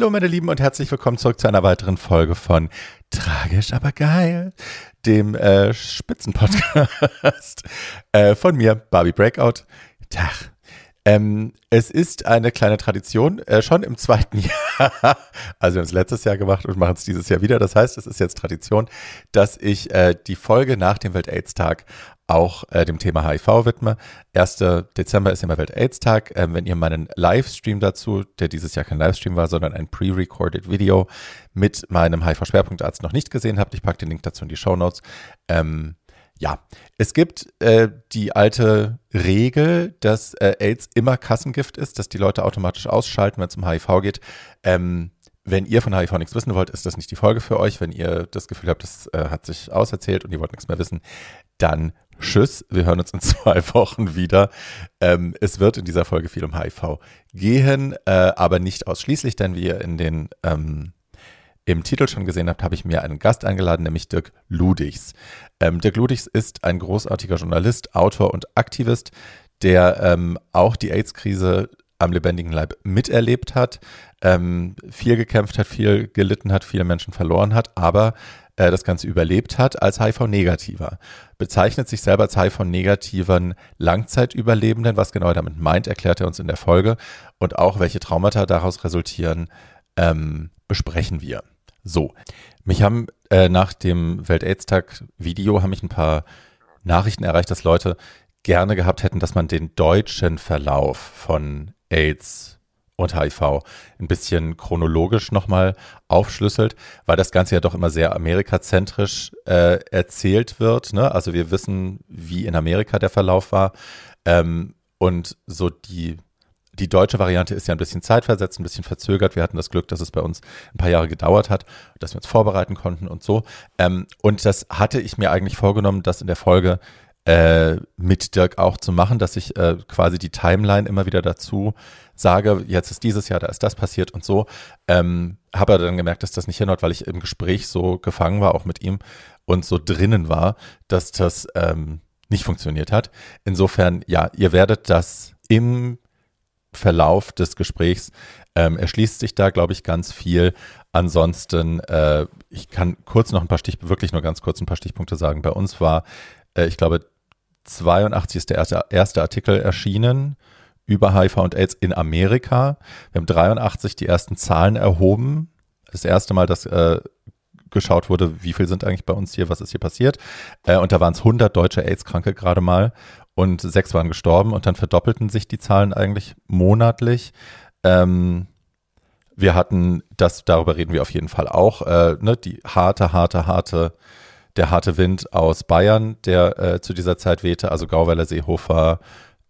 Hallo meine Lieben und herzlich willkommen zurück zu einer weiteren Folge von Tragisch aber geil, dem äh, Spitzenpodcast äh, von mir, Barbie Breakout. Tag. Ähm, es ist eine kleine Tradition, äh, schon im zweiten Jahr, also wir haben es letztes Jahr gemacht und machen es dieses Jahr wieder. Das heißt, es ist jetzt Tradition, dass ich äh, die Folge nach dem Welt-Aids-Tag auch äh, dem Thema HIV widme. 1. Dezember ist immer Welt-AIDS-Tag. Ähm, wenn ihr meinen Livestream dazu, der dieses Jahr kein Livestream war, sondern ein pre-recorded Video mit meinem HIV-Schwerpunktarzt noch nicht gesehen habt, ich packe den Link dazu in die Show Notes. Ähm, ja, es gibt äh, die alte Regel, dass äh, AIDS immer Kassengift ist, dass die Leute automatisch ausschalten, wenn es um HIV geht. Ähm, wenn ihr von HIV nichts wissen wollt, ist das nicht die Folge für euch. Wenn ihr das Gefühl habt, das äh, hat sich auserzählt und ihr wollt nichts mehr wissen, dann Tschüss, wir hören uns in zwei Wochen wieder. Ähm, es wird in dieser Folge viel um HIV gehen, äh, aber nicht ausschließlich, denn wie ihr in den ähm, im Titel schon gesehen habt, habe ich mir einen Gast eingeladen, nämlich Dirk Ludichs. Ähm, Dirk Ludichs ist ein großartiger Journalist, Autor und Aktivist, der ähm, auch die AIDS-Krise am lebendigen Leib miterlebt hat, ähm, viel gekämpft hat, viel gelitten hat, viele Menschen verloren hat, aber äh, das Ganze überlebt hat als HIV-Negativer. Bezeichnet sich selber als HIV-negativen Langzeitüberlebenden. Was genau er damit meint, erklärt er uns in der Folge. Und auch welche Traumata daraus resultieren, ähm, besprechen wir. So, mich haben äh, nach dem Welt-Aids-Tag-Video haben mich ein paar Nachrichten erreicht, dass Leute gerne gehabt hätten, dass man den deutschen Verlauf von AIDS und HIV ein bisschen chronologisch nochmal aufschlüsselt, weil das Ganze ja doch immer sehr amerikazentrisch äh, erzählt wird. Ne? Also wir wissen, wie in Amerika der Verlauf war. Ähm, und so die, die deutsche Variante ist ja ein bisschen zeitversetzt, ein bisschen verzögert. Wir hatten das Glück, dass es bei uns ein paar Jahre gedauert hat, dass wir uns vorbereiten konnten und so. Ähm, und das hatte ich mir eigentlich vorgenommen, das in der Folge äh, mit Dirk auch zu machen, dass ich äh, quasi die Timeline immer wieder dazu sage, jetzt ist dieses Jahr, da ist das passiert und so. Ähm, habe aber dann gemerkt, dass das nicht hinhaut, weil ich im Gespräch so gefangen war, auch mit ihm und so drinnen war, dass das ähm, nicht funktioniert hat. Insofern, ja, ihr werdet das im Verlauf des Gesprächs ähm, erschließt sich da, glaube ich, ganz viel. Ansonsten, äh, ich kann kurz noch ein paar Stich, wirklich nur ganz kurz ein paar Stichpunkte sagen. Bei uns war, äh, ich glaube, 82 ist der erste, erste Artikel erschienen über HIV und AIDS in Amerika. Wir haben 83 die ersten Zahlen erhoben. Das erste Mal, dass äh, geschaut wurde, wie viel sind eigentlich bei uns hier, was ist hier passiert. Äh, und da waren es 100 deutsche AIDS-Kranke gerade mal und sechs waren gestorben und dann verdoppelten sich die Zahlen eigentlich monatlich. Ähm, wir hatten, das, darüber reden wir auf jeden Fall auch, äh, ne, die harte, harte, harte, der harte Wind aus Bayern, der äh, zu dieser Zeit wehte, also Gauweiler, Seehofer,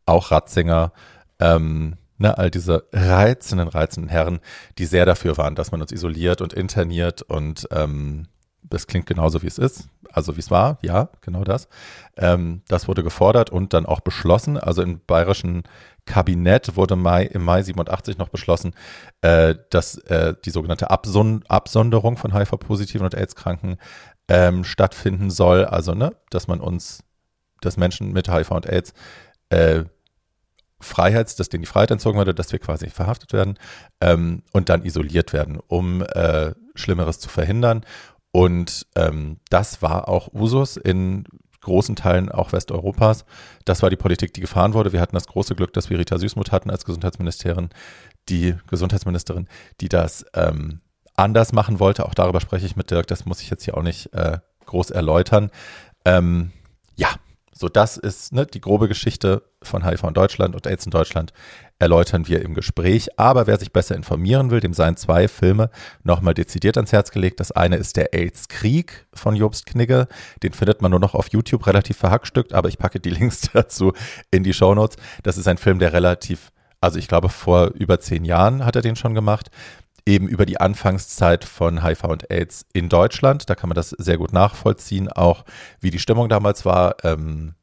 auch Ratzinger, ähm, ne, all diese reizenden, reizenden Herren, die sehr dafür waren, dass man uns isoliert und interniert und ähm, das klingt genauso, wie es ist, also wie es war, ja, genau das. Ähm, das wurde gefordert und dann auch beschlossen. Also im bayerischen Kabinett wurde Mai, im Mai 87 noch beschlossen, äh, dass äh, die sogenannte Abson Absonderung von HIV-Positiven und AIDS-Kranken ähm, stattfinden soll. Also, ne, dass man uns, dass Menschen mit HIV und AIDS äh, Freiheits, dass denen die Freiheit entzogen wurde, dass wir quasi verhaftet werden ähm, und dann isoliert werden, um äh, Schlimmeres zu verhindern. Und ähm, das war auch Usus in großen Teilen auch Westeuropas. Das war die Politik, die gefahren wurde. Wir hatten das große Glück, dass wir Rita Süßmuth hatten als Gesundheitsministerin, die Gesundheitsministerin, die das ähm, anders machen wollte. Auch darüber spreche ich mit Dirk. Das muss ich jetzt hier auch nicht äh, groß erläutern. Ähm, ja, so, das ist ne, die grobe Geschichte von HIV in Deutschland und AIDS in Deutschland erläutern wir im Gespräch. Aber wer sich besser informieren will, dem seien zwei Filme nochmal dezidiert ans Herz gelegt. Das eine ist der AIDS-Krieg von Jobst Knigge. Den findet man nur noch auf YouTube relativ verhackstückt, aber ich packe die Links dazu in die Shownotes. Das ist ein Film, der relativ also ich glaube vor über zehn Jahren hat er den schon gemacht, eben über die Anfangszeit von HIV und AIDS in Deutschland. Da kann man das sehr gut nachvollziehen, auch wie die Stimmung damals war. Ähm,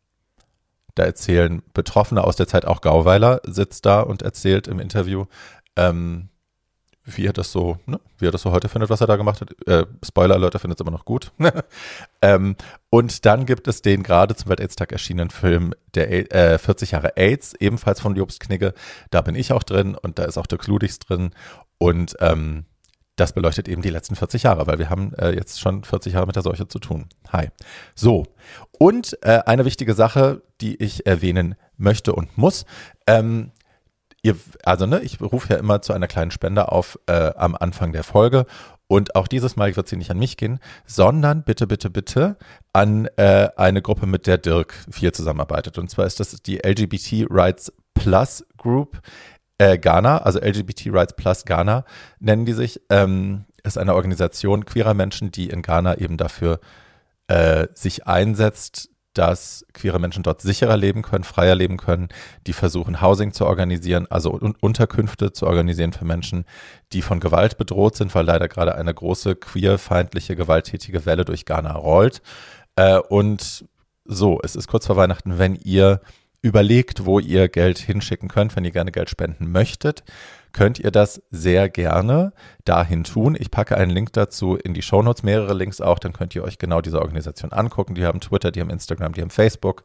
da erzählen Betroffene aus der Zeit, auch Gauweiler sitzt da und erzählt im Interview, ähm, wie er das so, ne, wie er das so heute findet, was er da gemacht hat. Äh, Spoiler Alert, er findet es immer noch gut. ähm, und dann gibt es den gerade zum Welt-AIDS-Tag erschienenen Film der äh, 40 Jahre AIDS, ebenfalls von Jobst Knigge. Da bin ich auch drin und da ist auch Dirk Ludigs drin. Und ähm, das beleuchtet eben die letzten 40 Jahre, weil wir haben äh, jetzt schon 40 Jahre mit der Seuche zu tun. Hi. So. Und äh, eine wichtige Sache, die ich erwähnen möchte und muss. Ähm, ihr, also ne, ich rufe ja immer zu einer kleinen Spende auf äh, am Anfang der Folge. Und auch dieses Mal wird sie nicht an mich gehen, sondern bitte, bitte, bitte an äh, eine Gruppe, mit der Dirk viel zusammenarbeitet. Und zwar ist das die LGBT Rights Plus Group äh, Ghana, also LGBT Rights Plus Ghana nennen die sich. Ähm, ist eine Organisation queerer Menschen, die in Ghana eben dafür äh, sich einsetzt, dass queere Menschen dort sicherer leben können, freier leben können, die versuchen, Housing zu organisieren, also un Unterkünfte zu organisieren für Menschen, die von Gewalt bedroht sind, weil leider gerade eine große queerfeindliche, gewalttätige Welle durch Ghana rollt. Äh, und so, es ist kurz vor Weihnachten, wenn ihr überlegt, wo ihr Geld hinschicken könnt, wenn ihr gerne Geld spenden möchtet, könnt ihr das sehr gerne dahin tun. Ich packe einen Link dazu in die Shownotes, mehrere Links auch, dann könnt ihr euch genau diese Organisation angucken. Die haben Twitter, die haben Instagram, die haben Facebook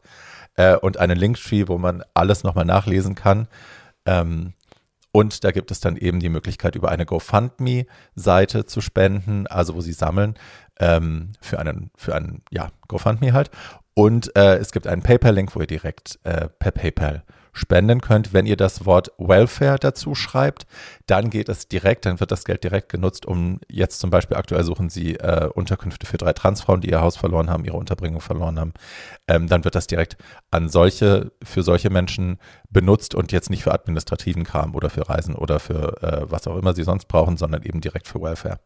äh, und einen Linktree, wo man alles nochmal nachlesen kann. Ähm, und da gibt es dann eben die Möglichkeit, über eine GoFundMe-Seite zu spenden, also wo sie sammeln ähm, für einen, für einen, ja, GoFundMe halt. Und äh, es gibt einen PayPal-Link, wo ihr direkt äh, per PayPal spenden könnt. Wenn ihr das Wort Welfare dazu schreibt, dann geht es direkt, dann wird das Geld direkt genutzt, um jetzt zum Beispiel aktuell suchen Sie äh, Unterkünfte für drei Transfrauen, die ihr Haus verloren haben, ihre Unterbringung verloren haben. Ähm, dann wird das direkt an solche, für solche Menschen benutzt und jetzt nicht für administrativen Kram oder für Reisen oder für äh, was auch immer Sie sonst brauchen, sondern eben direkt für Welfare,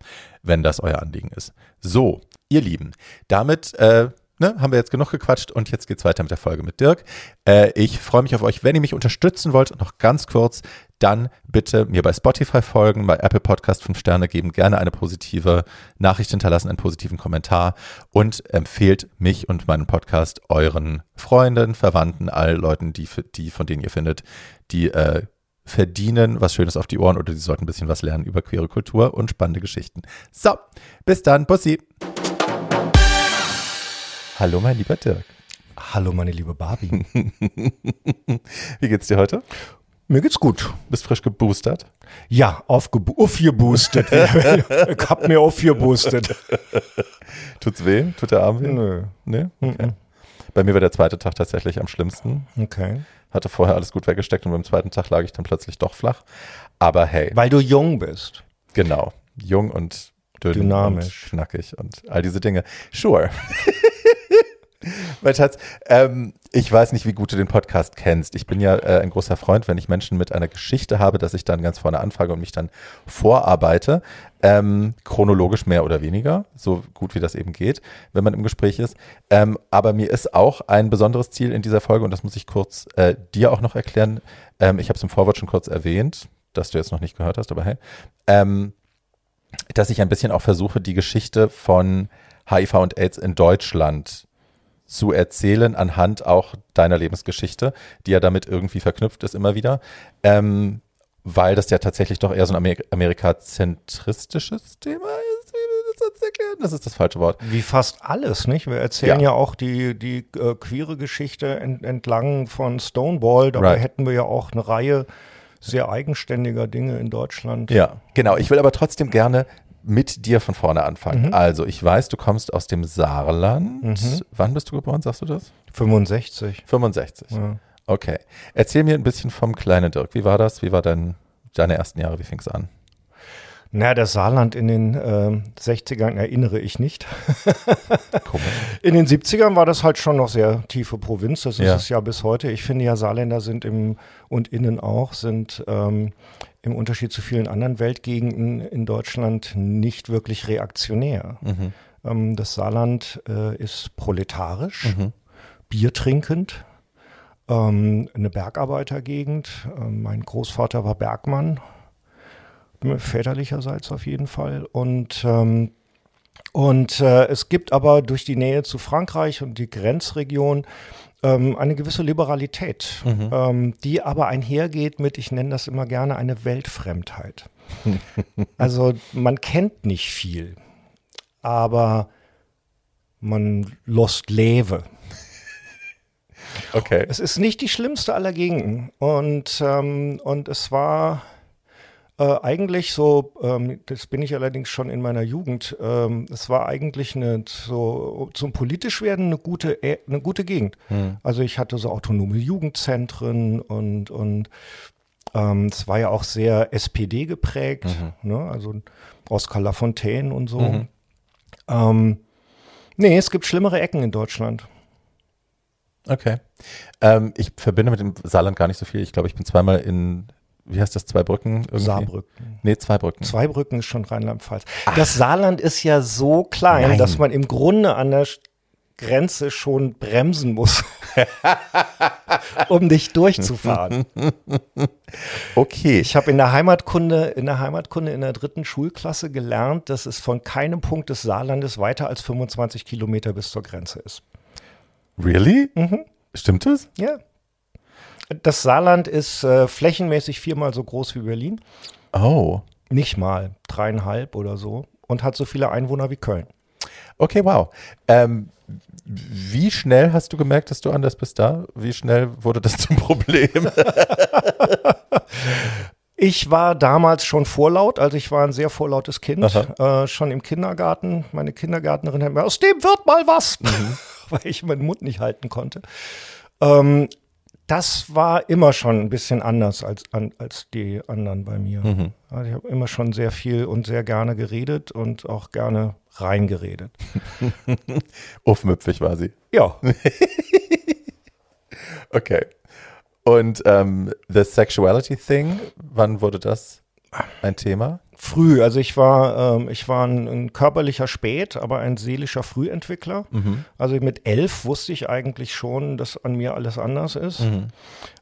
wenn das euer Anliegen ist. So, ihr Lieben, damit äh, ne, haben wir jetzt genug gequatscht und jetzt geht's weiter mit der Folge mit Dirk. Äh, ich freue mich auf euch. Wenn ihr mich unterstützen wollt, noch ganz kurz, dann bitte mir bei Spotify folgen, bei Apple Podcast 5 Sterne geben, gerne eine positive Nachricht hinterlassen, einen positiven Kommentar und empfehlt mich und meinen Podcast euren Freunden, Verwandten, all Leuten, die, die von denen ihr findet, die äh, verdienen was Schönes auf die Ohren oder sie sollten ein bisschen was lernen über queere Kultur und spannende Geschichten. So, bis dann, Bussi. Hallo, mein lieber Dirk. Hallo, meine liebe Barbie. Wie geht's dir heute? Mir geht's gut. Bist frisch geboostert? Ja, aufgeboostet. ich hab mir aufgeboostet. Tut's weh? Tut der Arm weh? Nö. Nee? Okay. Bei mir war der zweite Tag tatsächlich am schlimmsten. Okay. Hatte vorher alles gut weggesteckt und beim zweiten Tag lag ich dann plötzlich doch flach. Aber hey. Weil du jung bist. Genau. Jung und dünn Dynamisch. und knackig und all diese Dinge. Sure. mein Schatz, ähm, ich weiß nicht, wie gut du den Podcast kennst. Ich bin ja äh, ein großer Freund, wenn ich Menschen mit einer Geschichte habe, dass ich dann ganz vorne anfrage und mich dann vorarbeite. Ähm, chronologisch mehr oder weniger, so gut wie das eben geht, wenn man im Gespräch ist. Ähm, aber mir ist auch ein besonderes Ziel in dieser Folge, und das muss ich kurz äh, dir auch noch erklären. Ähm, ich habe es im Vorwort schon kurz erwähnt, dass du jetzt noch nicht gehört hast, aber hey. Ähm, dass ich ein bisschen auch versuche, die Geschichte von HIV und AIDS in Deutschland zu erzählen anhand auch deiner Lebensgeschichte, die ja damit irgendwie verknüpft ist immer wieder. Ähm, weil das ja tatsächlich doch eher so ein Amer amerikazentristisches Thema ist. Wie will das erklären? Das ist das falsche Wort. Wie fast alles, nicht? Wir erzählen Ja. ja, auch die, die äh, queere Geschichte ent, entlang von Stonewall. Dabei Right. hätten wir ja auch eine Reihe sehr eigenständiger Dinge in Deutschland. Ja, genau. Ich will aber trotzdem gerne mit dir von vorne anfangen. Also, ich weiß, du kommst aus dem Saarland. Wann bist du geboren, sagst du das? 65. 65. Ja. Okay. Erzähl mir ein bisschen vom kleinen Dirk. Wie war das? Wie war dein, deine ersten Jahre? Wie fing es an? Na, das Saarland in den ähm, 60ern erinnere ich nicht. In den 70ern war das halt schon noch sehr tiefe Provinz. Das ist Ja. es ja bis heute. Ich finde ja, Saarländer sind im und innen auch, sind ähm, im Unterschied zu vielen anderen Weltgegenden in Deutschland nicht wirklich reaktionär. Mhm. Ähm, das Saarland äh, ist proletarisch, biertrinkend, ähm, eine Bergarbeitergegend. Ähm, mein Großvater war Bergmann, väterlicherseits auf jeden Fall. Und und äh, es gibt aber durch die Nähe zu Frankreich und die Grenzregion ähm, eine gewisse Liberalität, mhm. ähm, die aber einhergeht mit, ich nenne das immer gerne, eine Weltfremdheit. also man kennt nicht viel, aber man lost leve. Okay. Es ist nicht die schlimmste aller Gegenden. Und, ähm, und es war äh, eigentlich so, ähm, das bin ich allerdings schon in meiner Jugend, ähm, es war eigentlich eine, so zum politisch werden eine gute, äh, eine gute Gegend. Hm. Also ich hatte so autonome Jugendzentren und, und ähm, es war ja auch sehr SPD geprägt, mhm. ne? also Oskar Lafontaine und so. Mhm. Ähm, nee, es gibt schlimmere Ecken in Deutschland. Okay. Ähm, ich verbinde mit dem Saarland gar nicht so viel. Ich glaube, ich bin zweimal in wie heißt das, zwei Brücken? Irgendwie? Saarbrücken. Nee, zwei Brücken. Zwei Brücken ist schon Rheinland-Pfalz. Das Saarland ist ja so klein, Nein. dass man im Grunde an der Grenze schon bremsen muss, um dich durchzufahren. Okay. Ich habe in der Heimatkunde, in der Heimatkunde in der dritten Schulklasse gelernt, dass es von keinem Punkt des Saarlandes weiter als 25 Kilometer bis zur Grenze ist. Really? Mhm. Stimmt das? Ja. Das Saarland ist äh, flächenmäßig viermal so groß wie Berlin. Oh. Nicht mal, dreieinhalb oder so. Und hat so viele Einwohner wie Köln. Okay, wow. Ähm, wie schnell hast du gemerkt, dass du anders bist da? Wie schnell wurde das zum Problem? Ich war damals schon vorlaut, also ich war ein sehr vorlautes Kind, äh, schon im Kindergarten. Meine Kindergärtnerin hat mir, aus dem wird mal was, mhm. weil ich meinen Mund nicht halten konnte. Ähm, das war immer schon ein bisschen anders als, an, als die anderen bei mir. Mhm. Also ich habe immer schon sehr viel und sehr gerne geredet und auch gerne reingeredet. Uffmüpfig war sie. Ja. okay. Und ähm, The Sexuality Thing, wann wurde das ein Thema? Früh. Also ich war, ähm, ich war ein, ein, körperlicher Spät, aber ein seelischer Frühentwickler. Mhm. Also mit elf wusste ich eigentlich schon, dass an mir alles anders ist. Mhm.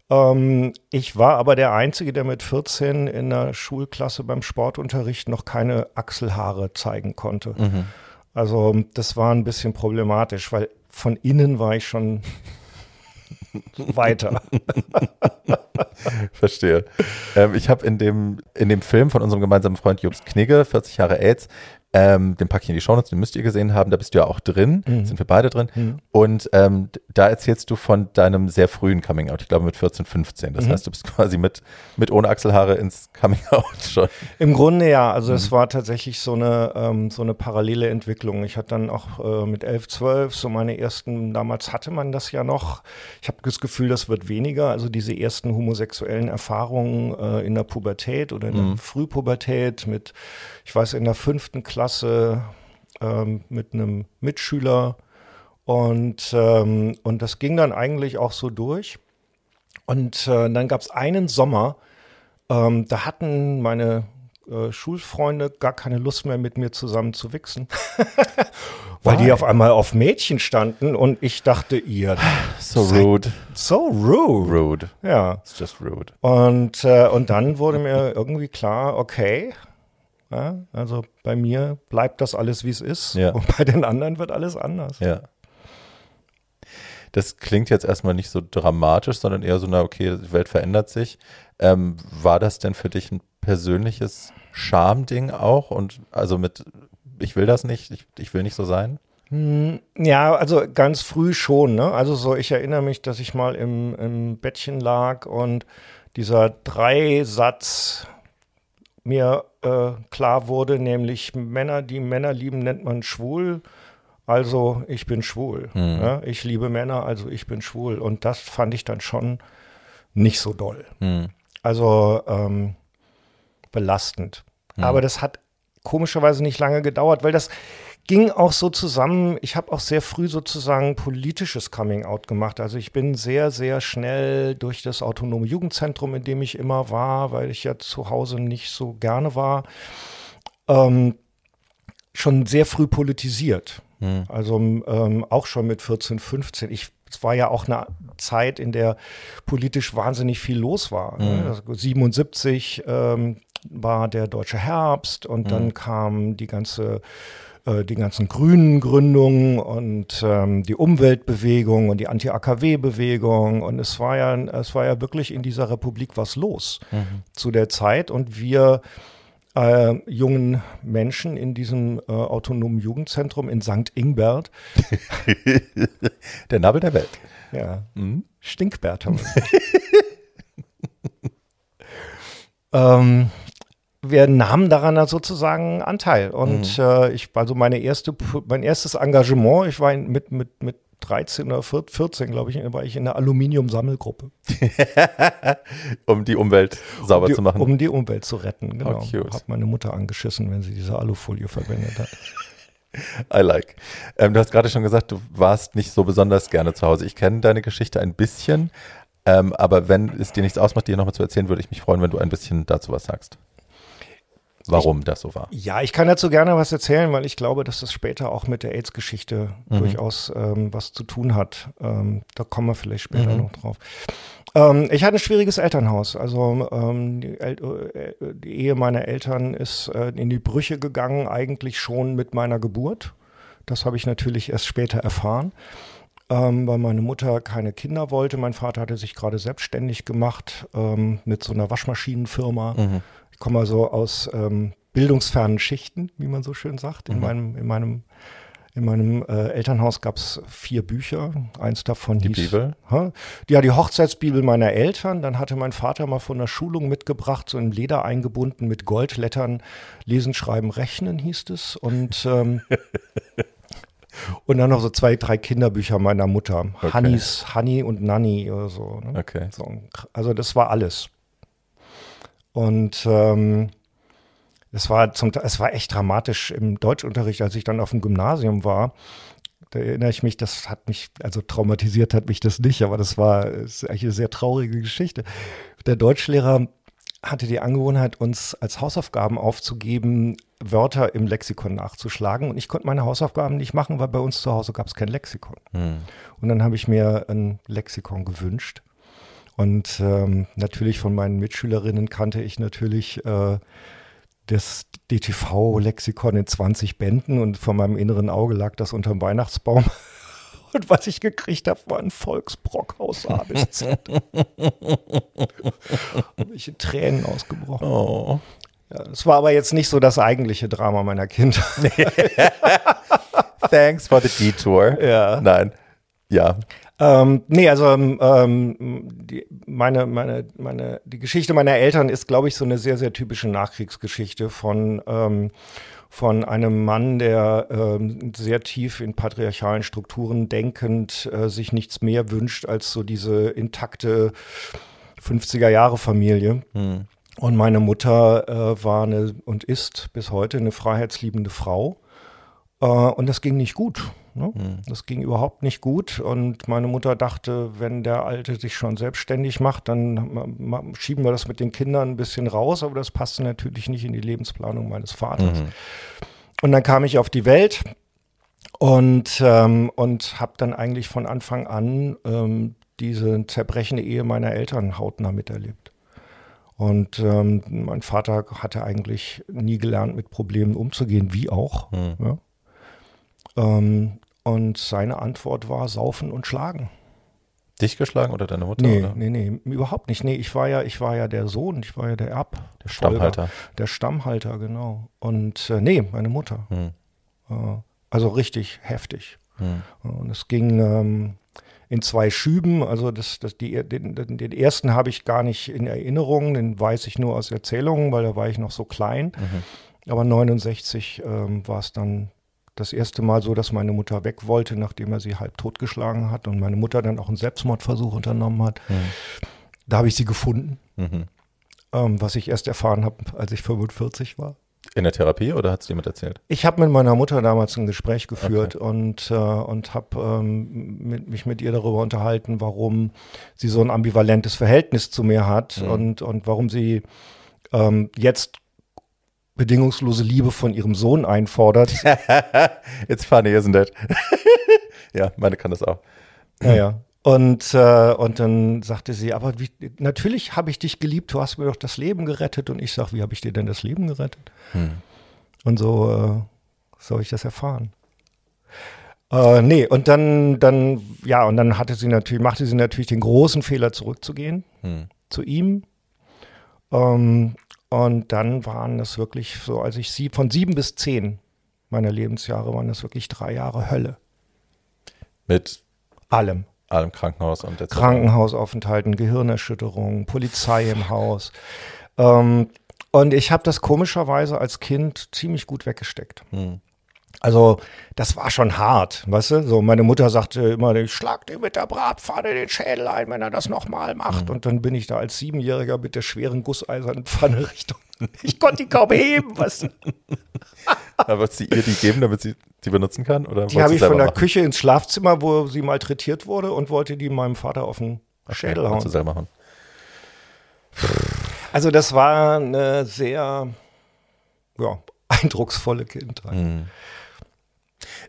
Ähm, ich war aber der Einzige, der mit 14 in der Schulklasse beim Sportunterricht noch keine Achselhaare zeigen konnte. Mhm. Also das war ein bisschen problematisch, weil von innen war ich schon weiter. Verstehe. Ähm, ich habe in dem, in dem Film von unserem gemeinsamen Freund Jobst Knigge, 40 Jahre AIDS, ähm, den packe ich in die Shownotes, den müsst ihr gesehen haben, da bist du ja auch drin, mhm. sind wir beide drin. Mhm. Und ähm, da erzählst du von deinem sehr frühen Coming Out, ich glaube mit 14, 15. Das mhm. heißt, du bist quasi mit, mit ohne Achselhaare ins Coming Out schon. Im Grunde ja, also es mhm. war tatsächlich so eine, ähm, so eine parallele Entwicklung. Ich hatte dann auch äh, mit 11, 12 so meine ersten, damals hatte man das ja noch, ich habe das Gefühl, das wird weniger, also diese ersten homosexuellen Erfahrungen äh, in der Pubertät oder in der mhm. Frühpubertät mit, ich weiß, in der fünften Klasse Klasse ähm, mit einem Mitschüler und, ähm, und das ging dann eigentlich auch so durch. Und äh, dann gab es einen Sommer, ähm, da hatten meine äh, Schulfreunde gar keine Lust mehr mit mir zusammen zu wichsen. Weil die auf einmal auf Mädchen standen und ich dachte, ihr. So rude. So rude. Rude. Ja. It's just rude. Und, äh, und dann wurde mir irgendwie klar, okay, ja, also bei mir bleibt das alles, wie es ist. Ja. Und bei den anderen wird alles anders. Ja. Das klingt jetzt erstmal nicht so dramatisch, sondern eher so, na okay, die Welt verändert sich. Ähm, war das denn für dich ein persönliches Schamding auch? Und also mit, ich will das nicht, ich, ich will nicht so sein? Hm, ja, also ganz früh schon. Ne? Also so, ich erinnere mich, dass ich mal im, im Bettchen lag und dieser Dreisatz mir äh, klar wurde, nämlich Männer, die Männer lieben, nennt man schwul. Also ich bin schwul. Mhm. Ja? Ich liebe Männer, also ich bin schwul. Und das fand ich dann schon nicht so doll. Mhm. Also ähm, belastend. Mhm. Aber das hat komischerweise nicht lange gedauert, weil das ging auch so zusammen. Ich habe auch sehr früh sozusagen politisches Coming-out gemacht. Also ich bin sehr, sehr schnell durch das autonome Jugendzentrum, in dem ich immer war, weil ich ja zu Hause nicht so gerne war, ähm, schon sehr früh politisiert. Hm. Also ähm, auch schon mit 14, 15. Ich, es war ja auch eine Zeit, in der politisch wahnsinnig viel los war. Ne? Mhm. Also 77 ähm, war der deutsche Herbst und dann kam die ganze äh, die ganzen grünen Gründungen und ähm, die Umweltbewegung und die Anti-AKW-Bewegung und es war ja es war ja wirklich in dieser Republik was los zu der Zeit und wir äh, jungen Menschen in diesem äh, autonomen Jugendzentrum in St. Ingbert, Der Nabel der Welt. ja, Mhm. Stinkbert haben wir. ähm, wir nahmen daran also sozusagen Anteil. Und äh, ich, also meine erste, mein erstes Engagement, ich war in, mit, mit, mit 13 oder 14, glaube ich, war ich in der Aluminium-Sammelgruppe. Um die Umwelt sauber die, zu machen. Um die Umwelt zu retten, genau. Oh, cute. Hat meine Mutter angeschissen, wenn sie diese Alufolie verwendet hat. I like. Ähm, du hast gerade schon gesagt, du warst nicht so besonders gerne zu Hause. Ich kenne deine Geschichte ein bisschen, ähm, aber wenn es dir nichts ausmacht, dir nochmal zu erzählen, würde ich mich freuen, wenn du ein bisschen dazu was sagst. Warum das so war. Ja, ich kann dazu gerne was erzählen, weil ich glaube, dass das später auch mit der AIDS-Geschichte durchaus ähm, was zu tun hat. Ähm, da kommen wir vielleicht später noch drauf. Ähm, ich hatte ein schwieriges Elternhaus. Also ähm, die, El äh, die Ehe meiner Eltern ist äh, in die Brüche gegangen, eigentlich schon mit meiner Geburt. Das habe ich natürlich erst später erfahren. Ähm, weil meine Mutter keine Kinder wollte. Mein Vater hatte sich gerade selbstständig gemacht ähm, mit so einer Waschmaschinenfirma. Ich komme also aus ähm, bildungsfernen Schichten, wie man so schön sagt. In meinem, in meinem, in meinem äh, Elternhaus gab es vier Bücher. Eins davon Die hieß. Bibel? Hä? Ja, die Hochzeitsbibel meiner Eltern. Dann hatte mein Vater mal von der Schulung mitgebracht, so in Leder eingebunden mit Goldlettern. Lesen, Schreiben, Rechnen hieß es. Und, ähm, und dann noch so zwei, drei Kinderbücher meiner Mutter. Okay. Hannis, Hanni und Nanni oder so. Ne? Okay. So, also das war alles. Und ähm, es war zum es war echt dramatisch im Deutschunterricht, als ich dann auf dem Gymnasium war. Da erinnere ich mich, das hat mich, also traumatisiert hat mich das nicht, aber das war das ist eigentlich eine sehr traurige Geschichte. Der Deutschlehrer hatte die Angewohnheit, uns als Hausaufgaben aufzugeben, Wörter im Lexikon nachzuschlagen. Und ich konnte meine Hausaufgaben nicht machen, weil bei uns zu Hause gab es kein Lexikon. Hm. Und dann habe ich mir ein Lexikon gewünscht. Und ähm, natürlich von meinen Mitschülerinnen kannte ich natürlich äh, das DTV-Lexikon in 20 Bänden und von meinem inneren Auge lag das unterm Weihnachtsbaum. Und was ich gekriegt habe, war ein Volksbrock aus A bis Z. Habe ich in Tränen ausgebrochen. Oh. Ja, das war aber jetzt nicht so das eigentliche Drama meiner Kindheit. Thanks for the detour. Ja. Nein. Ja. Ähm, nee, also ähm, ähm, die, meine, meine, meine, die Geschichte meiner Eltern ist, glaube ich, so eine sehr, sehr typische Nachkriegsgeschichte von, ähm, von einem Mann, der ähm, sehr tief in patriarchalen Strukturen denkend äh, sich nichts mehr wünscht als so diese intakte 50er-Jahre-Familie. Hm. Und meine Mutter äh, war eine und ist bis heute eine freiheitsliebende Frau. Äh, und das ging nicht gut. Ne? Das ging überhaupt nicht gut. Und meine Mutter dachte, wenn der Alte sich schon selbstständig macht, dann schieben wir das mit den Kindern ein bisschen raus. Aber das passte natürlich nicht in die Lebensplanung meines Vaters. Und dann kam ich auf die Welt und, ähm, und habe dann eigentlich von Anfang an ähm, diese zerbrechende Ehe meiner Eltern hautnah miterlebt. Und ähm, mein Vater hatte eigentlich nie gelernt, mit Problemen umzugehen, wie auch. Hm. Ja. Ähm, und seine Antwort war Saufen und Schlagen. Dich geschlagen oder deine Mutter? Nee, oder? nee, nee, überhaupt nicht. Nee, ich war ja, ich war ja der Sohn, ich war ja der Erb. Der Stammhalter. Der Stammhalter, genau. Und äh, nee, meine Mutter. Hm. Äh, also richtig heftig. Hm. Und es ging ähm, in zwei Schüben. Also das, das, die, den, den, ersten habe ich gar nicht in Erinnerung, den weiß ich nur aus Erzählungen, weil da war ich noch so klein. Aber 69 ähm, war es dann das erste Mal so, dass meine Mutter weg wollte, nachdem er sie halb totgeschlagen hat und meine Mutter dann auch einen Selbstmordversuch unternommen hat. Da habe ich sie gefunden, Mhm. ähm, was ich erst erfahren habe, als ich 45 war. In der Therapie oder hat es jemand erzählt? Ich habe mit meiner Mutter damals ein Gespräch geführt und, äh, und habe ähm, mich mit ihr darüber unterhalten, warum sie so ein ambivalentes Verhältnis zu mir hat Mhm. und, und warum sie ähm, jetzt bedingungslose Liebe von ihrem Sohn einfordert. It's funny, isn't it? ja, meine kann das auch. Naja. Und, äh, und dann sagte sie, aber wie, natürlich habe ich dich geliebt, du hast mir doch das Leben gerettet. Und ich sage, wie habe ich dir denn das Leben gerettet? Hm. Und so äh, soll ich das erfahren. Äh, nee, und dann, dann, ja, und dann hatte sie natürlich, machte sie natürlich den großen Fehler, zurückzugehen Hm. zu ihm. Ähm, und dann waren das wirklich so, als ich sie von sieben bis zehn meiner Lebensjahre waren das wirklich drei Jahre Hölle. Mit Allem. allem Krankenhaus und der Krankenhausaufenthalten, Gehirnerschütterung, Polizei im Haus. Ähm, und ich habe das komischerweise als Kind ziemlich gut weggesteckt. Hm. Also, das war schon hart, weißt du? So, meine Mutter sagte immer, ich schlag dir mit der Bratpfanne den Schädel ein, wenn er das nochmal macht. Und dann bin ich da als Siebenjähriger mit der schweren gusseisernen Pfanne Richtung. Ich konnte die kaum heben, weißt du? Aber sie ihr die geben, damit sie die benutzen kann? Oder Die habe ich von der machen? Küche ins Schlafzimmer, wo sie malträtiert wurde und wollte die meinem Vater auf den Schädel Okay, hauen. selber machen. Also das war eine sehr ja, eindrucksvolle Kindheit. Hm.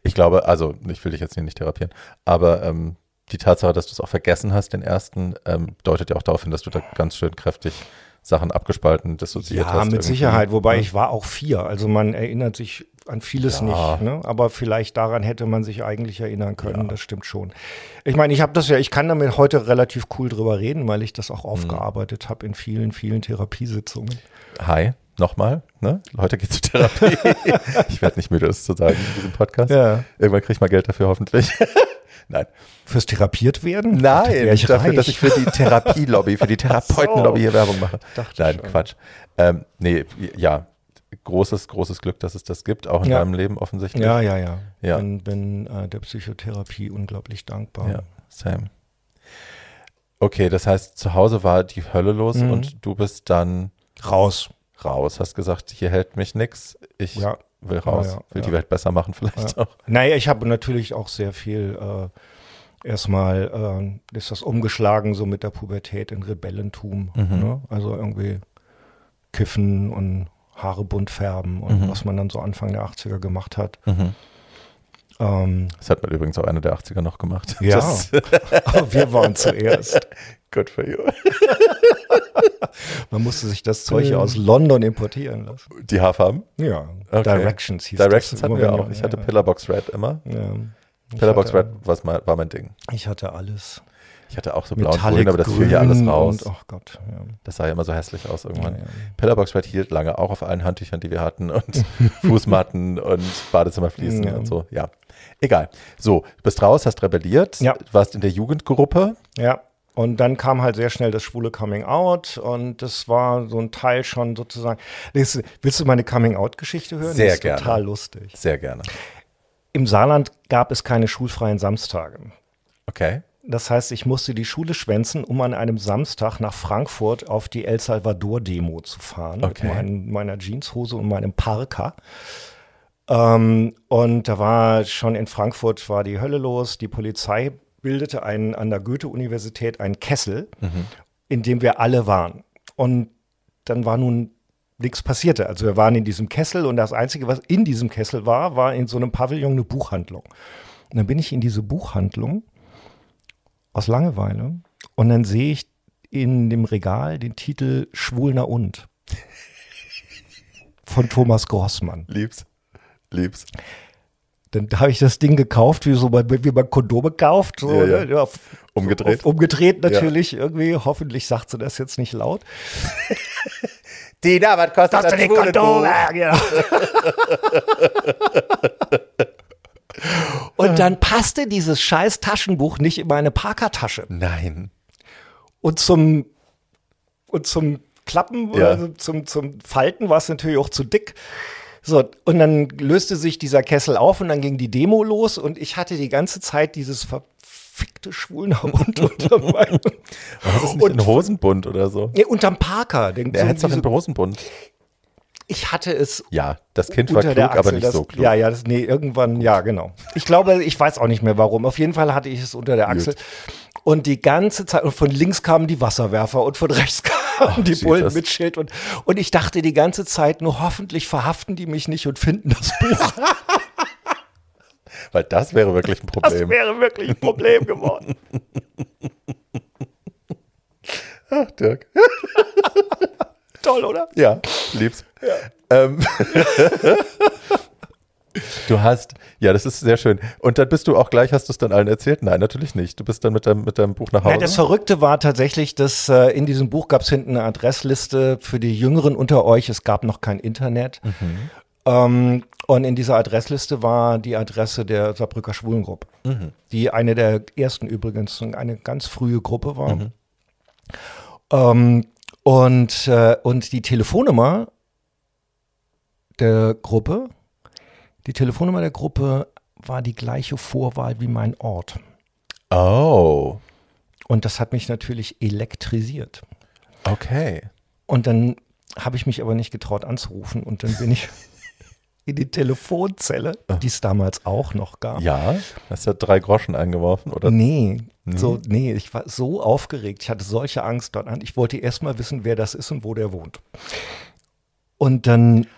Ich glaube, also ich will dich jetzt hier nicht therapieren, aber ähm, die Tatsache, dass du es auch vergessen hast, den ersten, ähm, deutet ja auch darauf hin, dass du da ganz schön kräftig Sachen abgespalten, dissoziiert Ja, hast. mit irgendwie. Sicherheit, wobei Ja. ich war auch vier. Also man erinnert sich an vieles Ja. nicht, ne? aber vielleicht daran hätte man sich eigentlich erinnern können, das stimmt schon. Ich meine, ich habe das ja, ich kann damit heute relativ cool drüber reden, weil ich das auch aufgearbeitet habe in vielen, vielen Therapiesitzungen. Hi, nochmal, ne? Heute geht's zur Therapie. ich werde nicht müde, das zu sagen in diesem Podcast. Ja. Irgendwann kriege ich mal Geld dafür, hoffentlich. Nein. Fürs therapiert werden? Nein, ich dafür, reich. dass ich für die Therapielobby, für die Therapeutenlobby hier Werbung mache. Dachte Nein, schon. Quatsch. Ähm, nee, ja, großes, großes Glück, dass es das gibt, auch in Ja. deinem Leben offensichtlich. Ja, ja, ja. Ja. Bin, bin äh, der Psychotherapie unglaublich dankbar. Ja, same. Okay, das heißt, zu Hause war die Hölle los Mhm. und du bist dann Raus. raus, hast gesagt, hier hält mich nix, ich Ja. will raus, Ja, will die. Welt besser machen vielleicht auch. Naja, ich habe natürlich auch sehr viel äh, erstmal äh, ist das umgeschlagen so mit der Pubertät in Rebellentum. Mhm. Ne? Also irgendwie kiffen und Haare bunt färben und Mhm. was man dann so Anfang der 80er gemacht hat. Mhm. Ähm, Das hat man übrigens auch einer der 80er noch gemacht. Ja. Aber wir waren zuerst. good for you. Man musste sich das Zeug aus London importieren lassen. Die Haarfarben? Ja, Okay. Directions hieß Directions das. hatten wir auch. ich- Ich hatte ja, Pillarbox Red immer. ja. Pillarbox hatte- Red mein, war mein Ding. Ich hatte alles. Ich hatte auch so blau und grün, aber das fiel ja alles raus. Und, oh Gott, ja. Das sah ja immer so hässlich aus irgendwann. Ja, ja. Pillarbox Red hielt lange, auch auf allen Handtüchern, die wir hatten und Fußmatten und Badezimmerfliesen Ja. und so. Ja, egal. So, du bist raus, hast rebelliert, Ja. warst in der Jugendgruppe. Ja, und dann kam halt sehr schnell das schwule Coming Out und das war so ein Teil schon sozusagen. Willst du, willst du meine Coming Out-Geschichte hören? Sehr Die ist gerne. total lustig. Sehr gerne. Im Saarland gab es keine schulfreien Samstage. Okay. Das heißt, ich musste die Schule schwänzen, um an einem Samstag nach Frankfurt auf die El Salvador-Demo zu fahren. Okay. Mit mein, meiner Jeanshose und meinem Parker. Ähm, und da war schon in Frankfurt war die Hölle los. Die Polizei bildete einen, an der Goethe-Universität einen Kessel, in dem wir alle waren. Und dann war nun nichts passierte. Also wir waren in diesem Kessel und das Einzige, was in diesem Kessel war, war in so einem Pavillon eine Buchhandlung. Und dann bin ich in diese Buchhandlung aus Langeweile und dann sehe ich in dem Regal den Titel Schwulner und von Thomas Grossmann. Lieb's. Lieb's. Dann habe ich das Ding gekauft, wie so man, wie man Kondome kauft. So, Ja, ja. ne? Ja, Umgedreht. Auf, umgedreht natürlich irgendwie. Hoffentlich sagt sie das jetzt nicht laut. Dina, was kostet das? Ja, genau. Und dann passte dieses scheiß Taschenbuch nicht in meine Parkertasche. Nein. Und zum, und zum Klappen, Ja. also zum, zum Falten war es natürlich auch zu dick. So, und dann löste sich dieser Kessel auf und dann ging die Demo los und ich hatte die ganze Zeit dieses verfickte Schwulen und unter meinem, Was ist nicht Und- ein Hosenbund oder so? nee, unterm Parker. Der so hätte doch einen Hosenbund. Ich hatte es Ja, das Kind war klug, Achsel. aber nicht das, so klug. Ja, ja, das, nee, irgendwann, ja, genau. Ich glaube, ich weiß auch nicht mehr warum. Auf jeden Fall hatte ich es unter der Achsel. Und die ganze Zeit, und von links kamen die Wasserwerfer und von rechts die Jesus. Bullen mit Schild und, und ich dachte die ganze Zeit nur, hoffentlich verhaften die mich nicht und finden das Buch. Weil das wäre wirklich ein Das Problem. wäre wirklich ein Problem geworden. Ach, Dirk. Toll, oder? Ja, lieb's. Ähm, du hast, ja, das ist sehr schön. Und dann bist du auch gleich, hast du es dann allen erzählt? Nein, natürlich nicht. Du bist dann mit deinem, mit deinem Buch nach Hause. Ja, das Verrückte war tatsächlich, dass äh, in diesem Buch gab es hinten eine Adressliste für die Jüngeren unter euch. Es gab noch kein Internet. Ähm, und in dieser Adressliste war die Adresse der Saarbrücker Schwulengruppe, die eine der ersten übrigens, eine ganz frühe Gruppe war. Ähm, und, äh, und die Telefonnummer der Gruppe, die Telefonnummer der Gruppe war die gleiche Vorwahl wie mein Ort. oh, Und das hat mich natürlich elektrisiert. okay. Und dann habe ich mich aber nicht getraut anzurufen und dann bin ich in die Telefonzelle, die es damals auch noch gab. Ja, hast ja drei Groschen eingeworfen, oder? Nee, so, nee, ich war so aufgeregt. Ich hatte solche Angst dort an. Ich wollte erst mal wissen, wer das ist und wo der wohnt. Und dann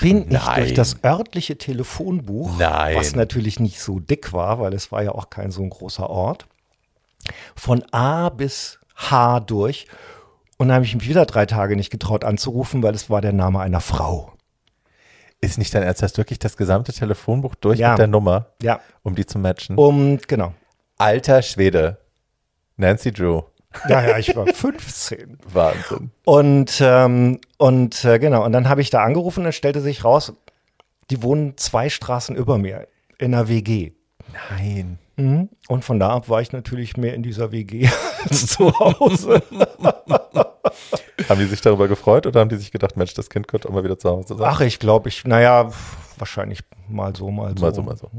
bin ich nein. durch das örtliche Telefonbuch, Nein. was natürlich nicht so dick war, weil es war ja auch kein so ein großer Ort, von A bis H durch. Und dann habe ich mich wieder drei Tage nicht getraut anzurufen, weil es war der Name einer Frau. Ist nicht dein Ernst, hast du wirklich das gesamte Telefonbuch durch Ja. mit der Nummer, Ja, um die zu matchen? um, genau. Alter Schwede. Nancy Drew. Ja, ja, ich war 15. Wahnsinn. Und, ähm, und äh, genau, und dann habe ich da angerufen, dann stellte sich raus, die wohnen zwei Straßen über mir in einer WG. Nein. Mhm. Und von da ab war ich natürlich mehr in dieser WG als zu Hause. Haben die sich darüber gefreut oder haben die sich gedacht, Mensch, das Kind könnte auch mal wieder zu Hause sein? Ach, ich glaube, ich, naja, wahrscheinlich mal so, mal so. mal so, mal so.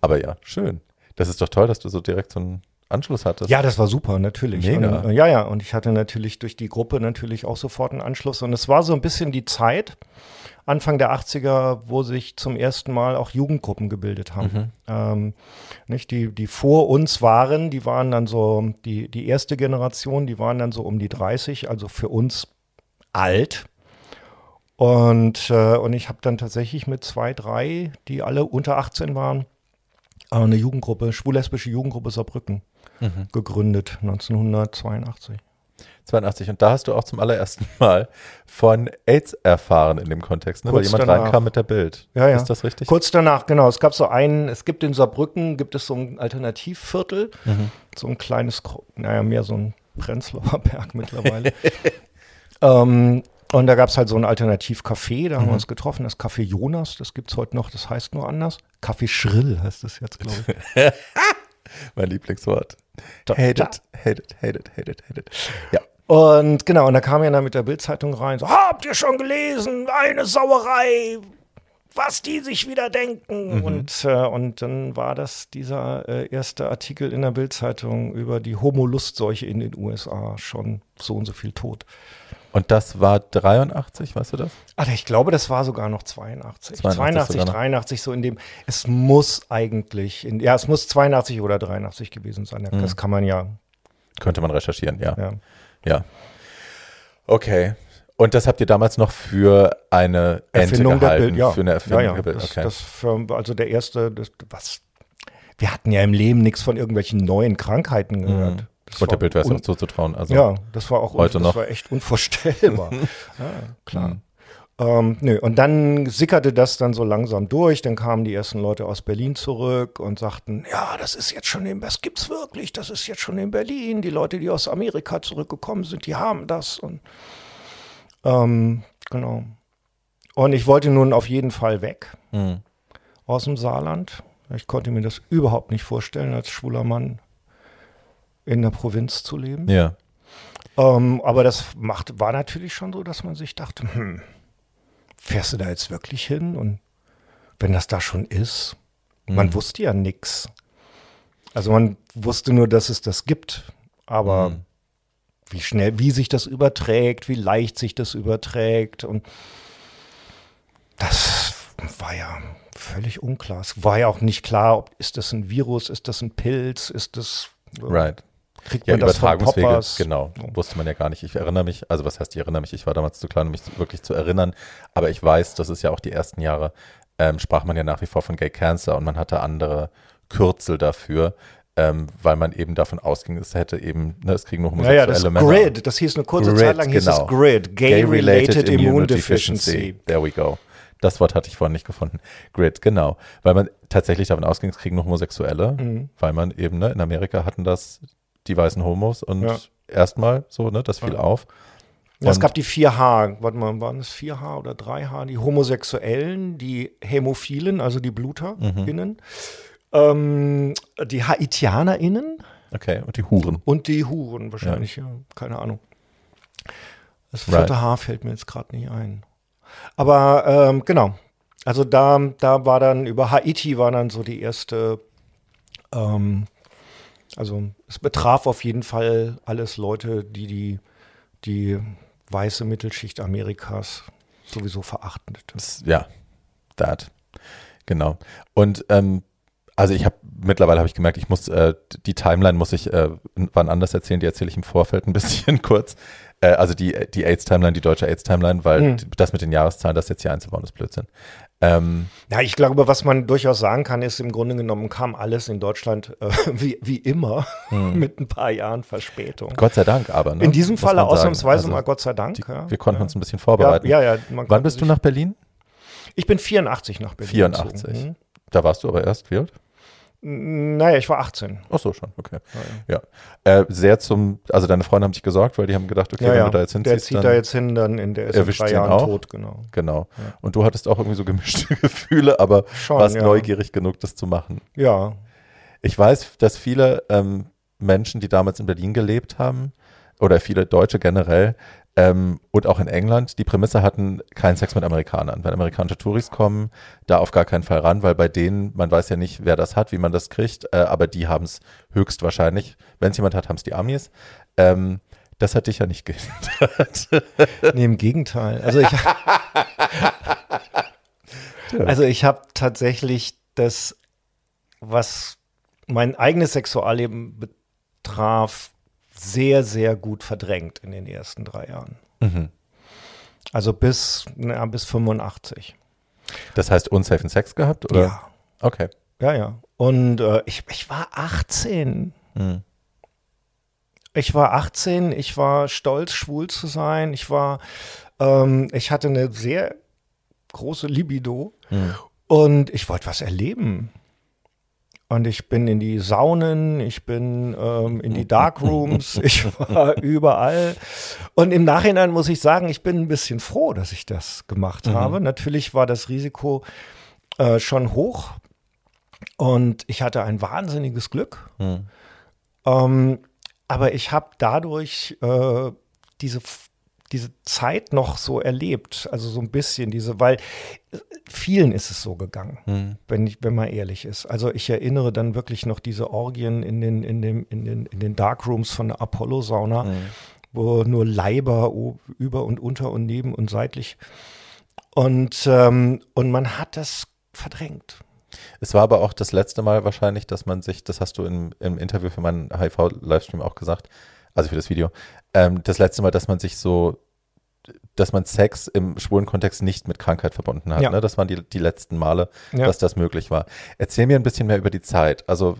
Aber ja, schön. Das ist doch toll, dass du so direkt so einen Anschluss hattest. Ja, das war super, natürlich. Mega. Und, äh, ja, ja, und ich hatte natürlich durch die Gruppe natürlich auch sofort einen Anschluss. Und es war so ein bisschen die Zeit, Anfang der 80er, wo sich zum ersten Mal auch Jugendgruppen gebildet haben. Ähm, nicht, die, die vor uns waren, die waren dann so, die, die erste Generation, die waren dann so um die 30, also für uns alt. Und, äh, und ich habe dann tatsächlich mit zwei, drei, die alle unter 18 waren, äh, eine Jugendgruppe, schwul-lesbische Jugendgruppe Saarbrücken gegründet, 1982. 82. Und da hast du auch zum allerersten Mal von AIDS erfahren in dem Kontext, ne? weil Kurz jemand danach. reinkam mit der Bild. Ja, ja. Ist das richtig? Kurz danach, genau. Es gab so einen, es gibt in Saarbrücken, gibt es so ein Alternativviertel, so ein kleines, naja, mehr so ein Prenzlauer Berg mittlerweile. ähm, und da gab es halt so ein Alternativcafé, da haben wir uns getroffen, das Café Jonas, das gibt es heute noch, das heißt nur anders. Café Schrill heißt das jetzt, glaube ich. Mein Lieblingswort. Hate it, hate it, hate it, hate it, hate it. Ja. Und genau, und da kam er dann mit der Bildzeitung rein, so, habt ihr schon gelesen, eine Sauerei, was die sich wieder denken. Und, äh, und dann war das dieser äh, erste Artikel in der Bildzeitung über die Homo-Lustseuche in den USA, schon so und so viel tot. Und das war 83, weißt du das? Ach, ich glaube, das war sogar noch 82. 82 82, sogar noch. 83, so in dem, es muss eigentlich, in, ja, es muss 82 oder 83 gewesen sein. Mhm. Das kann man ja, Könnte man recherchieren, ja. ja. Ja. Okay. Und das habt ihr damals noch für eine Ente Erfindung gehalten? Bild, ja. Für eine Erfindung ja, ja. der Bild, Das, okay. das für, also der erste, das, was, wir hatten ja im Leben nichts von irgendwelchen neuen Krankheiten gehört. Das Und der Bild wäre es auch zuzutrauen. Also, Ja, das war auch Heute das noch. war echt unvorstellbar. ja, klar. Ähm, nö, und dann sickerte das dann so langsam durch. Dann kamen die ersten Leute aus Berlin zurück und sagten, ja, das ist jetzt schon in, das gibt's wirklich, das ist jetzt schon in Berlin. Die Leute, die aus Amerika zurückgekommen sind, die haben das. Und ähm, genau. Und ich wollte nun auf jeden Fall weg Mhm. aus dem Saarland. Ich konnte mir das überhaupt nicht vorstellen, als schwuler Mann in der Provinz zu leben. Ja. Ähm, aber das macht, war natürlich schon so, dass man sich dachte, hm, fährst du da jetzt wirklich hin? Und wenn das da schon ist, man wusste ja nichts. Also man wusste nur, dass es das gibt, aber Mhm. Wie schnell, wie sich das überträgt, wie leicht sich das überträgt und das war ja völlig unklar. Es war ja auch nicht klar, ob ist das ein Virus, ist das ein Pilz, ist das Right. kriegt Ja, man das von Übertragungswege, Poppers. genau, wusste man ja gar nicht. Ich erinnere mich, also was heißt, ich erinnere mich, ich war damals zu klein, um mich wirklich zu erinnern, aber ich weiß, das ist ja auch die ersten Jahre, ähm, sprach man ja nach wie vor von Gay Cancer und man hatte andere Kürzel dafür, ähm, weil man eben davon ausging, es hätte eben, ne, es kriegen nur Ja, homosexuelle ja, das Männer. GRID, das hieß eine kurze GRID, Zeit lang, hieß genau. es GRID, Gay-Related Immunodeficiency. There we go. Das Wort hatte ich vorhin nicht gefunden. Grid, genau. Weil man tatsächlich davon ausging, es kriegen nur Homosexuelle, Mhm. weil man eben, ne, in Amerika hatten das die weißen Homos und Ja. erstmal so, ne, das fiel auf. Ja, es gab die 4H, warte mal, waren es 4H oder 3H? Die Homosexuellen, die Hämophilen, also die BluterInnen, ähm, die HaitianerInnen Okay, und die Huren. und die Huren wahrscheinlich, ja, keine Ahnung. Das vierte Right. H fällt mir jetzt gerade nicht ein. Aber ähm, genau, also da, da war dann über Haiti war dann so die erste, ähm, also es betraf auf jeden Fall alles Leute, die die, die weiße Mittelschicht Amerikas sowieso verachtet. Ja, that. Genau. Und ähm, also ich habe mittlerweile habe ich gemerkt, ich muss äh, die Timeline muss ich äh, wann anders erzählen, die erzähle ich im Vorfeld ein bisschen kurz. Äh, also die, die AIDS-Timeline, die deutsche AIDS-Timeline, weil Mhm. das mit den Jahreszahlen, das jetzt hier einzubauen, ist Blödsinn. Ähm, Ja, ich glaube, was man durchaus sagen kann, ist im Grunde genommen kam alles in Deutschland äh, wie, wie immer mit ein paar Jahren Verspätung. Gott sei Dank aber. Ne? In diesem sagen. ausnahmsweise Also, mal Gott sei Dank. die, ja. Wir konnten ja. uns ein bisschen vorbereiten. Ja, ja, ja, Wann bist du nach Berlin? Ich bin 84 nach Berlin. 84. gezogen. Mhm. Da warst du aber erst, wie alt? Naja, ich war 18. Ach so, schon, okay. Ja. Äh, sehr zum, also deine Freunde haben sich gesorgt, weil die haben gedacht, okay, Ja, wenn ja. du da jetzt Der hinziehst, zieht dann da jetzt hin, dann in der ist in erwischt drei ihn Jahren auch. tot, genau. Genau. Und du hattest auch irgendwie so gemischte Gefühle, aber Schon, warst ja. neugierig genug, das zu machen. Ja, Ich weiß, dass viele ähm, Menschen, die damals in Berlin gelebt haben, oder viele Deutsche generell, ähm, und auch in England, die Prämisse hatten, keinen Sex mit Amerikanern. Wenn amerikanische Touris kommen, da auf gar keinen Fall ran, weil bei denen, man weiß ja nicht, wer das hat, wie man das kriegt, äh, aber die haben es höchstwahrscheinlich. Wenn es jemand hat, haben es die Amis. Ähm, das hat dich ja nicht gehindert. nee, im Gegenteil. Also ich, also ich habe tatsächlich das, was mein eigenes Sexualleben betraf, sehr, sehr gut verdrängt in den ersten drei Jahren. Mhm. Also bis, na, bis 85. Das heißt, unsafen Sex gehabt? Oder? Ja. Okay. Ja, ja. Und äh, ich, ich war 18. Mhm. Ich war 18, ich war stolz, schwul zu sein. Ich war, ähm, ich hatte eine sehr große Libido Mhm. und ich wollte was erleben. Und ich bin in die Saunen, ich bin ähm, in die Darkrooms, ich war überall. Und im Nachhinein muss ich sagen, ich bin ein bisschen froh, dass ich das gemacht habe. Natürlich war das Risiko äh, schon hoch und ich hatte ein wahnsinniges Glück. Mhm. Ähm, aber ich habe dadurch äh, diese, diese Zeit noch so erlebt, also so ein bisschen diese, weil vielen ist es so gegangen, Mhm. wenn, ich, wenn man ehrlich ist. Also ich erinnere dann wirklich noch diese Orgien in den, in dem, in den, in den Darkrooms von der Apollo-Sauna, Mhm. wo nur Leiber über und unter und neben und seitlich. Und, ähm, und man hat das verdrängt. Es war aber auch das letzte Mal wahrscheinlich, dass man sich, das hast du im, im Interview für meinen HIV-Livestream auch gesagt, also für das Video, ähm, das letzte Mal, dass man sich so, dass man Sex im schwulen Kontext nicht mit Krankheit verbunden hat. Ja. Ne? Das waren die, die letzten Male, Ja. dass das möglich war. Erzähl mir ein bisschen mehr über die Zeit. Also,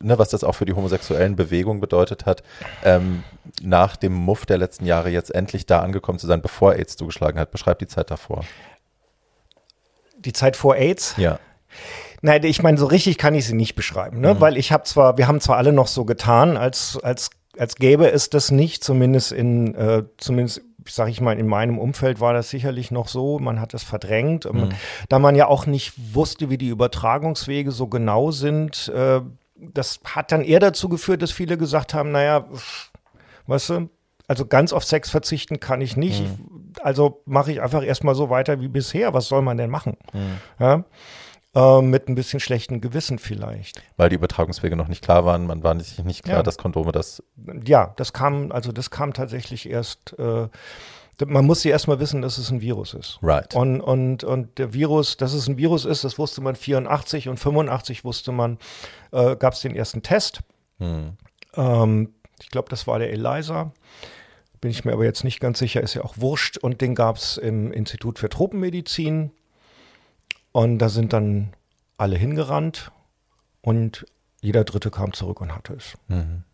ne, was das auch für die homosexuellen Bewegungen bedeutet hat, ähm, nach dem Muff der letzten Jahre jetzt endlich da angekommen zu sein, bevor AIDS zugeschlagen hat. Beschreib die Zeit davor. Die Zeit vor AIDS. Ja. Nein, ich meine, so richtig kann ich sie nicht beschreiben, ne? Weil ich habe zwar, wir haben zwar alle noch so getan, als, als, als gäbe es das nicht, zumindest in, äh, zumindest, sag ich mal, in meinem Umfeld war das sicherlich noch so, man hat es verdrängt. Man, da man ja auch nicht wusste, wie die Übertragungswege so genau sind, äh, das hat dann eher dazu geführt, dass viele gesagt haben, naja, weißt du, also ganz auf Sex verzichten kann ich nicht. Ich, also mache ich einfach erstmal so weiter wie bisher. Was soll man denn machen? Ja? Äh, mit ein bisschen schlechtem Gewissen vielleicht. Weil die Übertragungswege noch nicht klar waren. Man war sich nicht klar, Ja. dass Kondome das Ja, das kam, also das kam tatsächlich erst, äh, man musste erstmal wissen, dass es ein Virus ist. Right. Und, und, und der Virus, dass es ein Virus ist, das wusste man 84 und 85 wusste man, äh, gab es den ersten Test. Hm. Ähm, Ich glaube, das war der Eliza. Bin ich mir aber jetzt nicht ganz sicher, ist ja auch wurscht. Und den gab es im Institut für Tropenmedizin. Und da sind dann alle hingerannt und jeder Dritte kam zurück und hatte es. Mhm.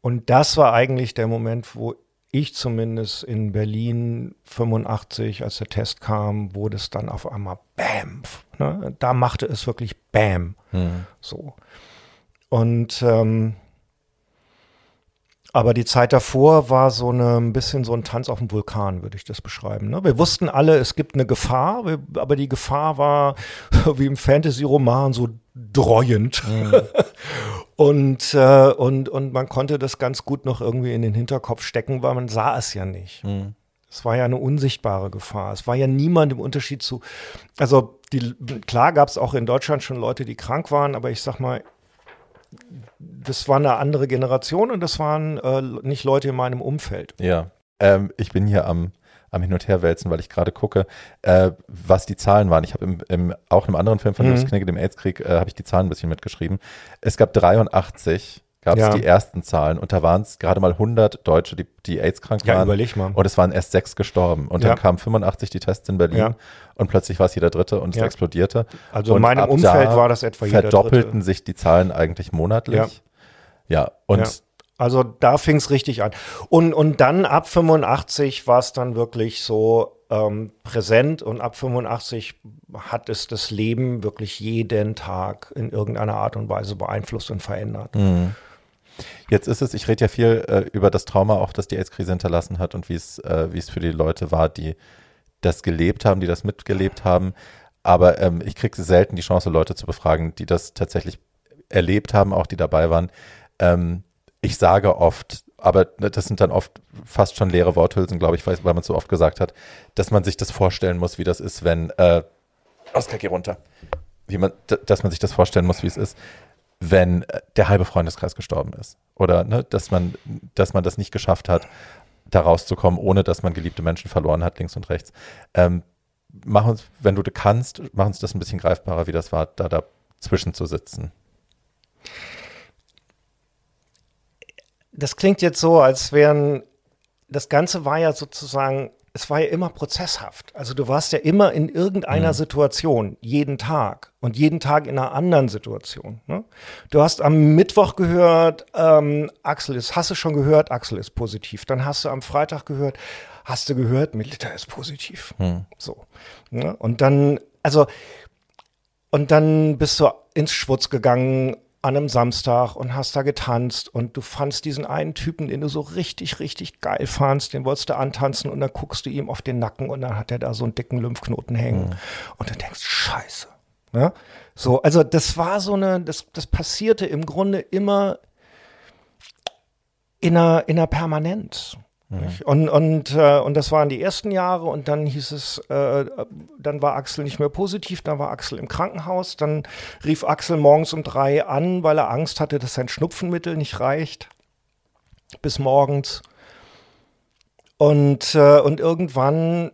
Und das war eigentlich der Moment, wo ich zumindest in Berlin 85, als der Test kam, wurde es dann auf einmal Bam. Ne? Da machte es wirklich Bam. Mhm. So. Und ähm, aber die Zeit davor war so eine, ein bisschen so ein Tanz auf dem Vulkan, würde ich das beschreiben. Ne? Wir wussten alle, es gibt eine Gefahr, aber die Gefahr war wie im Fantasy-Roman so dreuend. Mhm. und, äh, und, und man konnte das ganz gut noch irgendwie in den Hinterkopf stecken, weil man sah es ja nicht. Mhm. Es war ja eine unsichtbare Gefahr. Es war ja niemand im Unterschied zu, also die, klar gab es auch in Deutschland schon Leute, die krank waren, aber ich sag mal, das war eine andere Generation und das waren äh, nicht Leute in meinem Umfeld. Ja, ähm, ich bin hier am, am Hin- und Herwälzen, weil ich gerade gucke, äh, was die Zahlen waren. Ich habe im, im, auch in einem anderen Film von mhm. Lutz Knigge, dem AIDS-Krieg, äh, habe ich die Zahlen ein bisschen mitgeschrieben. Es gab 83 gab es ja. die ersten Zahlen und da waren es gerade mal 100 Deutsche, die, die AIDS-krank waren. Ja, überleg mal. Und es waren erst sechs gestorben. Und ja. dann kamen 85 die Tests in Berlin und plötzlich war es jeder Dritte und es explodierte. Also und in meinem Umfeld war das etwa jeder verdoppelten Dritte. sich die Zahlen eigentlich monatlich. Ja, und Also da fing es richtig an. Und, und dann ab 85 war es dann wirklich so ähm, präsent und ab 85 hat es das Leben wirklich jeden Tag in irgendeiner Art und Weise beeinflusst und verändert. Mhm. Jetzt ist es, ich rede ja viel äh, über das Trauma auch, das die AIDS-Krise hinterlassen hat und wie es, äh, wie es für die Leute war, die das gelebt haben, die das mitgelebt haben. Aber ähm, ich kriege selten die Chance, Leute zu befragen, die das tatsächlich erlebt haben, auch die dabei waren. Ähm, ich sage oft, aber das sind dann oft fast schon leere Worthülsen, glaube ich, weil, man so oft gesagt hat, dass man sich das vorstellen muss, wie das ist, wenn äh, Oskar, geh runter. Wie man, dass man sich das vorstellen muss, wie es ist, wenn äh, der halbe Freundeskreis gestorben ist. Oder ne, dass, man, dass man das nicht geschafft hat, da rauszukommen, ohne dass man geliebte Menschen verloren hat, links und rechts. Ähm, mach uns, wenn du kannst, mach uns das ein bisschen greifbarer, wie das war, da dazwischen zu sitzen. Das klingt jetzt so, als wären, das Ganze war ja sozusagen es war ja immer prozesshaft. Also du warst ja immer in irgendeiner mhm. Situation, jeden Tag und jeden Tag in einer anderen Situation. Ne? Du hast am Mittwoch gehört, ähm, Axel ist, hast du schon gehört, Axel ist positiv. Dann hast du am Freitag gehört, hast du gehört, Milita ist positiv. Mhm. So. Ne? Und dann, also, und dann bist du ins Schwutz gegangen an einem Samstag und hast da getanzt und du fandst diesen einen Typen, den du so richtig, richtig geil fandst, den wolltest du antanzen und dann guckst du ihm auf den Nacken und dann hat er da so einen dicken Lymphknoten hängen mhm. und du denkst, scheiße. Ja? So, also das war so eine, das, das passierte im Grunde immer in einer, in einer Permanenz. Mhm. Und, und, äh, und das waren die ersten Jahre und dann hieß es, äh, dann war Axel nicht mehr positiv, dann war Axel im Krankenhaus, dann rief Axel morgens um drei an, weil er Angst hatte, dass sein Schnupfenmittel nicht reicht bis morgens. Und, äh, und irgendwann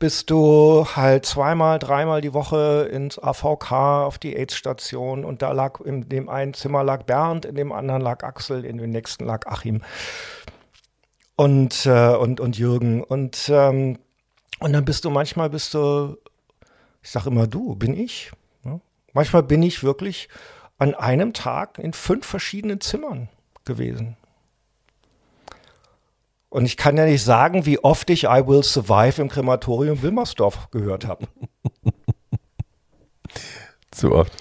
bist du halt zweimal, dreimal die Woche ins AVK auf die AIDS-Station und da lag in dem einen Zimmer lag Bernd, in dem anderen lag Axel, in dem nächsten lag Achim und, äh, und, und Jürgen. Und, ähm, und dann bist du manchmal, bist du, ich sage immer du, bin ich. Ne? Manchmal bin ich wirklich an einem Tag in fünf verschiedenen Zimmern gewesen. Und ich kann ja nicht sagen, wie oft ich I Will Survive im Krematorium Wilmersdorf gehört habe. Zu oft.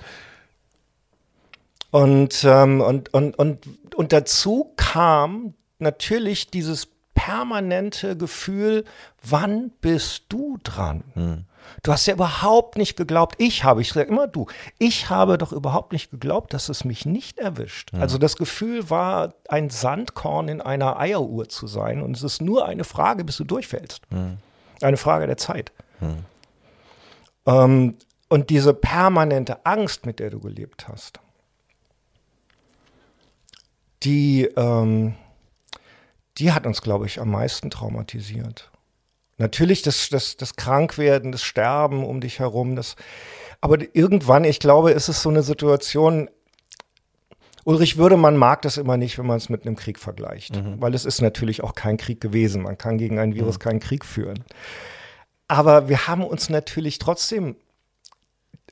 Und, ähm, und, und, und, und dazu kam natürlich dieses permanente Gefühl, wann bist du dran? Hm. Du hast ja überhaupt nicht geglaubt, ich habe, ich sage immer du, ich habe doch überhaupt nicht geglaubt, dass es mich nicht erwischt. Hm. Also das Gefühl war, ein Sandkorn in einer Eieruhr zu sein und es ist nur eine Frage, bis du durchfällst. Hm. Eine Frage der Zeit. Hm. Ähm, und diese permanente Angst, mit der du gelebt hast, die, ähm, die hat uns, glaube ich, am meisten traumatisiert. Natürlich das, das, das Krankwerden, das Sterben um dich herum, das, aber irgendwann, ich glaube, ist es so eine Situation, Ulrich Würdemann mag das immer nicht, wenn man es mit einem Krieg vergleicht, mhm. weil es ist natürlich auch kein Krieg gewesen. Man kann gegen ein Virus mhm. keinen Krieg führen. Aber wir haben uns natürlich trotzdem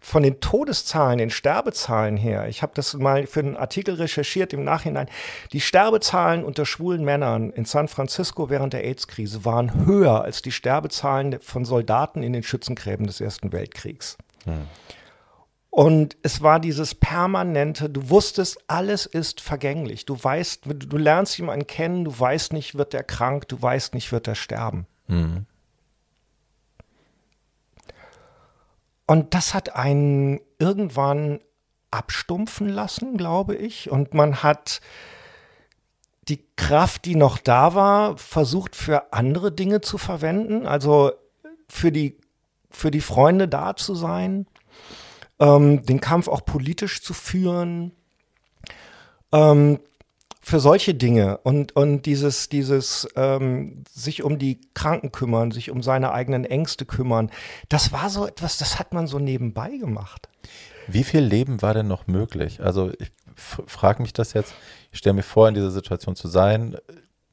von den Todeszahlen, den Sterbezahlen her, ich habe das mal für einen Artikel recherchiert im Nachhinein, die Sterbezahlen unter schwulen Männern in San Francisco während der AIDS-Krise waren höher als die Sterbezahlen von Soldaten in den Schützengräben des Ersten Weltkriegs. Hm. Und es war dieses permanente, du wusstest, alles ist vergänglich. Du weißt, du lernst jemanden kennen, du weißt nicht, wird er krank, du weißt nicht, wird er sterben. Mhm. Und das hat einen irgendwann abstumpfen lassen, glaube ich. Und man hat die Kraft, die noch da war, versucht für andere Dinge zu verwenden. Also für die, für die Freunde da zu sein, ähm, den Kampf auch politisch zu führen. Ähm, für solche Dinge und, und dieses, dieses ähm, sich um die Kranken kümmern, sich um seine eigenen Ängste kümmern, das war so etwas, das hat man so nebenbei gemacht. Wie viel Leben war denn noch möglich? Also ich frage mich das jetzt, ich stelle mir vor, in dieser Situation zu sein,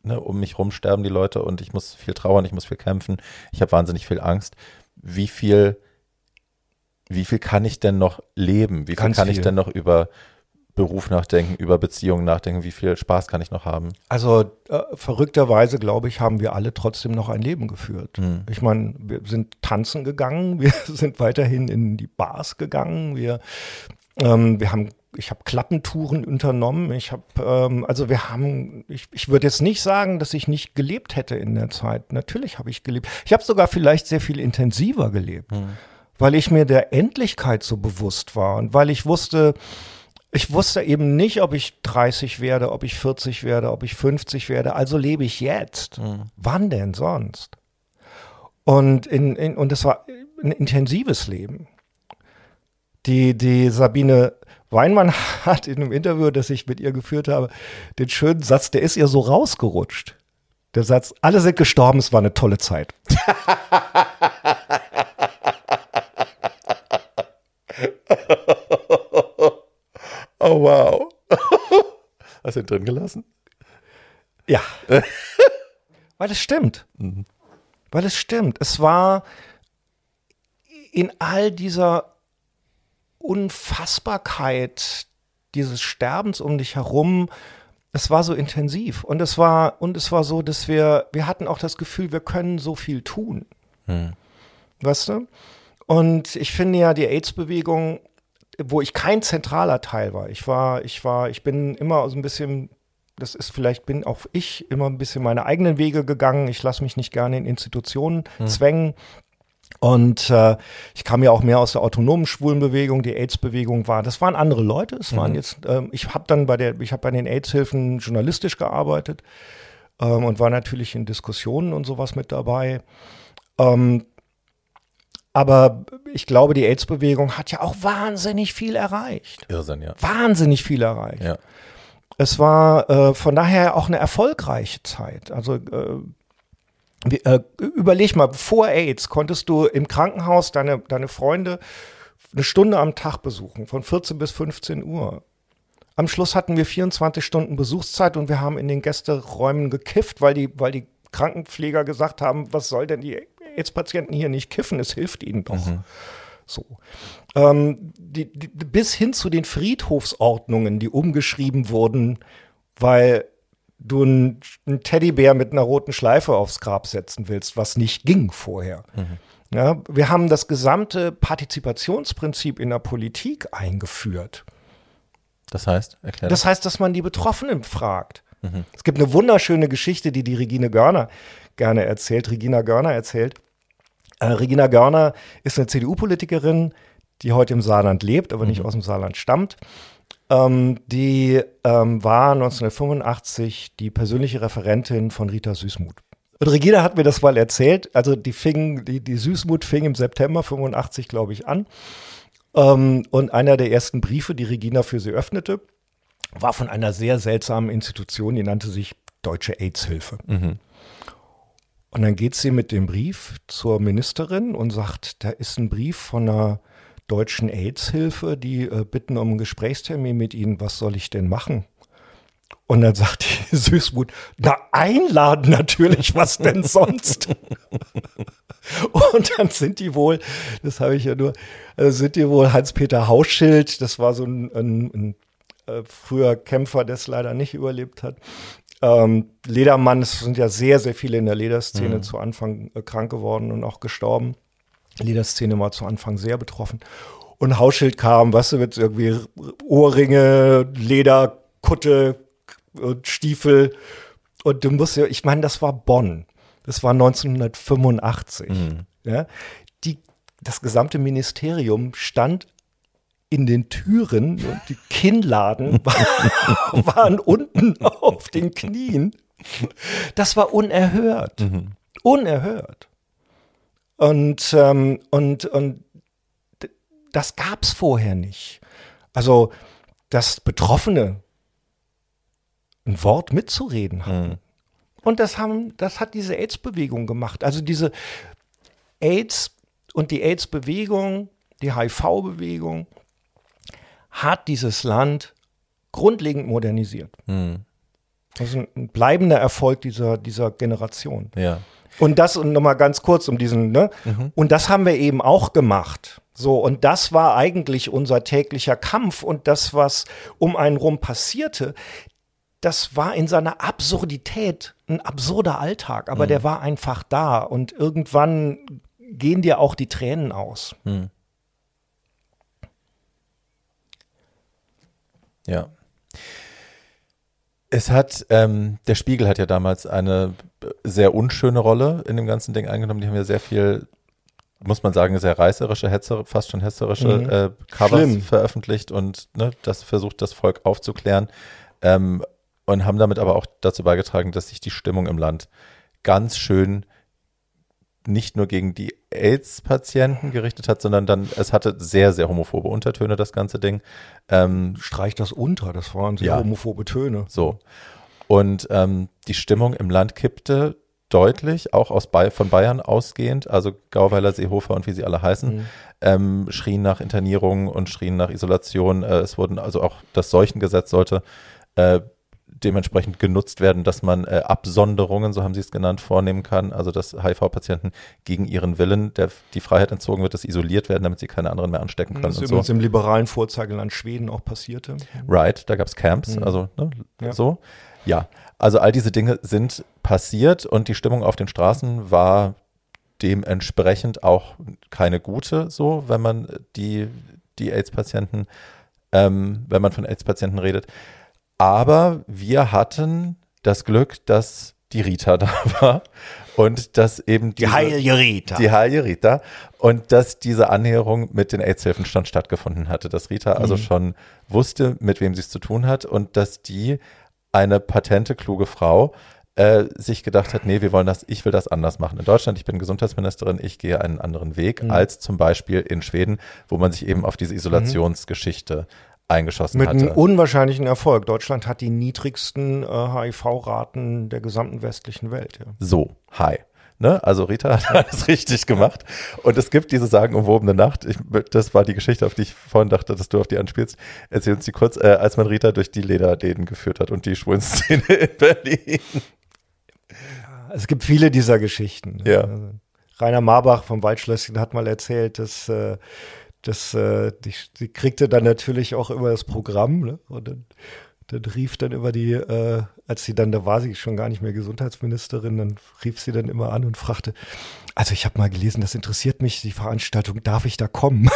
ne, um mich rum sterben die Leute und ich muss viel trauern, ich muss viel kämpfen, ich habe wahnsinnig viel Angst. Wie viel, wie viel kann ich denn noch leben? Wie viel Ganz kann viel. ich denn noch über Beruf nachdenken, über Beziehungen nachdenken, wie viel Spaß kann ich noch haben? Also äh, verrückterweise, glaube ich, haben wir alle trotzdem noch ein Leben geführt. Mhm. Ich meine, wir sind tanzen gegangen, wir sind weiterhin in die Bars gegangen, wir, ähm, wir haben ich habe Klappentouren unternommen. Ich habe, ähm, also wir haben, ich, ich würde jetzt nicht sagen, dass ich nicht gelebt hätte in der Zeit. Natürlich habe ich gelebt. Ich habe sogar vielleicht sehr viel intensiver gelebt, mhm. weil ich mir der Endlichkeit so bewusst war und weil ich wusste, ich wusste eben nicht, ob ich 30 werde, ob ich 40 werde, ob ich 50 werde. Also lebe ich jetzt. Mhm. Wann denn sonst? Und, in, in, und es war ein intensives Leben. Die, die Sabine Weinmann hat in einem Interview, das ich mit ihr geführt habe, den schönen Satz, der ist ihr so rausgerutscht. Der Satz, alle sind gestorben, es war eine tolle Zeit. Oh, wow. Hast du ihn drin gelassen? Ja. Weil es stimmt. Mhm. Weil es stimmt. Es war in all dieser Unfassbarkeit dieses Sterbens um dich herum, es war so intensiv und es war und es war so, dass wir wir hatten auch das Gefühl, wir können so viel tun. Hm. Weißt du? Und ich finde ja die AIDS Bewegung wo ich kein zentraler Teil war. Ich war, ich war, ich bin immer so ein bisschen, das ist vielleicht, bin auch ich immer ein bisschen meine eigenen Wege gegangen. Ich lasse mich nicht gerne in Institutionen hm. zwängen. Und äh, ich kam ja auch mehr aus der autonomen Schwulenbewegung, die AIDS-Bewegung war. Das waren andere Leute. Es waren mhm. jetzt, ähm, ich habe dann bei der, ich habe bei den AIDS-Hilfen journalistisch gearbeitet ähm, und war natürlich in Diskussionen und sowas mit dabei. Ähm, aber ich glaube, die AIDS-Bewegung hat ja auch wahnsinnig viel erreicht. Irrsinn, ja. Wahnsinnig viel erreicht. Ja. Es war äh, von daher auch eine erfolgreiche Zeit. Also äh, wie, äh, überleg mal, vor AIDS konntest du im Krankenhaus deine, deine Freunde eine Stunde am Tag besuchen, von 14 bis 15 Uhr. Am Schluss hatten wir 24 Stunden Besuchszeit und wir haben in den Gästeräumen gekifft, weil die, weil die Krankenpfleger gesagt haben, was soll denn die AIDS-Patienten hier nicht kiffen, es hilft ihnen doch. Mhm. So. Ähm, die, die, bis hin zu den Friedhofsordnungen, die umgeschrieben wurden, weil du einen, Teddybär mit einer roten Schleife aufs Grab setzen willst, was nicht ging vorher. Mhm. Ja, wir haben das gesamte Partizipationsprinzip in der Politik eingeführt. Das heißt, erklär das. das heißt, dass man die Betroffenen fragt. Mhm. Es gibt eine wunderschöne Geschichte, die die Regine Görner gerne erzählt, Regina Görner erzählt. Äh, Regina Görner ist eine CDU-Politikerin, die heute im Saarland lebt, aber mhm. nicht aus dem Saarland stammt. Ähm, die ähm, war 1985 die persönliche Referentin von Rita Süßmuth. Und Regina hat mir das mal erzählt. Also die fing, die, die Süßmuth fing im September 85, glaube ich, an. Ähm, und einer der ersten Briefe, die Regina für sie öffnete, war von einer sehr seltsamen Institution, die nannte sich Deutsche AIDS-Hilfe. Mhm. Und dann geht sie mit dem Brief zur Ministerin und sagt, da ist ein Brief von einer deutschen AIDS-Hilfe, die äh, bitten um einen Gesprächstermin mit ihnen. Was soll ich denn machen? Und dann sagt die Süßmut, na einladen natürlich, was denn sonst? Und dann sind die wohl, das habe ich ja nur, äh, sind die wohl Hans-Peter Hauschild, das war so ein, ein, ein äh, früher Kämpfer, der es leider nicht überlebt hat. Ähm, Ledermann, es sind ja sehr, sehr viele in der Lederszene mhm. zu Anfang äh, krank geworden und auch gestorben. Lederszene war zu Anfang sehr betroffen. Und Hauschild kam, weißt du, mit irgendwie Ohrringe, Lederkutte, und Stiefel. Und du musst ja, ich meine, das war Bonn. Das war 1985. Mhm. Ja. Die, das gesamte Ministerium stand in den Türen und die Kinnladen waren unten auf den Knien. Das war unerhört. Mhm. Unerhört. Und, ähm, und, und das gab es vorher nicht. Also, dass Betroffene ein Wort mitzureden haben. Mhm. Und das haben, das hat diese AIDS-Bewegung gemacht. Also diese AIDS und die AIDS-Bewegung, die HIV-Bewegung hat dieses Land grundlegend modernisiert. Mhm. Das ist ein bleibender Erfolg dieser, dieser Generation. Ja. Und das, und nochmal ganz kurz um diesen, ne? Mhm. Und das haben wir eben auch gemacht. So, und das war eigentlich unser täglicher Kampf und das, was um einen rum passierte, das war in seiner Absurdität ein absurder Alltag, aber mhm. der war einfach da und irgendwann gehen dir auch die Tränen aus. Mhm. Ja. Es hat, ähm, der Spiegel hat ja damals eine sehr unschöne Rolle in dem ganzen Ding eingenommen. Die haben ja sehr viel, muss man sagen, sehr reißerische, hetzer, fast schon hetzerische mhm. äh, Covers Schlimm. veröffentlicht und ne, das versucht, das Volk aufzuklären. Ähm, und haben damit aber auch dazu beigetragen, dass sich die Stimmung im Land ganz schön nicht nur gegen die AIDS-Patienten gerichtet hat, sondern dann, es hatte sehr, sehr homophobe Untertöne, das ganze Ding. Ähm, Streich das unter, das waren sehr ja, homophobe Töne. So. Und ähm, die Stimmung im Land kippte deutlich, auch aus ba von Bayern ausgehend, also Gauweiler, Seehofer und wie sie alle heißen, mhm. ähm, schrien nach Internierung und schrien nach Isolation. Äh, es wurden also auch das Seuchengesetz sollte äh, dementsprechend genutzt werden, dass man äh, Absonderungen, so haben sie es genannt, vornehmen kann. Also dass HIV-Patienten gegen ihren Willen der, die Freiheit entzogen wird, dass isoliert werden, damit sie keine anderen mehr anstecken können. Das ist übrigens so. im liberalen Vorzeigeland Schweden auch passierte. Right, da gab es Camps, mhm. also ne, ja. so. Ja, also all diese Dinge sind passiert und die Stimmung auf den Straßen war dementsprechend auch keine gute, so, wenn man die, die AIDS-Patienten, ähm, wenn man von AIDS-Patienten redet. Aber wir hatten das Glück, dass die Rita da war und dass eben diese, die heilige Rita. Die heilige Rita und dass diese Annäherung mit den AIDS-Hilfenstand stattgefunden hatte, dass Rita also mhm. schon wusste, mit wem sie es zu tun hat und dass die eine patente, kluge Frau äh, sich gedacht hat, nee, wir wollen das, ich will das anders machen. In Deutschland, ich bin Gesundheitsministerin, ich gehe einen anderen Weg mhm. als zum Beispiel in Schweden, wo man sich eben auf diese mhm. Isolationsgeschichte eingeschossen Mit hatte. Mit einem unwahrscheinlichen Erfolg. Deutschland hat die niedrigsten äh, HIV-Raten der gesamten westlichen Welt. Ja. So, hi. Ne? Also Rita hat alles richtig gemacht. Und es gibt diese sagenumwobene Nacht. Ich, das war die Geschichte, auf die ich vorhin dachte, dass du auf die anspielst. Erzähl uns die kurz, äh, als man Rita durch die Lederläden geführt hat und die Schwulenszene in Berlin. Es gibt viele dieser Geschichten. Ja. Also, Rainer Marbach vom Waldschlösschen hat mal erzählt, dass äh, das, äh, die, die kriegte dann natürlich auch immer das Programm, ne? Und dann, dann rief dann immer die, äh, als sie dann, da war sie schon gar nicht mehr Gesundheitsministerin, dann rief sie dann immer an und fragte, also ich habe mal gelesen, das interessiert mich, die Veranstaltung, darf ich da kommen?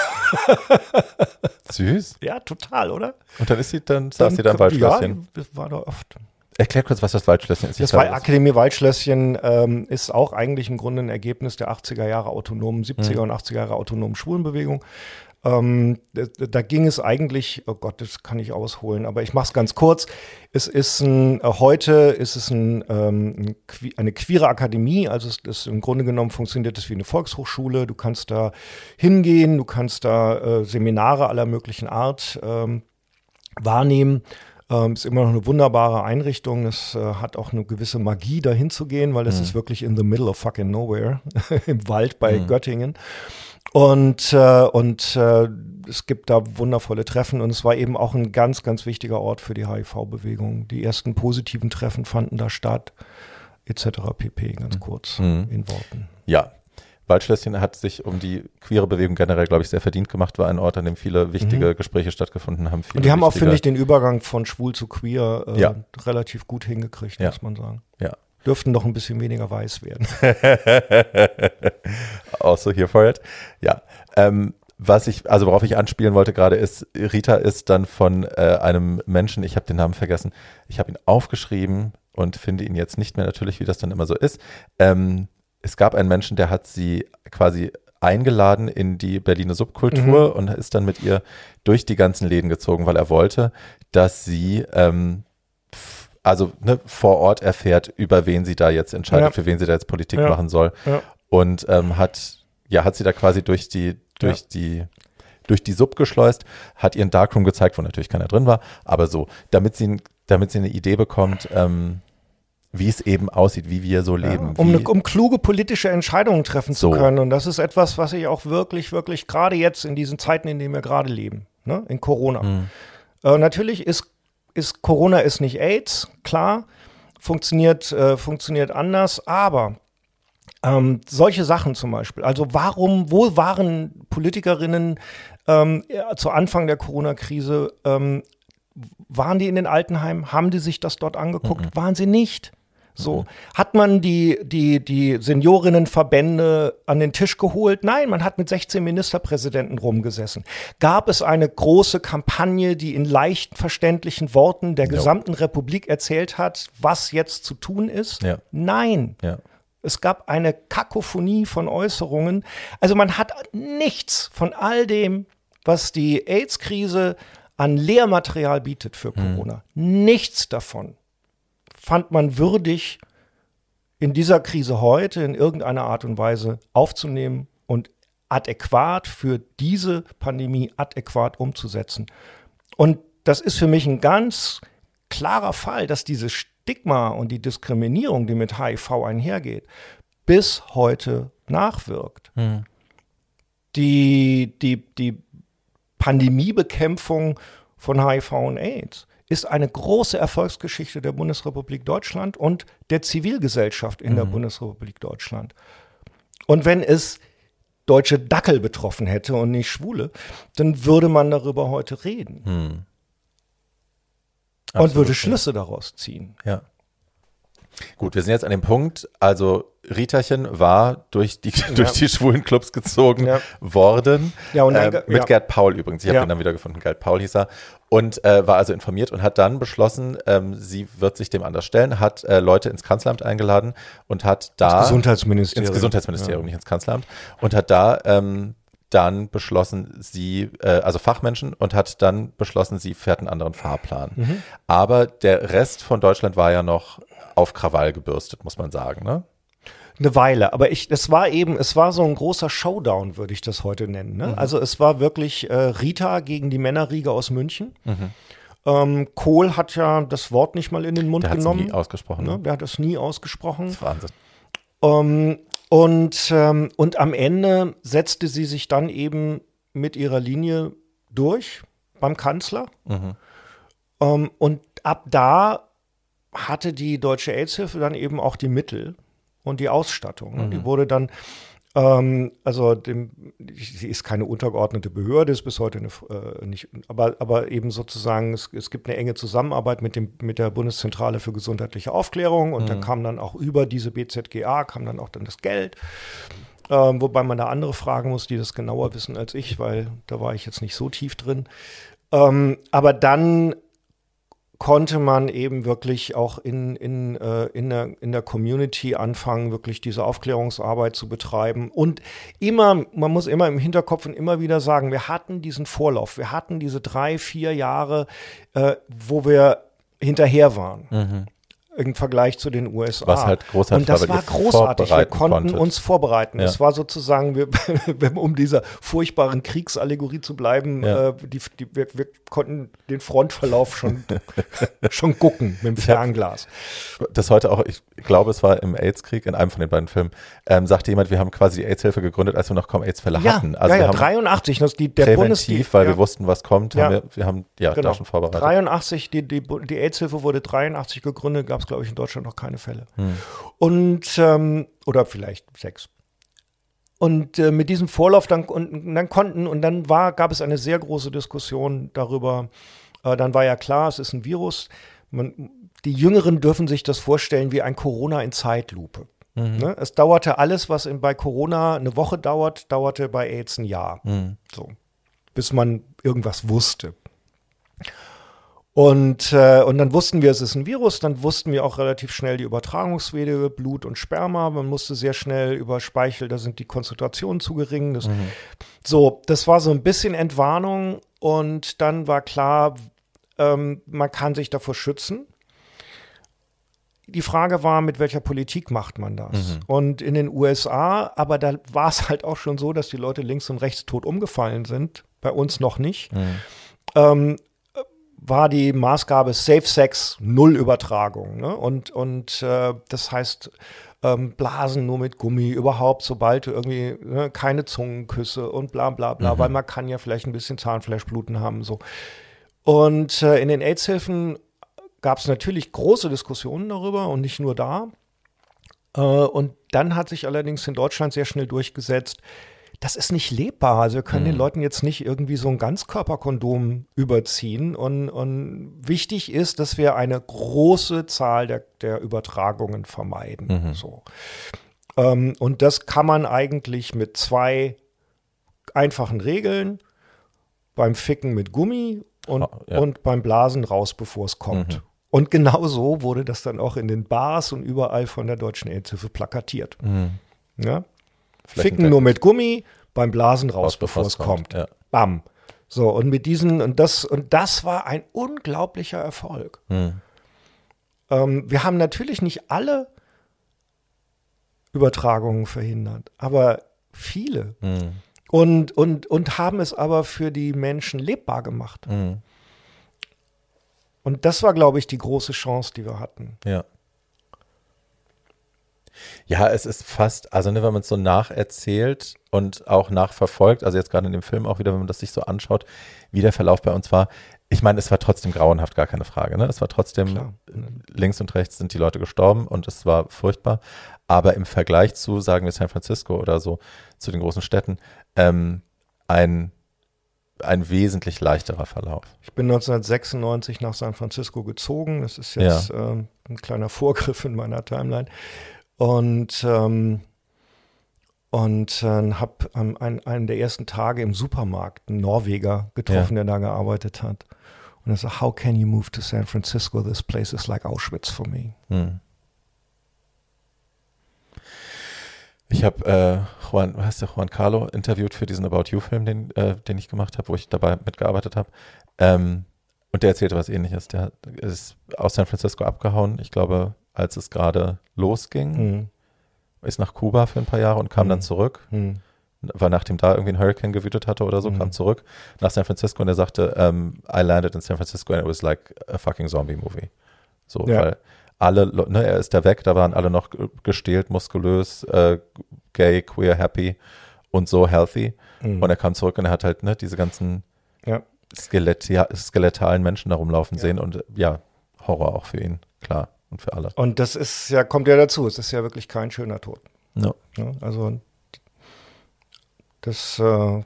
Süß. Ja, total, oder? Und dann ist sie dann, saß dann, sie da im Waldschlösschen? Ja, das war da oft. Erklär kurz, was das Waldschlösschen ist. Das war Akademie Waldschlösschen ähm, ist auch eigentlich im Grunde ein Ergebnis der 80er Jahre autonomen, 70er mhm. und 80er Jahre autonomen Schwulenbewegung. Ähm, da, da, ging es eigentlich, oh Gott, das kann ich ausholen, aber ich mache es ganz kurz. Es ist ein, äh, heute ist es ein, ähm, eine queere Akademie, also es ist im Grunde genommen funktioniert es wie eine Volkshochschule. Du kannst da hingehen, du kannst da äh, Seminare aller möglichen Art ähm, wahrnehmen. Ähm, ist immer noch eine wunderbare Einrichtung. Es äh, hat auch eine gewisse Magie, dahin zu gehen, weil es mhm. ist wirklich in the middle of fucking nowhere, im Wald bei mhm. Göttingen. Und, äh, und äh, es gibt da wundervolle Treffen und es war eben auch ein ganz, ganz wichtiger Ort für die HIV-Bewegung. Die ersten positiven Treffen fanden da statt, etc. pp, ganz kurz Mhm. in Worten. Ja. Waldschlösschen hat sich um die queere Bewegung generell, glaube ich, sehr verdient gemacht, war ein Ort, an dem viele wichtige Gespräche stattgefunden haben. Mhm. Und die haben auch, finde ich, den Übergang von schwul zu queer äh, Ja. relativ gut hingekriegt, Ja. muss man sagen. Ja. Dürften noch ein bisschen weniger weiß werden. also here for it. Ja. Ähm, was ich, also worauf ich anspielen wollte gerade ist, Rita ist dann von äh, einem Menschen, ich habe den Namen vergessen, ich habe ihn aufgeschrieben und finde ihn jetzt nicht mehr natürlich, wie das dann immer so ist. Ähm, es gab einen Menschen, der hat sie quasi eingeladen in die Berliner Subkultur und ist dann mit ihr durch die ganzen Läden gezogen, weil er wollte, dass sie ähm, also ne, vor Ort erfährt, über wen sie da jetzt entscheidet, Ja. für wen sie da jetzt Politik Ja. machen soll Ja. und ähm, hat ja hat sie da quasi durch die durch die durch die Sub geschleust, hat ihren Darkroom gezeigt, wo natürlich keiner drin war, aber so, damit sie damit sie eine Idee bekommt, ähm, wie es eben aussieht, wie wir so leben. um, wie, ne- um kluge politische Entscheidungen treffen So. zu können. Und das ist etwas, was ich auch wirklich, wirklich gerade jetzt in diesen Zeiten, in denen wir gerade leben, ne, in Corona. Mhm. Äh, natürlich ist, ist Corona ist nicht AIDS, klar, funktioniert, äh, funktioniert anders, aber ähm, solche Sachen zum Beispiel. Also warum, wo waren Politikerinnen ähm, ja, zu Anfang der Corona-Krise? Ähm, waren die in den Altenheimen? Haben die sich das dort angeguckt? Waren sie nicht? So. Hat man die, die, die Seniorinnenverbände an den Tisch geholt? Nein, man hat mit 16 Ministerpräsidenten rumgesessen. Gab es eine große Kampagne, die in leicht verständlichen Worten der gesamten Republik erzählt hat, was jetzt zu tun ist? Ja. Nein. ja. Es gab eine Kakophonie von Äußerungen. Also man hat nichts von all dem, was die AIDS-Krise an Lehrmaterial bietet für Corona. Nichts davon fand man würdig, in dieser Krise heute in irgendeiner Art und Weise aufzunehmen und adäquat für diese Pandemie adäquat umzusetzen. Und das ist für mich ein ganz klarer Fall, dass dieses Stigma und die Diskriminierung, die mit HIV einhergeht, bis heute nachwirkt. Die, die, die Pandemiebekämpfung von HIV und AIDS ist eine große Erfolgsgeschichte der Bundesrepublik Deutschland und der Zivilgesellschaft in der Bundesrepublik Deutschland. Und wenn es deutsche Dackel betroffen hätte und nicht Schwule, dann würde man darüber heute reden und Absolut, würde ja. Schlüsse daraus ziehen. Ja. Gut, wir sind jetzt an dem Punkt, also Ritachen war durch die, durch die schwulen Clubs gezogen Ja. worden. Ja, und dann äh, mit ja. Gerd Paul übrigens. Ich habe Ja. ihn dann wieder gefunden. Gerd Paul hieß er. Und äh, war also informiert und hat dann beschlossen, ähm, sie wird sich dem anders stellen, hat äh, Leute ins Kanzleramt eingeladen und hat da Gesundheitsministerium. ins Gesundheitsministerium, nicht ins Kanzleramt, und hat da ähm, dann beschlossen, sie, äh, also Fachmenschen, und hat dann beschlossen, sie fährt einen anderen Fahrplan. Mhm. Aber der Rest von Deutschland war ja noch auf Krawall gebürstet, muss man sagen, ne? eine Weile, aber ich, es war eben, es war so ein großer Showdown, würde ich das heute nennen. Ne? Also es war wirklich äh, Rita gegen die Männerriege aus München. Ähm, Kohl hat ja das Wort nicht mal in den Mund Der hat es genommen. nie ausgesprochen. ne? Ne? Der hat es nie ausgesprochen. Das ist Wahnsinn. Ähm, und, ähm, und am Ende setzte sie sich dann eben mit ihrer Linie durch beim Kanzler. Ähm, und ab da hatte die Deutsche AIDS-Hilfe dann eben auch die Mittel und die Ausstattung. ne? Die wurde dann, ähm, also dem, sie ist keine untergeordnete Behörde, ist bis heute eine, äh, nicht, aber, aber eben sozusagen, es, es gibt eine enge Zusammenarbeit mit, dem, mit der Bundeszentrale für gesundheitliche Aufklärung und da kam dann auch über diese BZGA, kam dann auch dann das Geld. Ähm, wobei man da andere fragen muss, die das genauer wissen als ich, weil da war ich jetzt nicht so tief drin. Ähm, aber dann konnte man eben wirklich auch in, in, äh, in, der, in der Community anfangen, wirklich diese Aufklärungsarbeit zu betreiben. Und immer, man muss immer im Hinterkopf und immer wieder sagen, wir hatten diesen Vorlauf, wir hatten diese drei, vier Jahre, äh, wo wir hinterher waren. Im Vergleich zu den USA. Was halt großartig Und das war, großartig. Wir konnten konntet. uns vorbereiten. Ja. Es war sozusagen, wir, um dieser furchtbaren Kriegsallegorie zu bleiben, Ja. äh, die, die, wir, wir konnten den Frontverlauf schon, schon gucken mit dem Fernglas. das heute auch, ich glaube, es war im AIDS-Krieg, in einem von den beiden Filmen, ähm, sagte jemand, wir haben quasi die AIDS-Hilfe gegründet, als wir noch kaum AIDS-Fälle Ja, hatten. Also ja, wir ja haben 83, das die, der präventiv, weil ja, wir wussten, was kommt, haben Ja. wir, wir haben ja genau. da schon vorbereitet. 83, die, die, die AIDS-Hilfe wurde 83 gegründet, gab es, glaube ich, in Deutschland noch keine Fälle. Hm. Und, ähm, oder vielleicht sechs. Und äh, mit diesem Vorlauf dann, und, dann konnten, und dann war, gab es eine sehr große Diskussion darüber, äh, dann war ja klar, es ist ein Virus. Man, die Jüngeren dürfen sich das vorstellen wie ein Corona in Zeitlupe. Mhm. Ne? Es dauerte alles, was in, bei Corona eine Woche dauert, dauerte bei AIDS ein Jahr. Mhm. So. Bis man irgendwas wusste. Und, äh, und dann wussten wir, es ist ein Virus, dann wussten wir auch relativ schnell die Übertragungswege, Blut und Sperma. Man musste sehr schnell über Speichel, da sind die Konzentrationen zu gering. Das, So, das war so ein bisschen Entwarnung und dann war klar, ähm, man kann sich davor schützen. Die Frage war, mit welcher Politik macht man das? Und in den USA, aber da war es halt auch schon so, dass die Leute links und rechts tot umgefallen sind. Bei uns noch nicht. Ähm, war die Maßgabe Safe Sex, Null Übertragung. Ne? Und, und äh, das heißt, ähm, Blasen nur mit Gummi, überhaupt, sobald du irgendwie ne, keine Zungenküsse und bla bla bla, weil man kann ja vielleicht ein bisschen Zahnfleischbluten haben. So. Und äh, in den AIDS-Hilfen gab es natürlich große Diskussionen darüber und nicht nur da. Äh, und dann hat sich allerdings in Deutschland sehr schnell durchgesetzt, das ist nicht lebbar. Also wir können den Leuten jetzt nicht irgendwie so ein Ganzkörperkondom überziehen. Und, und wichtig ist, dass wir eine große Zahl der, der Übertragungen vermeiden. So. Ähm, und das kann man eigentlich mit zwei einfachen Regeln. Beim Ficken mit Gummi und, Ah, ja. und beim Blasen raus, bevor es kommt. Und genau so wurde das dann auch in den Bars und überall von der Deutschen AIDS-Hilfe plakatiert. Ja? Ficken nur mit Gummi, beim Blasen raus, bevor es kommt. Ja. Bam. So, und mit diesen, und das, und das war ein unglaublicher Erfolg. Hm. Ähm, wir haben natürlich nicht alle Übertragungen verhindert, aber viele. Hm. Und, und, und haben es aber für die Menschen lebbar gemacht. Hm. Und das war, glaube ich, die große Chance, die wir hatten. Ja. Ja, es ist fast, also ne, wenn man es so nacherzählt und auch nachverfolgt, also jetzt gerade in dem Film auch wieder, wenn man das sich so anschaut, wie der Verlauf bei uns war. Ich meine, es war trotzdem grauenhaft, gar keine Frage. Ne? Es war trotzdem, Klar. links und rechts sind die Leute gestorben und es war furchtbar. Aber im Vergleich zu, sagen wir, San Francisco oder so, zu den großen Städten, ähm, ein, ein wesentlich leichterer Verlauf. Ich bin 1996 nach San Francisco gezogen. Das ist jetzt ähm, ein kleiner Vorgriff in meiner Timeline. Und, ähm, und äh, habe ähm, einen, einen der ersten Tage im Supermarkt einen Norweger getroffen, der da gearbeitet hat. Und er sagt, how can you move to San Francisco? This place is like Auschwitz for me. Hm. Ich habe äh, Juan, heißt der Juan Carlo interviewt für diesen About You-Film, den, äh, den ich gemacht habe, wo ich dabei mitgearbeitet habe. Ähm, und der erzählte was ähnliches. Der ist aus San Francisco abgehauen, ich glaube, als es gerade losging, Hm. ist nach Kuba für ein paar Jahre und kam Mhm. dann zurück. Hm. War nachdem da irgendwie ein Hurricane gewütet hatte oder so, Mhm. kam zurück nach San Francisco und er sagte, ähm, I landed in San Francisco and it was like a fucking zombie movie. So, Ja. weil alle, Le- ne, er ist da weg, da waren alle noch ge- gestählt, muskulös, äh, gay, queer, happy und so healthy. Mhm. Und er kam zurück und er hat halt ne, diese ganzen Ja. Skelett, skelettalen Menschen da rumlaufen sehen und ja, Horror auch für ihn, klar, und für alle. Und das ist ja, kommt ja dazu. Es ist ja wirklich kein schöner Tod. Ja. Ne? Also das äh,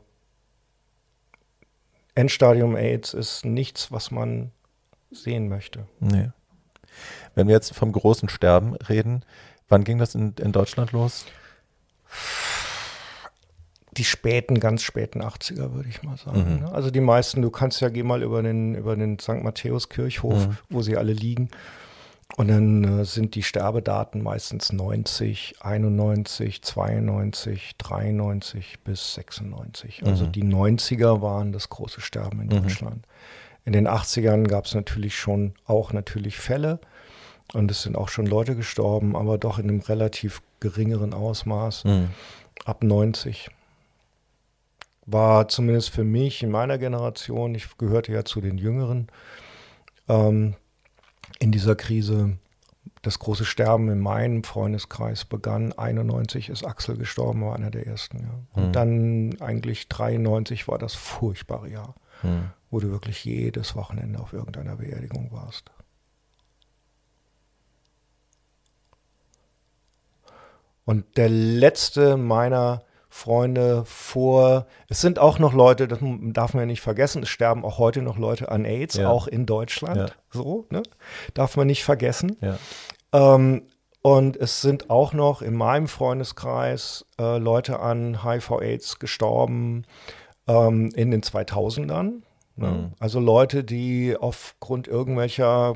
Endstadium AIDS ist nichts, was man sehen möchte. Nee. Wenn wir jetzt vom großen Sterben reden, wann ging das in, in Deutschland los? Die späten, ganz späten 80er, würde ich mal sagen. Mhm. ne? Also die meisten, du kannst ja, geh mal über den, über den St. Matthäus Kirchhof, Mhm. wo sie alle liegen. Und dann äh, sind die Sterbedaten meistens 90, 91, 92, 93 bis 96. Also Mhm. die 90er waren das große Sterben in Mhm. Deutschland. In den 80ern gab es natürlich schon auch natürlich Fälle. Und es sind auch schon Leute gestorben, aber doch in einem relativ geringeren Ausmaß. Mhm. Ab 90 war zumindest für mich in meiner Generation, ich gehörte ja zu den Jüngeren, ähm, in dieser Krise das große Sterben in meinem Freundeskreis begann. 91 ist Axel gestorben, war einer der ersten. Ja. Und mhm. dann eigentlich 93 war das furchtbare Jahr, mhm. wo du wirklich jedes Wochenende auf irgendeiner Beerdigung warst. Und der letzte meiner Freunde vor, es sind auch noch Leute, das darf man ja nicht vergessen, es sterben auch heute noch Leute an AIDS, ja. auch in Deutschland, ja. so, ne? darf man nicht vergessen. Ja. Ähm, und es sind auch noch in meinem Freundeskreis äh, Leute an HIV-AIDS gestorben ähm, in den 2000ern. Ne? Mhm. Also Leute, die aufgrund irgendwelcher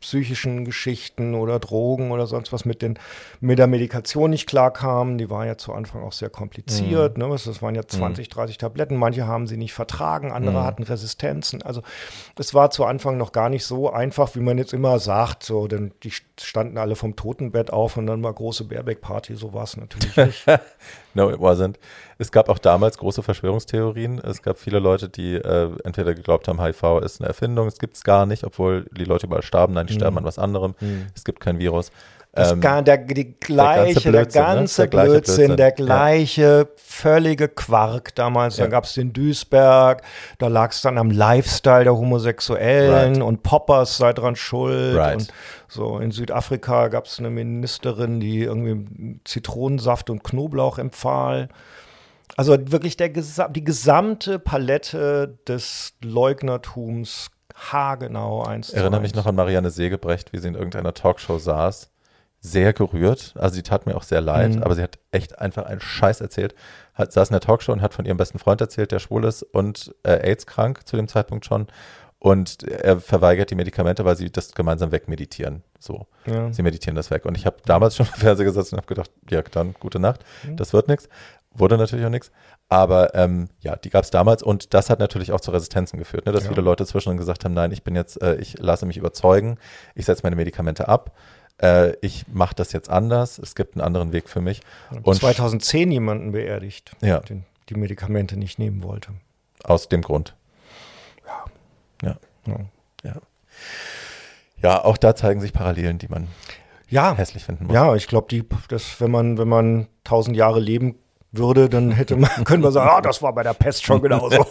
psychischen Geschichten oder Drogen oder sonst was mit, den, mit der Medikation nicht klarkamen. Die war ja zu Anfang auch sehr kompliziert. Mhm. Ne? Das waren ja 20, mhm. 30 Tabletten. Manche haben sie nicht vertragen, andere mhm. hatten Resistenzen. Also es war zu Anfang noch gar nicht so einfach, wie man jetzt immer sagt. So, denn die standen alle vom Totenbett auf und dann war große Baerbeck-Party. So war es natürlich nicht. no, it wasn't. Es gab auch damals große Verschwörungstheorien. Es gab viele Leute, die äh, entweder geglaubt haben, HIV ist eine Erfindung, es gibt es gar nicht, obwohl die Leute überall starben. Nein, die mhm. sterben an was anderem. Mhm. Es gibt kein Virus. Ähm, gar, der, die gleiche, der ganze Blödsinn, der, ganze ne? Blödsinn, der gleiche ja. völlige Quark damals. Ja. Da gab es den Duisberg, da lag es dann am Lifestyle der Homosexuellen right. und Poppers sei dran schuld. Right. Und so in Südafrika gab es eine Ministerin, die irgendwie Zitronensaft und Knoblauch empfahl. Also wirklich der, die gesamte Palette des Leugnertums haargenau eins. Ich erinnere mich noch an Marianne Segebrecht, wie sie in irgendeiner Talkshow saß. Sehr gerührt. Also sie tat mir auch sehr leid, mhm. aber sie hat echt einfach einen Scheiß erzählt. Hat, saß in der Talkshow und hat von ihrem besten Freund erzählt, der schwul ist und äh, AIDS krank zu dem Zeitpunkt schon. Und er verweigert die Medikamente, weil sie das gemeinsam wegmeditieren. So. Ja. Sie meditieren das weg. Und ich habe damals schon im Fernseher gesessen und habe gedacht, ja, dann gute Nacht. Mhm. Das wird nichts. Wurde natürlich auch nichts. Aber ähm, ja, die gab es damals und das hat natürlich auch zu Resistenzen geführt, ne? dass ja. viele Leute zwischendrin gesagt haben, nein, ich bin jetzt, äh, ich lasse mich überzeugen, ich setze meine Medikamente ab, äh, ich mache das jetzt anders, es gibt einen anderen Weg für mich. Und 2010 jemanden beerdigt, ja. den die Medikamente nicht nehmen wollte. Aus dem Grund. Ja. Ja. Ja. ja. auch da zeigen sich Parallelen, die man ja. hässlich finden muss. Ja, ich glaube, wenn man, wenn man tausend Jahre leben würde, dann hätte man, können wir sagen, ah, das war bei der Pest schon genauso.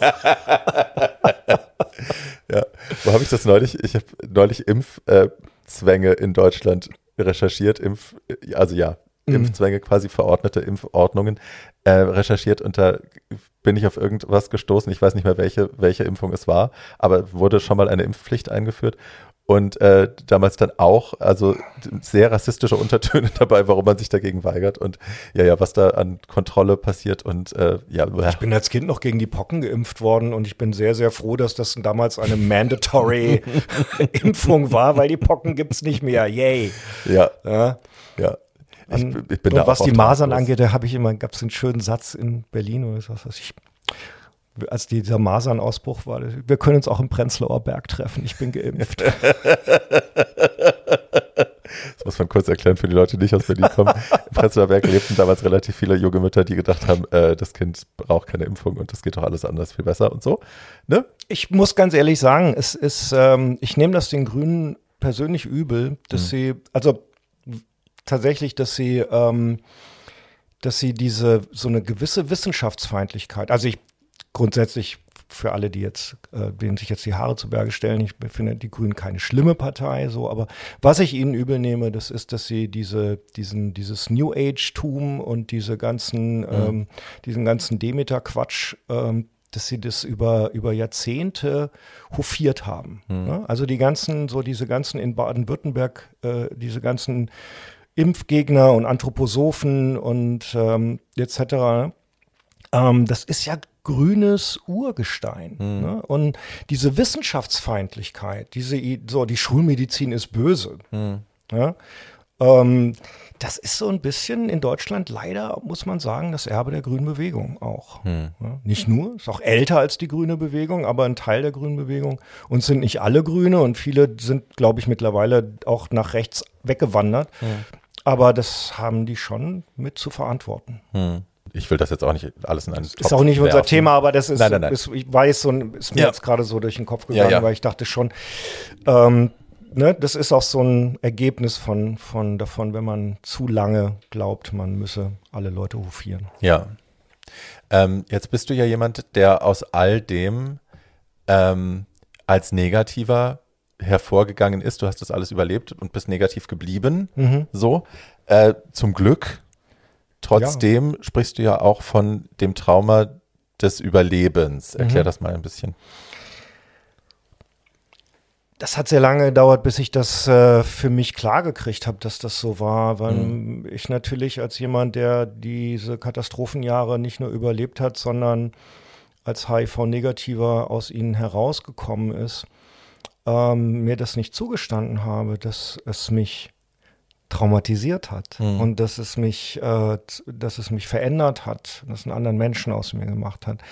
ja, wo habe ich das neulich? Ich habe neulich Impfzwänge in Deutschland recherchiert, Impf, also ja, mhm. Impfzwänge, quasi verordnete Impfordnungen äh, recherchiert und da bin ich auf irgendwas gestoßen. Ich weiß nicht mehr, welche, welche Impfung es war, aber wurde schon mal eine Impfpflicht eingeführt und äh, damals dann auch, also sehr rassistische Untertöne dabei, warum man sich dagegen weigert und ja, ja, was da an Kontrolle passiert und äh, ja. Ich bin als Kind noch gegen die Pocken geimpft worden und ich bin sehr, sehr froh, dass das damals eine mandatory Impfung war, weil die Pocken gibt's nicht mehr. Yay. Ja. Ja. ja. Ich, ich bin und was die Masern angeht, da habe ich immer, gab es einen schönen Satz in Berlin oder was weiß ich als dieser Masernausbruch war, wir können uns auch im Prenzlauer Berg treffen, ich bin geimpft. Das muss man kurz erklären für die Leute, die nicht aus Berlin kommen. Im Prenzlauer Berg lebten damals relativ viele junge Mütter, die gedacht haben, äh, das Kind braucht keine Impfung und das geht doch alles anders viel besser und so. Ne? Ich muss ganz ehrlich sagen, es ist, ähm, ich nehme das den Grünen persönlich übel, dass mhm. sie, also tatsächlich, dass sie, ähm, dass sie diese so eine gewisse Wissenschaftsfeindlichkeit, also ich grundsätzlich für alle, die jetzt, äh, denen sich jetzt die Haare zu Berge stellen, ich finde die Grünen keine schlimme Partei, so, aber was ich ihnen übel nehme, das ist, dass sie diese, diesen, dieses New Age-Tum und diese ganzen, mhm. ähm, diesen ganzen Demeter-Quatsch, ähm, dass sie das über, über Jahrzehnte hofiert haben. Mhm. Ne? Also die ganzen, so diese ganzen in Baden-Württemberg, äh, diese ganzen Impfgegner und Anthroposophen und ähm, etc. Ähm, das ist ja grünes Urgestein. Mhm. Ne? Und diese Wissenschaftsfeindlichkeit, diese, so, die Schulmedizin ist böse. Mhm. Ja? Ähm, das ist so ein bisschen in Deutschland leider, muss man sagen, das Erbe der Grünen Bewegung auch. Hm. Ja, nicht nur, ist auch älter als die Grüne Bewegung, aber ein Teil der Grünen Bewegung. Und sind nicht alle Grüne und viele sind, glaube ich, mittlerweile auch nach rechts weggewandert. Hm. Aber das haben die schon mit zu verantworten. Hm ich will das jetzt auch nicht alles in einen Topf Ist auch nicht unser Thema, aber das ist, nein, nein, nein. ist ich weiß so ist mir ja. jetzt gerade so durch den Kopf gegangen, ja, ja. weil ich dachte schon, ähm, ne, das ist auch so ein Ergebnis von, von davon, wenn man zu lange glaubt, man müsse alle Leute hofieren. Ja. Ähm, jetzt bist du ja jemand, der aus all dem ähm, als negativer hervorgegangen ist. Du hast das alles überlebt und bist negativ geblieben. Mhm. So. Äh, zum Glück Trotzdem ja. sprichst du ja auch von dem Trauma des Überlebens. Erklär mhm. das mal ein bisschen. Das hat sehr lange gedauert, bis ich das äh, für mich klargekriegt habe, dass das so war, weil mhm. ich natürlich als jemand, der diese Katastrophenjahre nicht nur überlebt hat, sondern als HIV-Negativer aus ihnen herausgekommen ist, ähm, mir das nicht zugestanden habe, dass es mich traumatisiert hat mhm. und dass es mich, äh, dass es mich verändert hat, dass es einen anderen Menschen aus mir gemacht hat.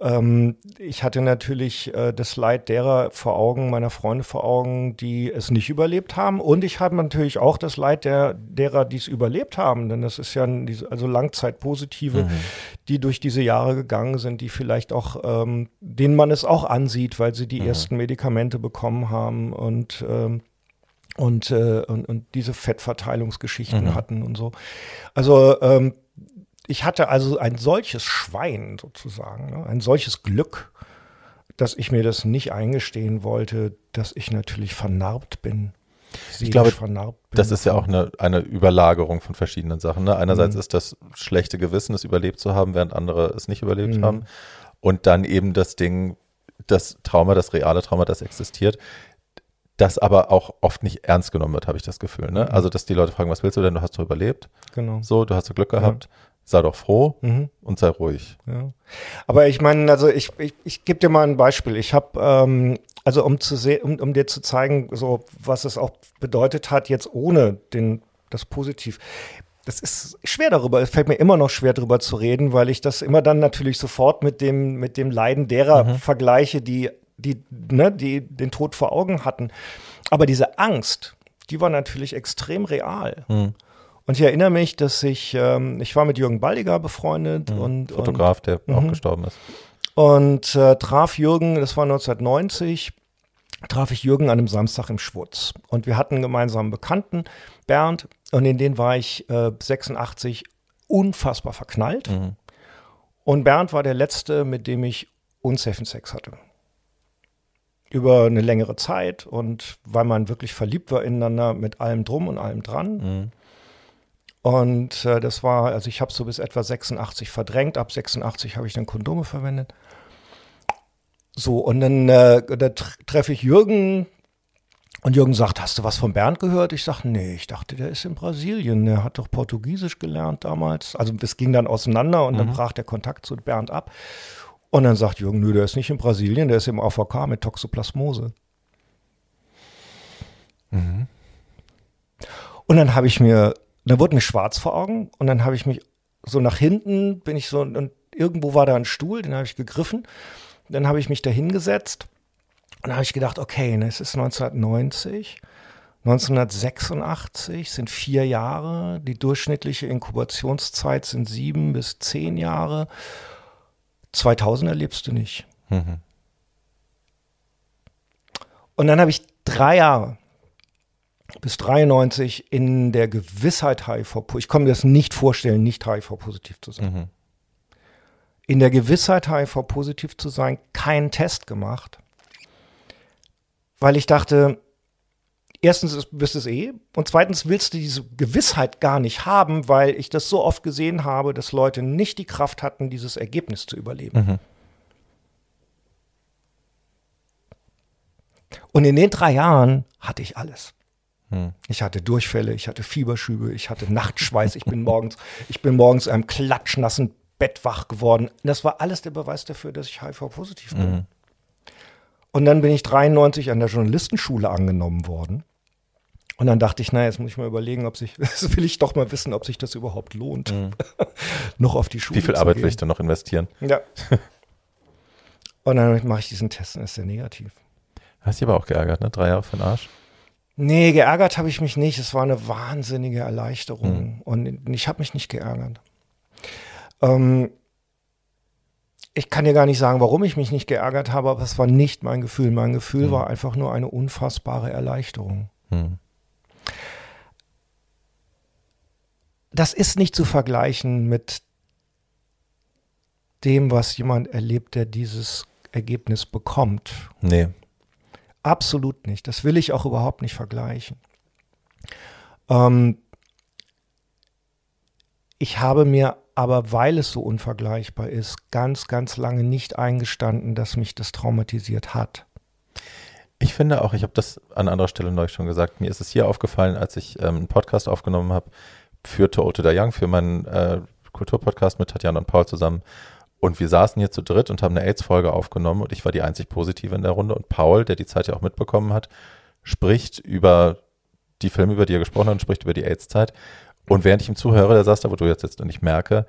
Ähm, ich hatte natürlich äh, das Leid derer vor Augen, meiner Freunde vor Augen, die es nicht überlebt haben. Und ich habe natürlich auch das Leid der, derer, die es überlebt haben. Denn das ist ja diese, also Langzeitpositive, mhm. die durch diese Jahre gegangen sind, die vielleicht auch, ähm, denen man es auch ansieht, weil sie die mhm. ersten Medikamente bekommen haben und ähm, und, äh, und, und diese Fettverteilungsgeschichten mhm. hatten und so. Also ähm, ich hatte also ein solches Schwein sozusagen, ne? ein solches Glück, dass ich mir das nicht eingestehen wollte, dass ich natürlich vernarbt bin. Ich glaube, das ist ja auch eine, eine Überlagerung von verschiedenen Sachen. Ne? Einerseits mhm. ist das schlechte Gewissen, es überlebt zu haben, während andere es nicht überlebt mhm. haben. Und dann eben das Ding, das Trauma, das reale Trauma, das existiert, das aber auch oft nicht ernst genommen wird, habe ich das Gefühl. Ne? Mhm. Also, dass die Leute fragen, was willst du denn? Du hast doch überlebt. Genau. So, du hast doch Glück gehabt. Ja. Sei doch froh mhm. und sei ruhig. Ja. Aber ich meine, also ich, ich, ich gebe dir mal ein Beispiel. Ich habe, ähm, also um zu sehen, um, um dir zu zeigen, so was es auch bedeutet hat, jetzt ohne den, das Positiv das ist schwer darüber, es fällt mir immer noch schwer darüber zu reden, weil ich das immer dann natürlich sofort mit dem, mit dem Leiden derer mhm. vergleiche, die die, ne, die den Tod vor Augen hatten. Aber diese Angst, die war natürlich extrem real. Mhm. Und ich erinnere mich, dass ich, ähm, ich war mit Jürgen Baldiger befreundet mhm. und Fotograf, und, der auch mhm. gestorben ist. Und äh, traf Jürgen, das war 1990, traf ich Jürgen an einem Samstag im Schwutz. Und wir hatten einen gemeinsamen Bekannten, Bernd, und in den war ich äh, 86 unfassbar verknallt. Mhm. Und Bernd war der Letzte, mit dem ich unsafen Sex hatte über eine längere Zeit und weil man wirklich verliebt war ineinander mit allem drum und allem dran. Mhm. Und äh, das war, also ich habe so bis etwa 86 verdrängt. Ab 86 habe ich dann Kondome verwendet. So, und dann äh, da treffe ich Jürgen und Jürgen sagt, hast du was von Bernd gehört? Ich sage, nee, ich dachte, der ist in Brasilien. Der hat doch Portugiesisch gelernt damals. Also es ging dann auseinander und mhm. dann brach der Kontakt zu Bernd ab. Und dann sagt Jürgen, nö, der ist nicht in Brasilien, der ist im AVK mit Toxoplasmose. Mhm. Und dann habe ich mir, dann wurde mir schwarz vor Augen und dann habe ich mich so nach hinten, bin ich so, und irgendwo war da ein Stuhl, den habe ich gegriffen. Dann habe ich mich da hingesetzt und dann habe ich gedacht, okay, ne, es ist 1990. 1986 sind vier Jahre, die durchschnittliche Inkubationszeit sind sieben bis zehn Jahre 2000 erlebst du nicht. Mhm. Und dann habe ich drei Jahre bis 93 in der Gewissheit HIV, ich kann mir das nicht vorstellen, nicht HIV-positiv zu sein. Mhm. In der Gewissheit HIV-positiv zu sein, keinen Test gemacht, weil ich dachte, erstens wirst du es eh und zweitens willst du diese Gewissheit gar nicht haben, weil ich das so oft gesehen habe, dass Leute nicht die Kraft hatten, dieses Ergebnis zu überleben. Mhm. Und in den drei Jahren hatte ich alles. Mhm. Ich hatte Durchfälle, ich hatte Fieberschübe, ich hatte Nachtschweiß, ich bin morgens, ich bin morgens in einem klatschnassen Bett wach geworden. Das war alles der Beweis dafür, dass ich HIV-positiv bin. Mhm. Und dann bin ich 93 an der Journalistenschule angenommen worden Und dann dachte ich, naja, jetzt muss ich mal überlegen, ob sich, das will ich doch mal wissen, ob sich das überhaupt lohnt, mhm. noch auf die Schule Wie viel Arbeit will ich da noch investieren? Ja. Und dann mache ich diesen Test und ist der negativ. Hast dich aber auch geärgert, ne? Drei Jahre für den Arsch? Nee, geärgert habe ich mich nicht. Es war eine wahnsinnige Erleichterung. Mhm. Und ich habe mich nicht geärgert. Ähm, ich kann dir gar nicht sagen, warum ich mich nicht geärgert habe, aber es war nicht mein Gefühl. Mein Gefühl mhm. war einfach nur eine unfassbare Erleichterung. Mhm. Das ist nicht zu vergleichen mit dem, was jemand erlebt, der dieses Ergebnis bekommt. Nee. Absolut nicht. Das will ich auch überhaupt nicht vergleichen. Ähm, ich habe mir aber, weil es so unvergleichbar ist, ganz, ganz lange nicht eingestanden, dass mich das traumatisiert hat. Ich finde auch, ich habe das an anderer Stelle neulich schon gesagt, mir ist es hier aufgefallen, als ich ähm, einen Podcast aufgenommen habe für To Old Young, für meinen äh, Kulturpodcast mit Tatjana und Paul zusammen. Und wir saßen hier zu dritt und haben eine AIDS-Folge aufgenommen und ich war die einzig Positive in der Runde. Und Paul, der die Zeit ja auch mitbekommen hat, spricht über die Filme, über die er gesprochen hat und spricht über die AIDS-Zeit. Und während ich ihm zuhöre, der saß da, wo du jetzt sitzt und ich merke,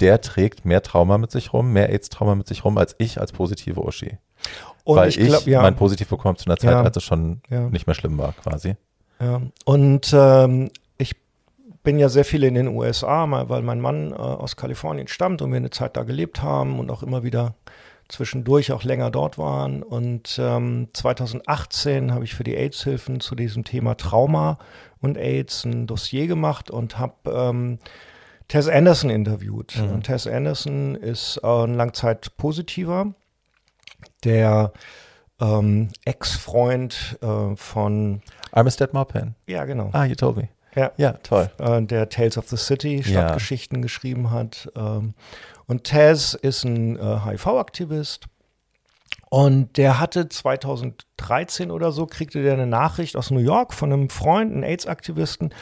der trägt mehr Trauma mit sich rum, mehr AIDS-Trauma mit sich rum, als ich als positive Uschi. Und Weil ich, glaub, ich ja. mein Positiv bekommen zu einer Zeit, ja. als es schon ja. nicht mehr schlimm war, quasi. Ja. Und ähm, bin ja sehr viel in den USA, weil mein Mann äh, aus Kalifornien stammt und wir eine Zeit da gelebt haben und auch immer wieder zwischendurch auch länger dort waren. Und ähm, 2018 habe ich für die AIDS-Hilfen zu diesem Thema Trauma und AIDS ein Dossier gemacht und habe ähm, Tess Anderson interviewt. Mhm. Und Tess Anderson ist äh, ein Langzeit-Positiver, der ähm, Ex-Freund äh, von I'm a Dead Marpan. Ja, genau. Ah, you told me. Ja, ja toll. Äh, der Tales of the City Stadtgeschichten ja. geschrieben hat. Ähm, und Taz ist ein äh, HIV-Aktivist. Und der hatte 2013 oder so, kriegte der eine Nachricht aus New York von einem Freund, einem AIDS-Aktivisten,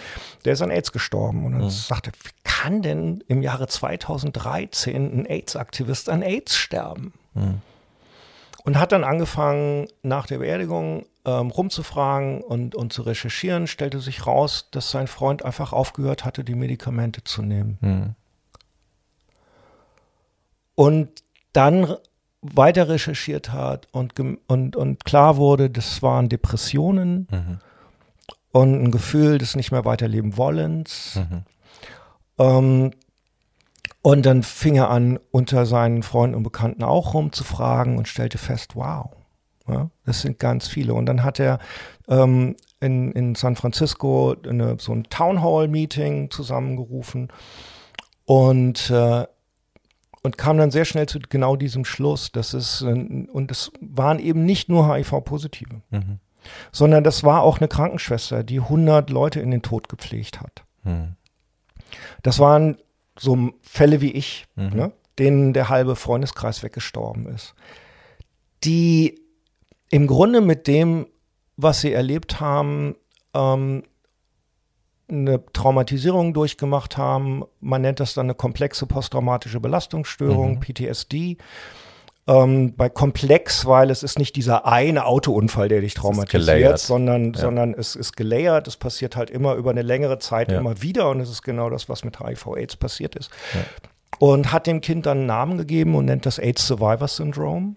der ist an AIDS gestorben. Und dann mhm. sagte, wie kann denn im Jahre 2013 ein AIDS-Aktivist an AIDS sterben? Mhm. Und hat dann angefangen, nach der Beerdigung ähm, rumzufragen und, und zu recherchieren, stellte sich raus, dass sein Freund einfach aufgehört hatte, die Medikamente zu nehmen. Mhm. Und dann weiter recherchiert hat und, und, und klar wurde, das waren Depressionen mhm. und ein Gefühl des nicht mehr weiterleben wollens. Mhm. Ähm, und dann fing er an, unter seinen Freunden und Bekannten auch rumzufragen und stellte fest, wow, ja, das sind ganz viele. Und dann hat er ähm, in, in San Francisco eine, so ein Town Hall Meeting zusammengerufen und äh, und kam dann sehr schnell zu genau diesem Schluss, dass es, und es waren eben nicht nur HIV-Positive, mhm. sondern das war auch eine Krankenschwester, die 100 Leute in den Tod gepflegt hat. Mhm. Das waren so Fälle wie ich, mhm. ne, denen der halbe Freundeskreis weggestorben ist, die im Grunde mit dem, was sie erlebt haben, ähm, eine Traumatisierung durchgemacht haben. Man nennt das dann eine komplexe posttraumatische Belastungsstörung, mhm. PTSD. Ähm, bei komplex, weil es ist nicht dieser eine Autounfall, der dich traumatisiert, sondern, ja. sondern es ist gelayert. Es passiert halt immer über eine längere Zeit ja. immer wieder und es ist genau das, was mit HIV-AIDS passiert ist. Ja. Und hat dem Kind dann einen Namen gegeben und nennt das AIDS Survivor Syndrome.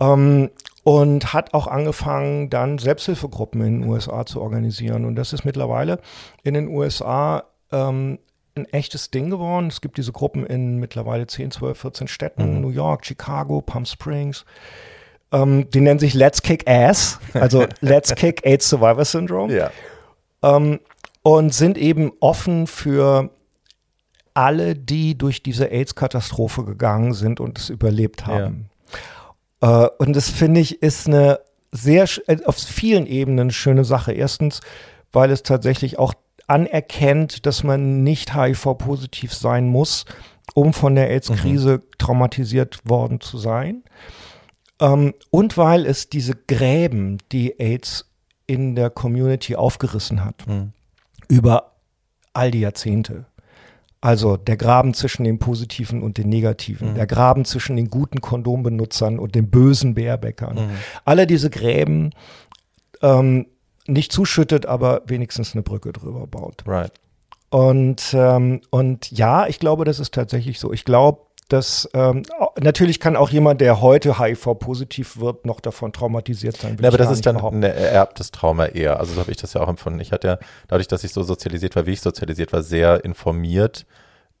Ähm, und hat auch angefangen, dann Selbsthilfegruppen in den USA zu organisieren. Und das ist mittlerweile in den USA ähm, ein echtes Ding geworden. Es gibt diese Gruppen in mittlerweile 10, 12, 14 Städten, mhm. New York, Chicago, Palm Springs. Ähm, die nennen sich Let's Kick Ass, also Let's Kick AIDS Survivor Syndrome. Ja. Ähm, und sind eben offen für alle, die durch diese AIDS-Katastrophe gegangen sind und es überlebt haben. Äh, und das finde ich ist eine sehr, äh, auf vielen Ebenen schöne Sache. Erstens, weil es tatsächlich auch anerkennt, dass man nicht HIV-positiv sein muss, um von der AIDS-Krise mhm. traumatisiert worden zu sein. Ähm, und weil es diese Gräben, die AIDS in der Community aufgerissen hat, mhm. über all die Jahrzehnte. Also der Graben zwischen den Positiven und den Negativen, mhm. der Graben zwischen den guten Kondombenutzern und den bösen Bärbäckern. Mhm. Alle diese Gräben ähm, nicht zuschüttet, aber wenigstens eine Brücke drüber baut. Right. Und, ähm, und ja, ich glaube, das ist tatsächlich so. Ich glaube, dass ähm, natürlich kann auch jemand, der heute HIV-positiv wird, noch davon traumatisiert sein. Ja, aber das ist dann behaupten. ein ererbtes Trauma eher. Also so habe ich das ja auch empfunden. Ich hatte ja, dadurch, dass ich so sozialisiert war, wie ich sozialisiert war, sehr informiert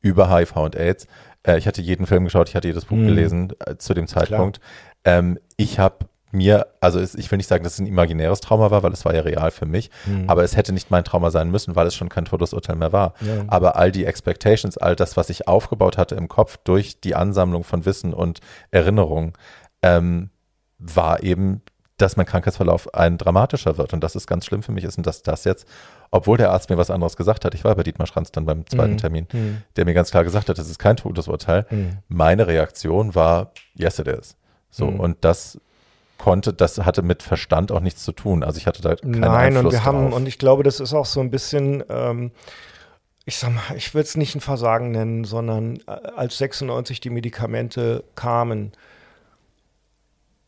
über HIV und AIDS. Äh, ich hatte jeden Film geschaut, ich hatte jedes Buch mhm. gelesen äh, zu dem Zeitpunkt. Ähm, ich habe mir, also es, ich will nicht sagen, dass es ein imaginäres Trauma war, weil es war ja real für mich, mhm. aber es hätte nicht mein Trauma sein müssen, weil es schon kein Todesurteil mehr war. Ja. Aber all die Expectations, all das, was ich aufgebaut hatte im Kopf durch die Ansammlung von Wissen und Erinnerungen, ähm, war eben, dass mein Krankheitsverlauf ein dramatischer wird. Und das ist ganz schlimm für mich ist und dass das jetzt, obwohl der Arzt mir was anderes gesagt hat, ich war bei Dietmar Schranz dann beim zweiten mhm. Termin, mhm. der mir ganz klar gesagt hat, das ist kein Todesurteil. Mhm. Meine Reaktion war, yes it is. So, mhm. und das konnte, das hatte mit Verstand auch nichts zu tun. Also ich hatte da keinen Nein, Einfluss und wir drauf. haben, und ich glaube, das ist auch so ein bisschen, ähm, ich sag mal, ich will es nicht ein Versagen nennen, sondern äh, als 96 die Medikamente kamen,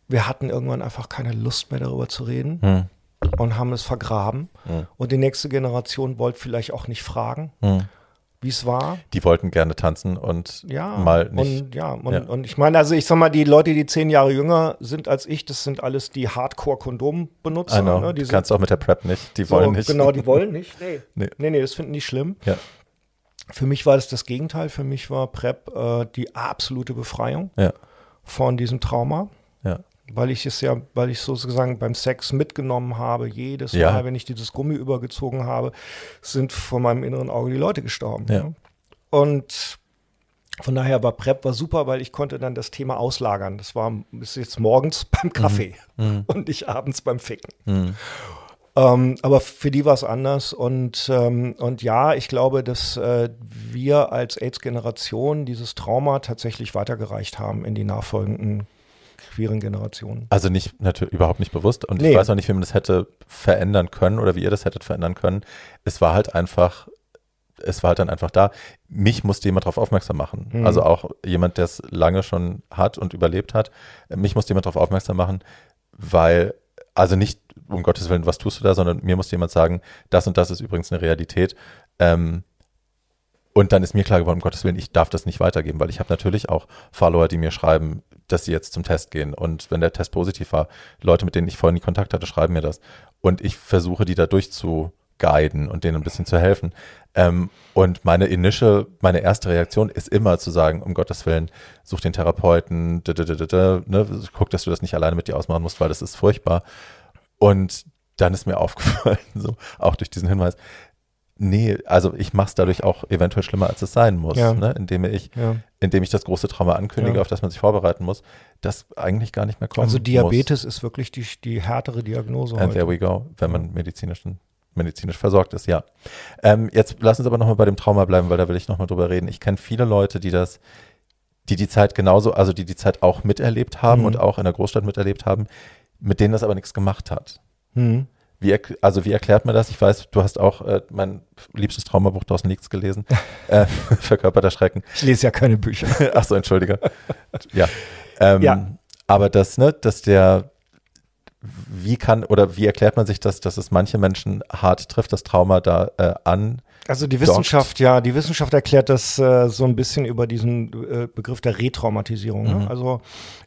wir hatten irgendwann einfach keine Lust mehr darüber zu reden hm. und haben es vergraben. Hm. Und die nächste Generation wollte vielleicht auch nicht fragen. Hm wie es war. Die wollten gerne tanzen und ja, mal nicht. Und, ja, und, ja. und ich meine, also ich sag mal, die Leute, die zehn Jahre jünger sind als ich, das sind alles die Hardcore-Kondom-Benutzer. Ne? Die du kannst auch mit der Prep nicht. Die so, wollen nicht. Genau, die wollen nicht. Nee, nee, nee, nee das finden die schlimm. Ja. Für mich war das das Gegenteil. Für mich war Prep äh, die absolute Befreiung ja. von diesem Trauma. Ja weil ich es ja, weil ich sozusagen beim Sex mitgenommen habe, jedes ja. Mal, wenn ich dieses Gummi übergezogen habe, sind vor meinem inneren Auge die Leute gestorben. Ja. Ne? Und von daher war Prep war super, weil ich konnte dann das Thema auslagern. Das war bis jetzt morgens beim Kaffee mhm. mhm. und nicht abends beim Ficken. Mhm. Ähm, aber für die war es anders. Und, ähm, und ja, ich glaube, dass äh, wir als AIDS-Generation dieses Trauma tatsächlich weitergereicht haben in die nachfolgenden queeren Generationen. Also nicht natürlich überhaupt nicht bewusst und nee. ich weiß auch nicht, wie man das hätte verändern können oder wie ihr das hättet verändern können. Es war halt einfach, es war halt dann einfach da. Mich musste jemand darauf aufmerksam machen. Mhm. Also auch jemand, der es lange schon hat und überlebt hat. Mich musste jemand darauf aufmerksam machen, weil, also nicht um Gottes Willen, was tust du da, sondern mir musste jemand sagen, das und das ist übrigens eine Realität. Ähm, und dann ist mir klar geworden, um Gottes Willen, ich darf das nicht weitergeben, weil ich habe natürlich auch Follower, die mir schreiben, dass sie jetzt zum Test gehen. Und wenn der Test positiv war, Leute, mit denen ich vorhin nie Kontakt hatte, schreiben mir das. Und ich versuche, die da durchzuguiden und denen ein bisschen zu helfen. Ähm, und meine initial, meine erste Reaktion ist immer zu sagen, um Gottes Willen, such den Therapeuten, ne, guck, dass du das nicht alleine mit dir ausmachen musst, weil das ist furchtbar. Und dann ist mir aufgefallen, so auch durch diesen Hinweis, Nee, also ich mache es dadurch auch eventuell schlimmer, als es sein muss, ja. ne? indem ich, ja. indem ich das große Trauma ankündige, ja. auf das man sich vorbereiten muss, das eigentlich gar nicht mehr kommt. Also Diabetes muss. ist wirklich die, die härtere Diagnose. And heute. there we go, wenn man medizinisch, medizinisch versorgt ist, ja. Ähm, jetzt lass uns aber nochmal bei dem Trauma bleiben, weil da will ich nochmal drüber reden. Ich kenne viele Leute, die das, die die Zeit genauso, also die die Zeit auch miterlebt haben mhm. und auch in der Großstadt miterlebt haben, mit denen das aber nichts gemacht hat. Mhm. Wie, also wie erklärt man das? Ich weiß, du hast auch äh, mein liebstes Traumabuch draußen liegt's gelesen. äh, Verkörperter Schrecken. Ich lese ja keine Bücher. Ach so, entschuldige. ja. Ähm, ja. Aber das, ne, dass der, wie kann oder wie erklärt man sich das, dass es manche Menschen hart trifft, das Trauma da äh, an? Also die Wissenschaft, dockt? ja, die Wissenschaft erklärt das äh, so ein bisschen über diesen äh, Begriff der Retraumatisierung. Ne? Mhm. Ne? Also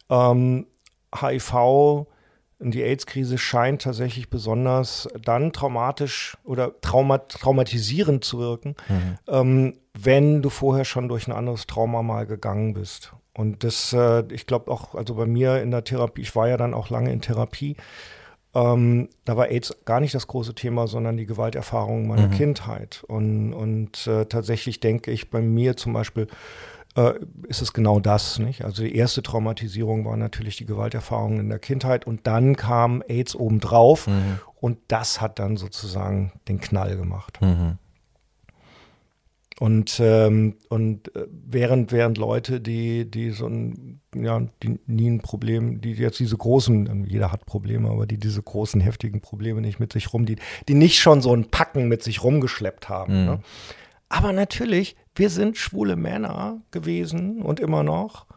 ähm, HIV die AIDS-Krise scheint tatsächlich besonders dann traumatisch oder trauma traumatisierend zu wirken, mhm. ähm, wenn du vorher schon durch ein anderes Trauma mal gegangen bist. Und das, äh, ich glaube auch, also bei mir in der Therapie, ich war ja dann auch lange in Therapie, ähm, da war AIDS gar nicht das große Thema, sondern die Gewalterfahrung meiner mhm. Kindheit. Und, und äh, tatsächlich denke ich bei mir zum Beispiel, äh, ist es genau das. Nicht? Also die erste Traumatisierung war natürlich die Gewalterfahrung in der Kindheit und dann kam AIDS obendrauf mhm. und das hat dann sozusagen den Knall gemacht. Mhm. Und, ähm, und äh, während, während Leute, die, die so ein, ja, die nie ein Problem, die jetzt diese großen, jeder hat Probleme, aber die diese großen, heftigen Probleme nicht mit sich rum, die, die nicht schon so ein Packen mit sich rumgeschleppt haben. Mhm. Ne? Aber natürlich, wir sind schwule Männer gewesen und immer noch.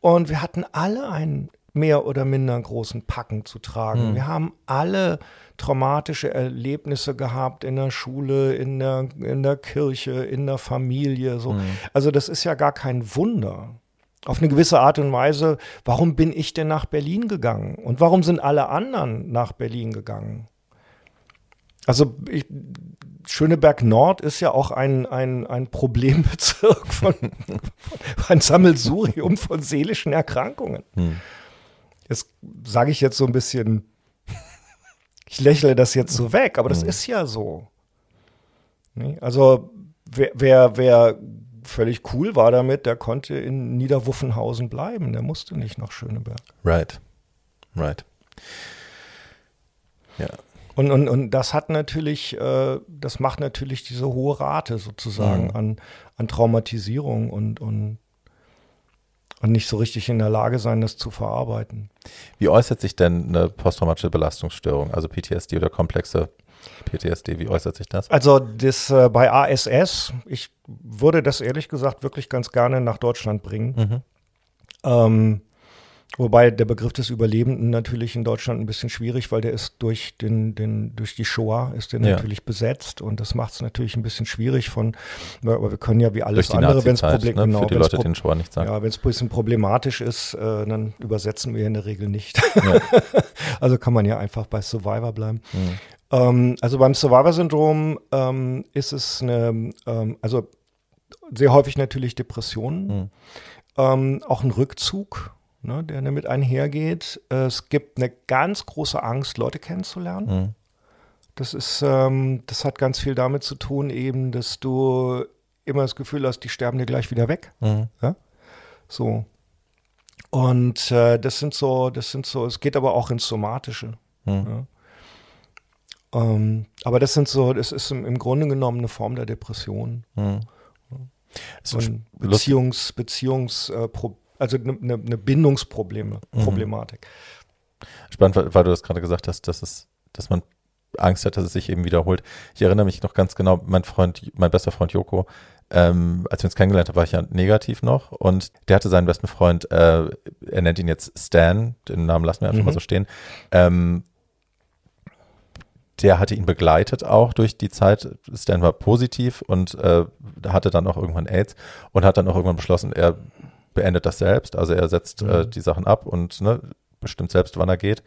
Und wir hatten alle ein mehr oder minder großen Packen zu tragen. Mhm. Wir haben alle traumatische Erlebnisse gehabt in der Schule, in der, in der Kirche, in der Familie. So. Mhm. Also das ist ja gar kein Wunder. Auf eine gewisse Art und Weise, warum bin ich denn nach Berlin gegangen? Und warum sind alle anderen nach Berlin gegangen? Also ich, Schöneberg Nord ist ja auch ein, ein, ein Problembezirk von, ein Sammelsurium von seelischen Erkrankungen. Hm. Das sage ich jetzt so ein bisschen, ich lächle das jetzt so weg, aber das Hm. ist ja so. Also wer, wer, wer völlig cool war damit, der konnte in Niederwuffenhausen bleiben, der musste nicht nach Schöneberg. Right. Right. Ja. Und, und, und das hat natürlich, äh, das macht natürlich diese hohe Rate sozusagen Mhm. an, an Traumatisierung und, und, und nicht so richtig in der Lage sein, das zu verarbeiten. Wie äußert sich denn eine posttraumatische Belastungsstörung, also PTSD oder komplexe PTSD, wie äußert sich das? Also das äh, bei ASS, ich würde das ehrlich gesagt wirklich ganz gerne nach Deutschland bringen. Mhm. Ähm, wobei der Begriff des Überlebenden natürlich in Deutschland ein bisschen schwierig, weil der ist durch den, den durch die Shoah ist der Ja. natürlich besetzt und das macht es natürlich ein bisschen schwierig von, aber wir können ja wie alles andere, wenn es Nazi-Zeit, Problem, ne? genau, für die Leute, Pro- den Shoah nicht sagen. ja, wenn es ein bisschen problematisch ist, äh, dann übersetzen wir in der Regel nicht. Ja. also kann man ja einfach bei Survivor bleiben. Mhm. Ähm, also beim Survivor-Syndrom ähm, ist es eine, ähm, also sehr häufig natürlich Depressionen, Mhm. ähm, auch ein Rückzug, ne, der damit einhergeht. Äh, Es gibt eine ganz große Angst, Leute kennenzulernen. Mhm. Das ist, ähm, das hat ganz viel damit zu tun, eben, dass du immer das Gefühl hast, die sterben dir gleich wieder weg. Mhm. So. Und äh, das sind so, das sind so, es geht aber auch ins Somatische. Mhm. Ja. Ähm, aber das sind so, das ist im, im Grunde genommen eine Form der Depression. Mhm. Lustig. Beziehungs, äh, also eine ne, ne Bindungsprobleme, Mhm. Problematik. Spannend, weil, weil du das gerade gesagt hast, dass es, dass man Angst hat, dass es sich eben wiederholt. Ich erinnere mich noch ganz genau, mein Freund, mein bester Freund Joko, ähm, als wir uns kennengelernt haben, war ich ja negativ noch und der hatte seinen besten Freund, äh, er nennt ihn jetzt Stan, den Namen lassen wir einfach Mhm. mal so stehen. Ähm, der hatte ihn begleitet auch durch die Zeit. Stan war positiv und äh, hatte dann auch irgendwann AIDS und hat dann auch irgendwann beschlossen, er beendet das selbst. Also er setzt äh, Mhm. die Sachen ab und ne, bestimmt selbst, wann er geht.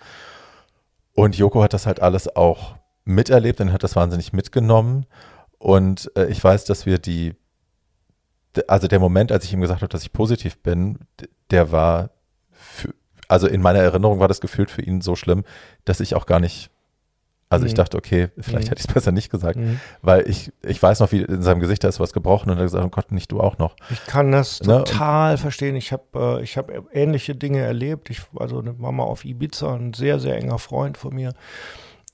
Und Joko hat das halt alles auch miterlebt und hat das wahnsinnig mitgenommen. Und äh, ich weiß, dass wir die, also der Moment, als ich ihm gesagt habe, dass ich positiv bin, der war, für, also in meiner Erinnerung war das gefühlt für ihn so schlimm, dass ich auch gar nicht, also ich Mhm. dachte, okay, vielleicht Mhm. hätte ich es besser nicht gesagt, Mhm. weil ich, ich weiß noch, wie in seinem Gesicht da ist was gebrochen und er hat gesagt, oh Gott, nicht du auch noch. Ich kann das Ne, total verstehen. Ich habe äh, ich hab ähnliche Dinge erlebt. Ich, also eine Mama auf Ibiza, ein sehr, sehr enger Freund von mir,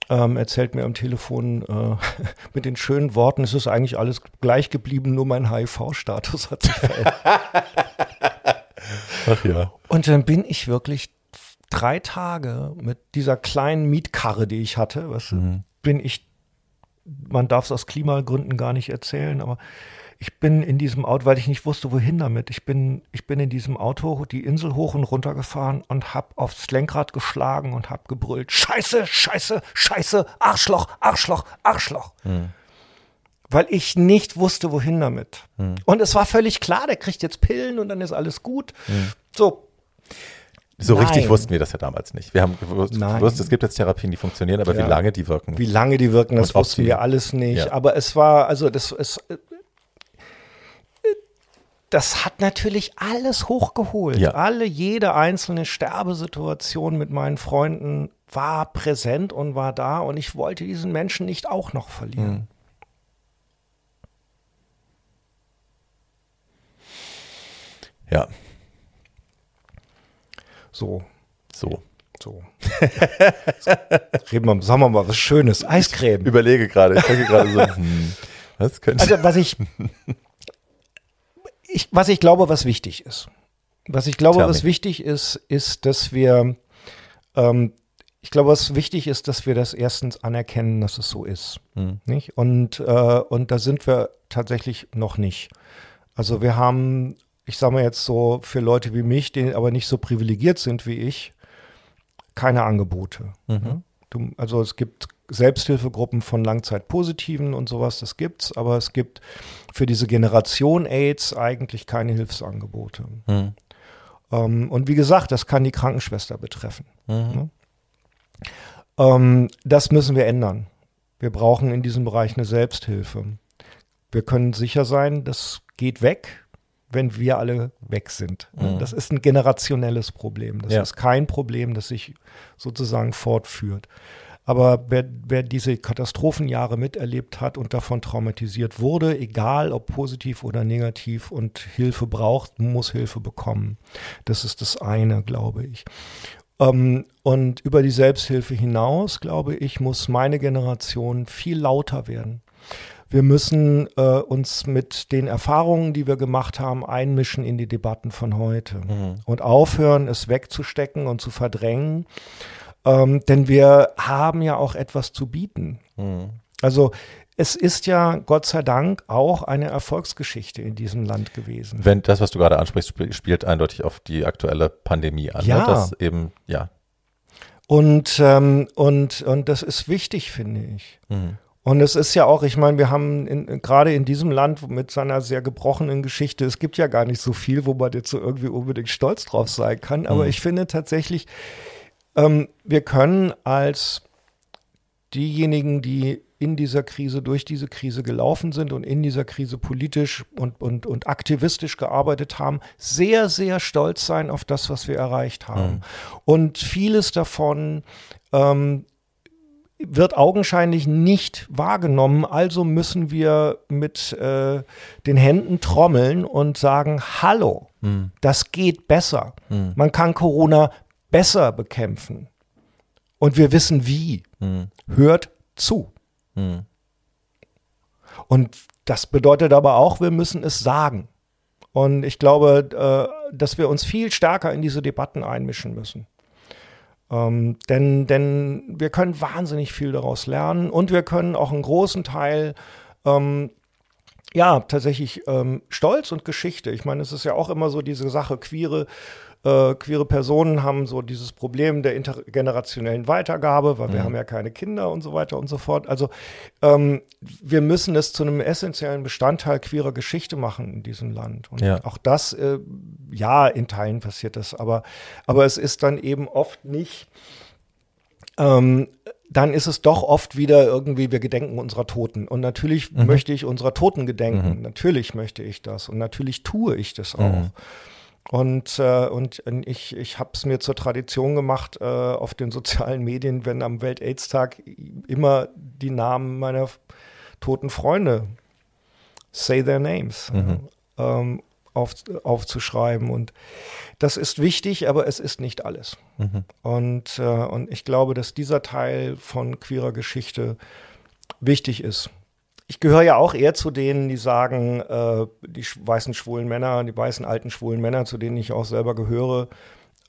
ähm, erzählt mir am Telefon äh, mit den schönen Worten, es ist eigentlich alles gleich geblieben, nur mein HIV-Status hat sich verändert. Ach ja. Und dann bin ich wirklich drei Tage mit dieser kleinen Mietkarre, die ich hatte, was Mhm. bin ich, man darf es aus Klimagründen gar nicht erzählen, aber ich bin in diesem Auto, weil ich nicht wusste, wohin damit. Ich bin, ich bin in diesem Auto die Insel hoch und runter gefahren und hab aufs Lenkrad geschlagen und hab gebrüllt: Scheiße, Scheiße, Scheiße, Arschloch, Arschloch, Arschloch. Mhm. Weil ich nicht wusste, wohin damit. Mhm. Und es war völlig klar, der kriegt jetzt Pillen und dann ist alles gut. So, So richtig Nein. wussten wir das ja damals nicht. Wir haben gewusst, gewusst es gibt jetzt Therapien, die funktionieren, aber Ja. wie lange die wirken. Wie lange die wirken, das wussten wir alles nicht. Ja. Aber es war, also das, es, äh, das hat natürlich alles hochgeholt. Ja. Alle, jede einzelne Sterbesituation mit meinen Freunden war präsent und war da und ich wollte diesen Menschen nicht auch noch verlieren. Mhm. Ja, So, so. so. Reden wir, sagen wir mal was Schönes. Eiscreme. Überlege gerade, ich denke gerade so, hm, was könnte. Also was ich, ich, was ich glaube, was wichtig ist. Was ich glaube, Tell was me. wichtig ist, ist, dass wir, ähm, ich glaube, was wichtig ist, dass wir das erstens anerkennen, dass es so ist. Hm. Nicht? Und, äh, und da sind wir tatsächlich noch nicht. Also wir haben, ich sage mal jetzt so, für Leute wie mich, die aber nicht so privilegiert sind wie ich, keine Angebote. Mhm. Du, also es gibt Selbsthilfegruppen von Langzeitpositiven und sowas, das gibt's, aber es gibt für diese Generation AIDS eigentlich keine Hilfsangebote. Mhm. Ähm, und wie gesagt, das kann die Krankenschwester betreffen. Mhm. Ne? Ähm, das müssen wir ändern. Wir brauchen in diesem Bereich eine Selbsthilfe. Wir können sicher sein, das geht weg, wenn wir alle weg sind. Mhm. Das ist ein generationelles Problem. Das ja. ist kein Problem, das sich sozusagen fortführt. Aber wer, wer, diese Katastrophenjahre miterlebt hat und davon traumatisiert wurde, egal ob positiv oder negativ und Hilfe braucht, muss Hilfe bekommen. Das ist das eine, glaube ich. Ähm, und über die Selbsthilfe hinaus, glaube ich, muss meine Generation viel lauter werden. Wir müssen äh, uns mit den Erfahrungen, die wir gemacht haben, einmischen in die Debatten von heute mhm. und aufhören, es wegzustecken und zu verdrängen. Ähm, denn wir haben ja auch etwas zu bieten. Mhm. Also es ist ja Gott sei Dank auch eine Erfolgsgeschichte in diesem Land gewesen. Wenn das, was du gerade ansprichst, spielt eindeutig auf die aktuelle Pandemie an. Ne? Ja. Ne? Das eben, ja. Und, ähm, und, und das ist wichtig, finde ich. Mhm. Und es ist ja auch, ich meine, wir haben in, gerade in diesem Land mit seiner sehr gebrochenen Geschichte, es gibt ja gar nicht so viel, wo man jetzt so irgendwie unbedingt stolz drauf sein kann. Aber mhm. ich finde tatsächlich, ähm, wir können als diejenigen, die in dieser Krise, durch diese Krise gelaufen sind und in dieser Krise politisch und, und, und aktivistisch gearbeitet haben, sehr, sehr stolz sein auf das, was wir erreicht haben. Mhm. Und vieles davon ähm, wird augenscheinlich nicht wahrgenommen. Also müssen wir mit äh, den Händen trommeln und sagen, hallo, mhm. das geht besser. Mhm. Man kann Corona besser bekämpfen. Und wir wissen wie. Mhm. Hört zu. Mhm. Und das bedeutet aber auch, wir müssen es sagen. Und ich glaube, äh, dass wir uns viel stärker in diese Debatten einmischen müssen. Ähm, denn, denn wir können wahnsinnig viel daraus lernen und wir können auch einen großen Teil ähm, ja, tatsächlich ähm, Stolz und Geschichte. Ich meine, es ist ja auch immer so diese Sache, queere äh, queere Personen haben so dieses Problem der intergenerationellen Weitergabe, weil mhm. wir haben ja keine Kinder und so weiter und so fort. Also ähm, wir müssen es zu einem essentiellen Bestandteil queerer Geschichte machen in diesem Land. Und ja. auch das, äh, ja, in Teilen passiert das, aber, aber es ist dann eben oft nicht ähm, dann ist es doch oft wieder irgendwie, wir gedenken unserer Toten. Und natürlich mhm. möchte ich unserer Toten gedenken. Mhm. Natürlich möchte ich das. Und natürlich tue ich das auch. Und, äh, und ich, ich habe es mir zur Tradition gemacht, äh, auf den sozialen Medien, wenn am Welt-Aids-Tag immer die Namen meiner toten Freunde, say their names, mhm. ähm, auf, aufzuschreiben. Und das ist wichtig, aber es ist nicht alles. Mhm. Und, äh, und ich glaube, dass dieser Teil von queerer Geschichte wichtig ist ich gehöre ja auch eher zu denen, die sagen, äh, die weißen schwulen Männer, die weißen alten schwulen Männer, zu denen ich auch selber gehöre,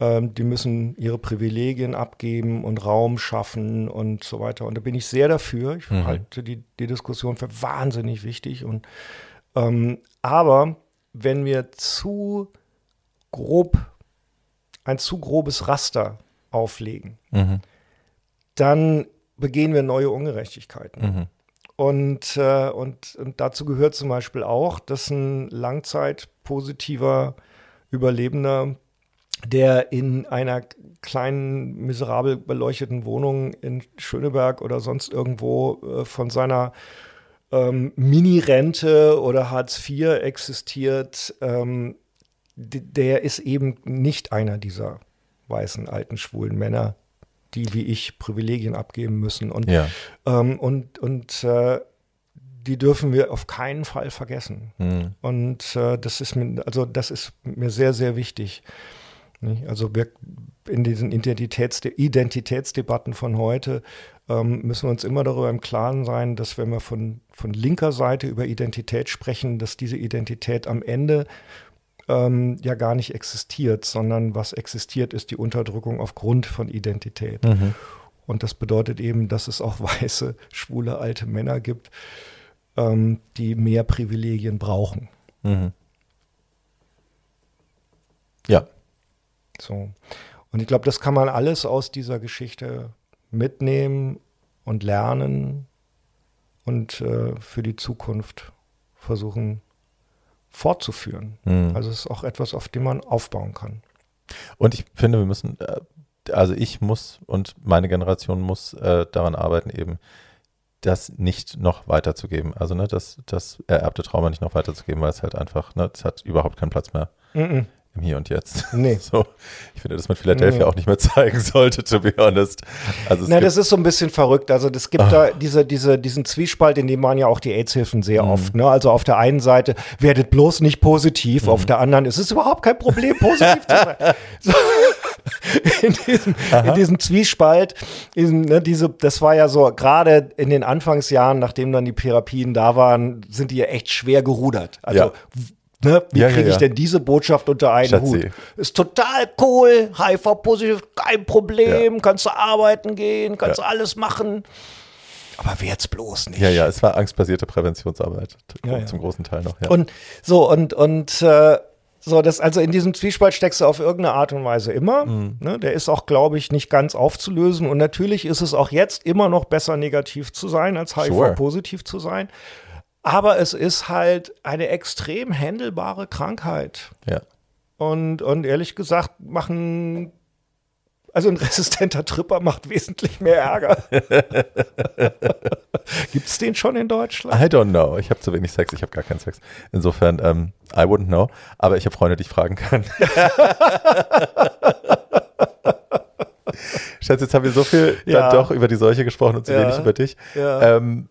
äh, die müssen ihre Privilegien abgeben und Raum schaffen und so weiter. Und da bin ich sehr dafür. Ich mhm. halte die, die Diskussion für wahnsinnig wichtig. Und ähm, aber wenn wir zu grob ein zu grobes Raster auflegen, mhm. dann begehen wir neue Ungerechtigkeiten. Mhm. Und, äh, und, und dazu gehört zum Beispiel auch, dass ein langzeitpositiver Überlebender, der in einer kleinen, miserabel beleuchteten Wohnung in Schöneberg oder sonst irgendwo äh, von seiner ähm, Mini-Rente oder Hartz IV existiert, ähm, der ist eben nicht einer dieser weißen, alten, schwulen Männer, die wie ich Privilegien abgeben müssen. Und, ja. ähm, und, und äh, die dürfen wir auf keinen Fall vergessen. Mhm. Und äh, das ist mir, also das ist mir sehr, sehr wichtig. Also wir in diesen Identitätsde Identitätsdebatten von heute ähm, müssen wir uns immer darüber im Klaren sein, dass wenn wir von, von linker Seite über Identität sprechen, dass diese Identität am Ende ähm, ja gar nicht existiert, sondern was existiert, ist die Unterdrückung aufgrund von Identität. Mhm. Und das bedeutet eben, dass es auch weiße, schwule, alte Männer gibt, ähm, die mehr Privilegien brauchen. Mhm. Ja. So. Und ich glaube, das kann man alles aus dieser Geschichte mitnehmen und lernen und äh, für die Zukunft versuchen fortzuführen. Mhm. Also es ist auch etwas, auf dem man aufbauen kann. Und ich finde, wir müssen, äh, also ich muss und meine Generation muss äh, daran arbeiten, eben das nicht noch weiterzugeben. Also ne, das, das ererbte Trauma nicht noch weiterzugeben, weil es halt einfach, ne, es hat überhaupt keinen Platz mehr. Mhm im Hier und Jetzt. Nee. So, ich finde, dass man Philadelphia nee. auch nicht mehr zeigen sollte, to be honest. Also Na, das ist so ein bisschen verrückt. Also es gibt oh. da diese, diese, diesen Zwiespalt, in dem man ja auch die AIDS-Hilfen sehr mhm. oft. Ne? Also auf der einen Seite werdet bloß nicht positiv, mhm. auf der anderen ist es überhaupt kein Problem, positiv zu sein. So. In diesem, in diesem, Zwiespalt, in, ne, diese, das war ja so, gerade in den Anfangsjahren, nachdem dann die Therapien da waren, sind die ja echt schwer gerudert. Also ja. Ne? Wie ja, kriege ja, ich denn diese Botschaft unter einen Schatzi. Hut? Ist total cool, HIV-positiv, kein Problem, kannst du arbeiten gehen, kannst du alles machen. Aber wer jetzt bloß nicht. Ja, ja, es war angstbasierte Präventionsarbeit zum großen Teil noch. Und so, und, und äh, so, das, also in diesem Zwiespalt steckst du auf irgendeine Art und Weise immer. Mhm. Ne, der ist auch, glaube ich, nicht ganz aufzulösen. Und natürlich ist es auch jetzt immer noch besser, negativ zu sein, als HIV-positiv sure. zu sein. Aber es ist halt eine extrem händelbare Krankheit. Ja. Und, und ehrlich gesagt machen, also ein resistenter Tripper macht wesentlich mehr Ärger. Gibt es den schon in Deutschland? I don't know. Ich habe zu wenig Sex, ich habe gar keinen Sex. Insofern, ähm, I wouldn't know. Aber ich habe Freunde, die ich fragen kann. Schatz, jetzt haben wir so viel ja. dann doch über die Seuche gesprochen und zu ja. wenig über dich. Ja. Ähm,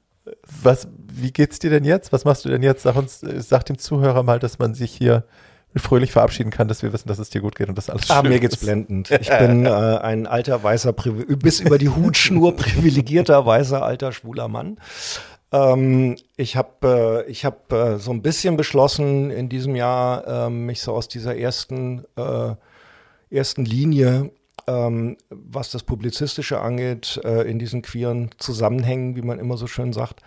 was, wie geht's dir denn jetzt? Was machst du denn jetzt? Sag uns, sag dem Zuhörer mal, dass man sich hier fröhlich verabschieden kann, dass wir wissen, dass es dir gut geht und dass alles ah, schön mir geht's ist. blendend. Ich bin äh, ein alter weißer bis über die Hutschnur privilegierter weißer alter schwuler Mann. Ähm, ich habe äh, ich hab, äh, so ein bisschen beschlossen in diesem Jahr, äh, mich so aus dieser ersten äh, ersten Linie ähm, was das Publizistische angeht, äh, in diesen queeren Zusammenhängen, wie man immer so schön sagt,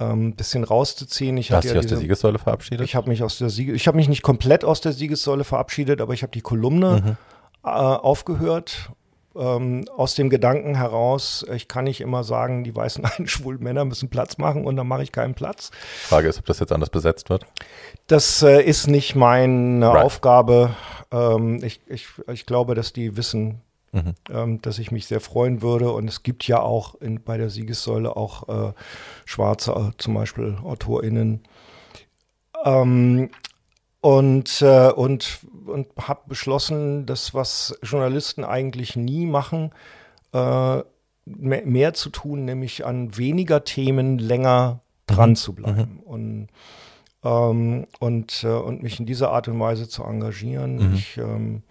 ähm, bisschen rauszuziehen. Ich Hast du dich ja aus der Siegessäule verabschiedet? Ich habe mich aus der Siege, ich habe mich nicht komplett aus der Siegessäule verabschiedet, aber ich habe die Kolumne mhm. äh, aufgehört. Ähm, aus dem Gedanken heraus, ich kann nicht immer sagen, die weißen einen schwulen Männer müssen Platz machen und dann mache ich keinen Platz. Frage ist, ob das jetzt anders besetzt wird? Das äh, ist nicht meine right. Aufgabe. Ähm, ich, ich, ich glaube, dass die wissen, Mhm. Ähm, dass ich mich sehr freuen würde. Und es gibt ja auch in, bei der Siegessäule auch äh, schwarze, äh, zum Beispiel AutorInnen. Ähm, und äh, und, und habe beschlossen, das, was Journalisten eigentlich nie machen, äh, mehr, mehr, zu tun, nämlich an weniger Themen länger dran mhm. zu bleiben. Mhm. Und ähm, und, äh, und mich in dieser Art und Weise zu engagieren. Mhm. Ich ähm,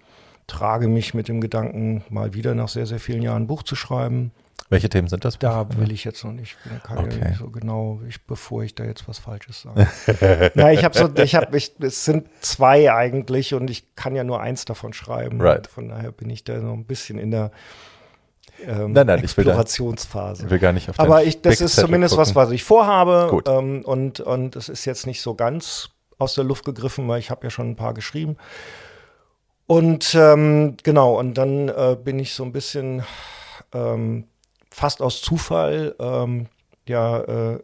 trage mich mit dem Gedanken, mal wieder nach sehr, sehr vielen Jahren ein Buch zu schreiben. Welche Themen sind das? Da will ich jetzt noch nicht, kann okay. ja nicht so genau, ich, bevor ich da jetzt was Falsches sage. Na, ich habe so, ich habe, es sind zwei eigentlich und ich kann ja nur eins davon schreiben. Right. Von daher bin ich da noch ein bisschen in der ähm, nein, nein, Explorationsphase. Ich will, gar nicht auf Aber ich, das ist zumindest gucken. was, was ich vorhabe. Ähm, und, und es ist jetzt nicht so ganz aus der Luft gegriffen, weil ich habe ja schon ein paar geschrieben. Und ähm, genau, und dann äh, bin ich so ein bisschen ähm, fast aus Zufall, ähm, ja, äh,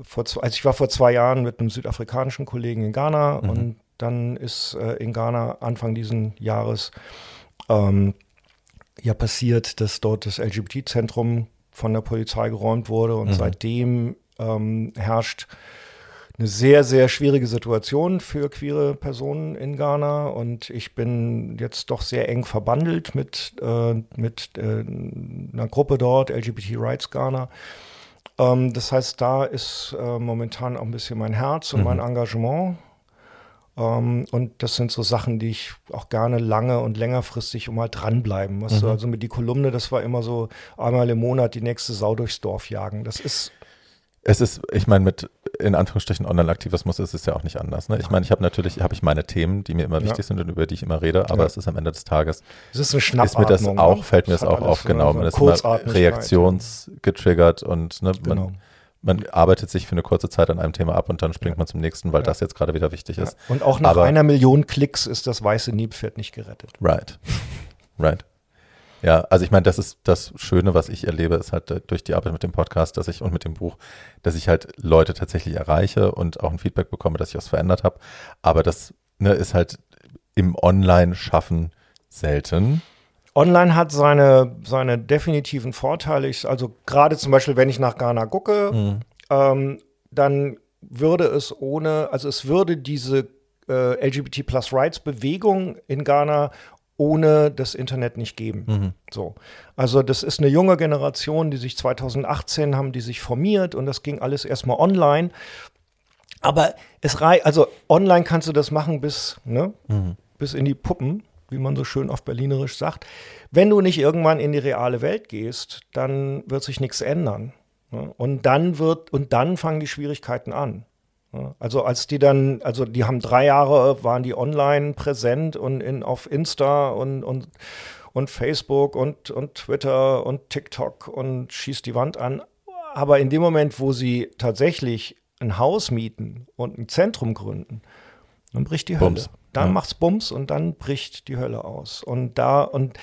vor zwei, also ich war vor zwei Jahren mit einem südafrikanischen Kollegen in Ghana mhm. und dann ist äh, in Ghana Anfang diesen Jahres ähm, ja passiert, dass dort das LGBT-Zentrum von der Polizei geräumt wurde und mhm. seitdem ähm, herrscht eine sehr, sehr schwierige Situation für queere Personen in Ghana und ich bin jetzt doch sehr eng verbandelt mit, äh, mit äh, einer Gruppe dort, LGBT Rights Ghana. Ähm, das heißt, da ist äh, momentan auch ein bisschen mein Herz und mhm. mein Engagement. Um, ähm, und das sind so Sachen, die ich auch gerne lange und längerfristig mal dranbleiben muss. Mhm. Also mit die Kolumne, das war immer so einmal im Monat die nächste Sau durchs Dorf jagen. Das ist es ist, ich meine, mit in Anführungsstrichen Online-Aktivismus ist es ja auch nicht anders. Ne? Ich meine, ich habe natürlich, habe ich meine Themen, die mir immer wichtig ja. sind und über die ich immer rede, aber ja. es ist am Ende des Tages, es ist, eine ist mir das auch, ne? fällt mir das, das auch auf, genau, man ist immer reaktionsgetriggert und ne, man, genau. man arbeitet sich für eine kurze Zeit an einem Thema ab und dann springt ja. man zum nächsten, weil das jetzt gerade wieder wichtig ist. Und auch nach aber, einer Million Klicks ist das weiße Niepferd nicht gerettet. Right. Right. Ja, also ich meine, das ist das Schöne, was ich erlebe, ist halt äh, durch die Arbeit mit dem Podcast, dass ich und mit dem Buch, dass ich halt Leute tatsächlich erreiche und auch ein Feedback bekomme, dass ich was verändert habe. Aber das ne, ist halt im Online-Schaffen selten. Online hat seine, seine definitiven Vorteile. Ich, also gerade zum Beispiel, wenn ich nach Ghana gucke, mhm. ähm, dann würde es ohne, also es würde diese äh, LGBT Plus Rights Bewegung in Ghana ohne das Internet nicht geben. Mhm. So. Also das ist eine junge Generation, die sich 2018 haben, die sich formiert und das ging alles erstmal online. Aber es reicht, also online kannst du das machen bis, ne, mhm. bis in die Puppen, wie man so schön auf Berlinerisch sagt. Wenn du nicht irgendwann in die reale Welt gehst, dann wird sich nichts ändern. Ne? Und dann wird, und dann fangen die Schwierigkeiten an. Also als die dann, also die haben drei Jahre, waren die online präsent und in, auf Insta und, und, und Facebook und, und Twitter und TikTok und schießt die Wand an. Aber in dem Moment, wo sie tatsächlich ein Haus mieten und ein Zentrum gründen, dann bricht die Hölle. Dann ja. macht's Bums und dann bricht die Hölle aus. Und da, und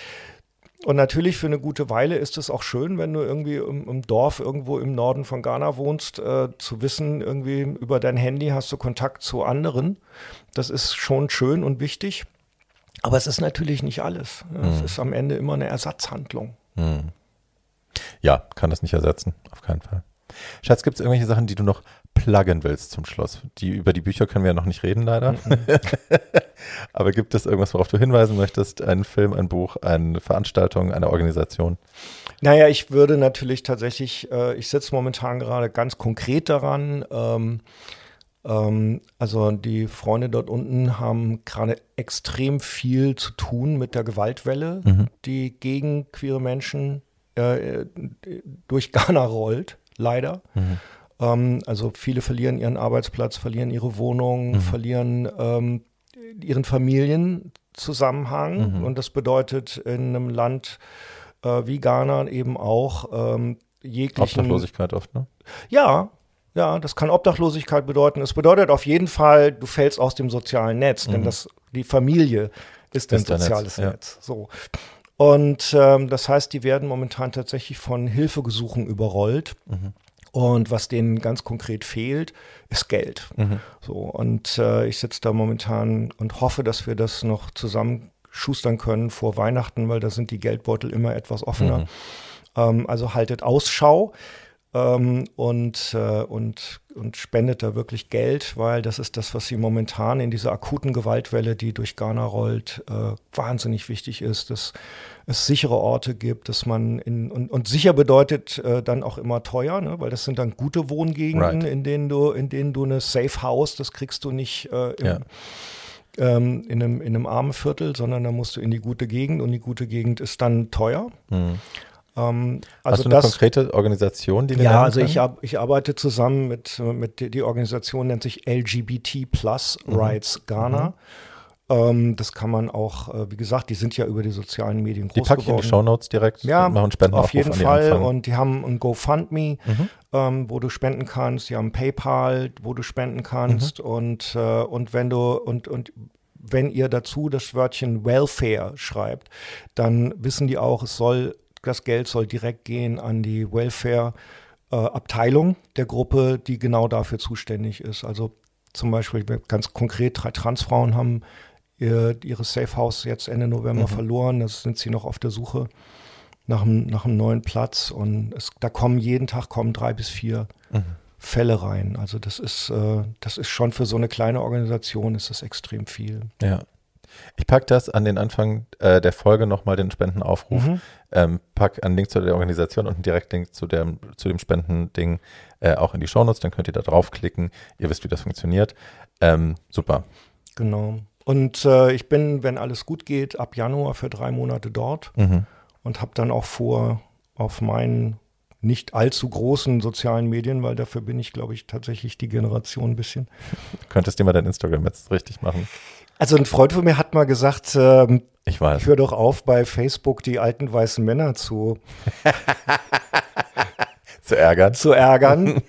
und natürlich für eine gute Weile ist es auch schön, wenn du irgendwie im, im Dorf irgendwo im Norden von Ghana wohnst, äh, zu wissen, irgendwie über dein Handy hast du Kontakt zu anderen. Das ist schon schön und wichtig. Aber es ist natürlich nicht alles. Es mhm. ist am Ende immer eine Ersatzhandlung. Mhm. Ja, kann das nicht ersetzen, auf keinen Fall. Schatz, gibt es irgendwelche Sachen, die du noch pluggen willst zum Schluss? Die, über die Bücher können wir ja noch nicht reden, leider. Mhm. Aber gibt es irgendwas, worauf du hinweisen möchtest? Ein Film, ein Buch, eine Veranstaltung, eine Organisation? Naja, ich würde natürlich tatsächlich, äh, ich sitze momentan gerade ganz konkret daran. Ähm, ähm, also die Freunde dort unten haben gerade extrem viel zu tun mit der Gewaltwelle, mhm. die gegen queere Menschen äh, durch Ghana rollt, leider. Mhm. Ähm, also viele verlieren ihren Arbeitsplatz, verlieren ihre Wohnung, mhm. verlieren ähm, ihren Familienzusammenhang. Mhm. Und das bedeutet in einem Land äh, wie Ghana eben auch ähm, jeglichen. Obdachlosigkeit oft, ne? Ja, ja, das kann Obdachlosigkeit bedeuten. Es bedeutet auf jeden Fall, du fällst aus dem sozialen Netz, mhm. denn das, die Familie ist, ein soziales Netz. Netz. Ja. So. Und ähm, das heißt, die werden momentan tatsächlich von Hilfegesuchen überrollt. Mhm. Und was denen ganz konkret fehlt, ist Geld. Mhm. So, und äh, ich sitze da momentan und hoffe, dass wir das noch zusammen schustern können vor Weihnachten, weil da sind die Geldbeutel immer etwas offener. Mhm. Ähm, also haltet Ausschau ähm, und, äh, und, und spendet da wirklich Geld, weil das ist das, was sie momentan in dieser akuten Gewaltwelle, die durch Ghana rollt, äh, wahnsinnig wichtig ist, dass es sichere Orte gibt, dass man in, und, und sicher bedeutet äh, dann auch immer teuer, ne? weil das sind dann gute Wohngegenden, right. in denen du, in denen du eine Safe House, das kriegst du nicht äh, im, ja. ähm, in, einem, in einem armen Viertel, sondern da musst du in die gute Gegend und die gute Gegend ist dann teuer. Mhm. Ähm, also Hast du eine das, konkrete Organisation, die wir Ja, also ich, ich, arbeite zusammen mit, mit die Organisation nennt sich LGBT Plus mhm. Rights Ghana. Mhm. Ähm, das kann man auch, äh, wie gesagt, die sind ja über die sozialen Medien groß Die packe ich in die Shownotes direkt ja, und machen Spenden auf jeden Fall. Und die haben ein GoFundMe, mhm. ähm, wo du spenden kannst. Die haben PayPal, wo du spenden kannst. Mhm. Und, äh, und wenn du und, und wenn ihr dazu das Wörtchen Welfare schreibt, dann wissen die auch, es soll das Geld soll direkt gehen an die Welfare-Abteilung der Gruppe, die genau dafür zuständig ist. Also zum Beispiel ganz konkret, drei Transfrauen haben ihr, ihre Safe House jetzt Ende November mhm. verloren. Da sind sie noch auf der Suche nach einem, nach einem neuen Platz. Und es, da kommen jeden Tag kommen drei bis vier mhm. Fälle rein. Also das ist, äh, das ist schon für so eine kleine Organisation ist das extrem viel. Ja. Ich packe das an den Anfang äh, der Folge nochmal den Spendenaufruf. Mhm. Ähm, pack einen Link zu der Organisation und einen Direktlink zu dem, zu dem Spendending äh, auch in die Shownotes. Dann könnt ihr da draufklicken. Ihr wisst, wie das funktioniert. Ähm, super. Genau. Und äh, ich bin, wenn alles gut geht, ab Januar für drei Monate dort mhm. und habe dann auch vor, auf meinen nicht allzu großen sozialen Medien, weil dafür bin ich, glaube ich, tatsächlich die Generation ein bisschen. Du könntest dir mal dein Instagram jetzt richtig machen. Also ein Freund von mir hat mal gesagt, ähm, ich weiß. Hör doch auf, bei Facebook die alten weißen Männer zu zu ärgern. zu ärgern.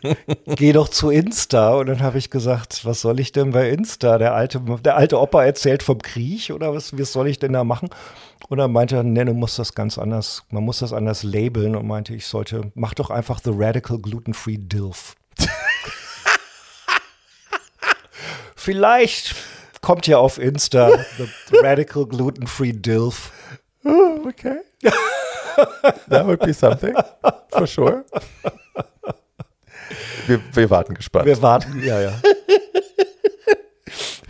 Geh doch zu Insta. Und dann habe ich gesagt, was soll ich denn bei Insta? Der alte, der alte Opa erzählt vom Krieg oder was, was soll ich denn da machen? Und dann meinte er, nee, du musst das ganz anders, man muss das anders labeln und meinte, ich sollte, mach doch einfach The Radical Gluten-Free DILF. Vielleicht kommt ja auf Insta The Radical Gluten-Free DILF. Oh, okay. That would be something, for sure. Wir, wir warten gespannt. Wir warten, ja, ja.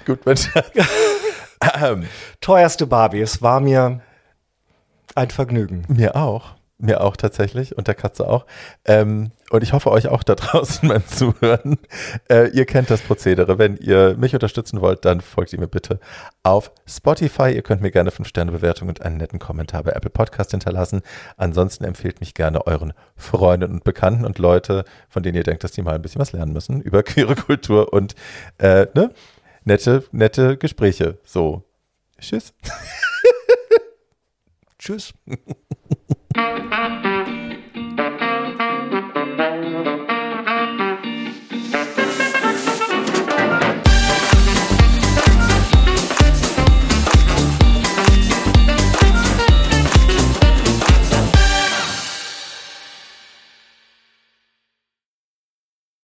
Gut. Ähm, Teuerste Barbie, es war mir ein Vergnügen. Mir auch. Mir auch tatsächlich und der Katze auch. Ähm, und ich hoffe euch auch da draußen beim Zuhören. Äh, ihr kennt das Prozedere. Wenn ihr mich unterstützen wollt, dann folgt ihr mir bitte auf Spotify. Ihr könnt mir gerne 5-Sterne-Bewertung und einen netten Kommentar bei Apple Podcast hinterlassen. Ansonsten empfehlt mich gerne euren Freunden und Bekannten und Leute, von denen ihr denkt, dass die mal ein bisschen was lernen müssen über queere Kultur und äh, ne? nette, nette Gespräche. So. Tschüss. Tschüss. Thank you.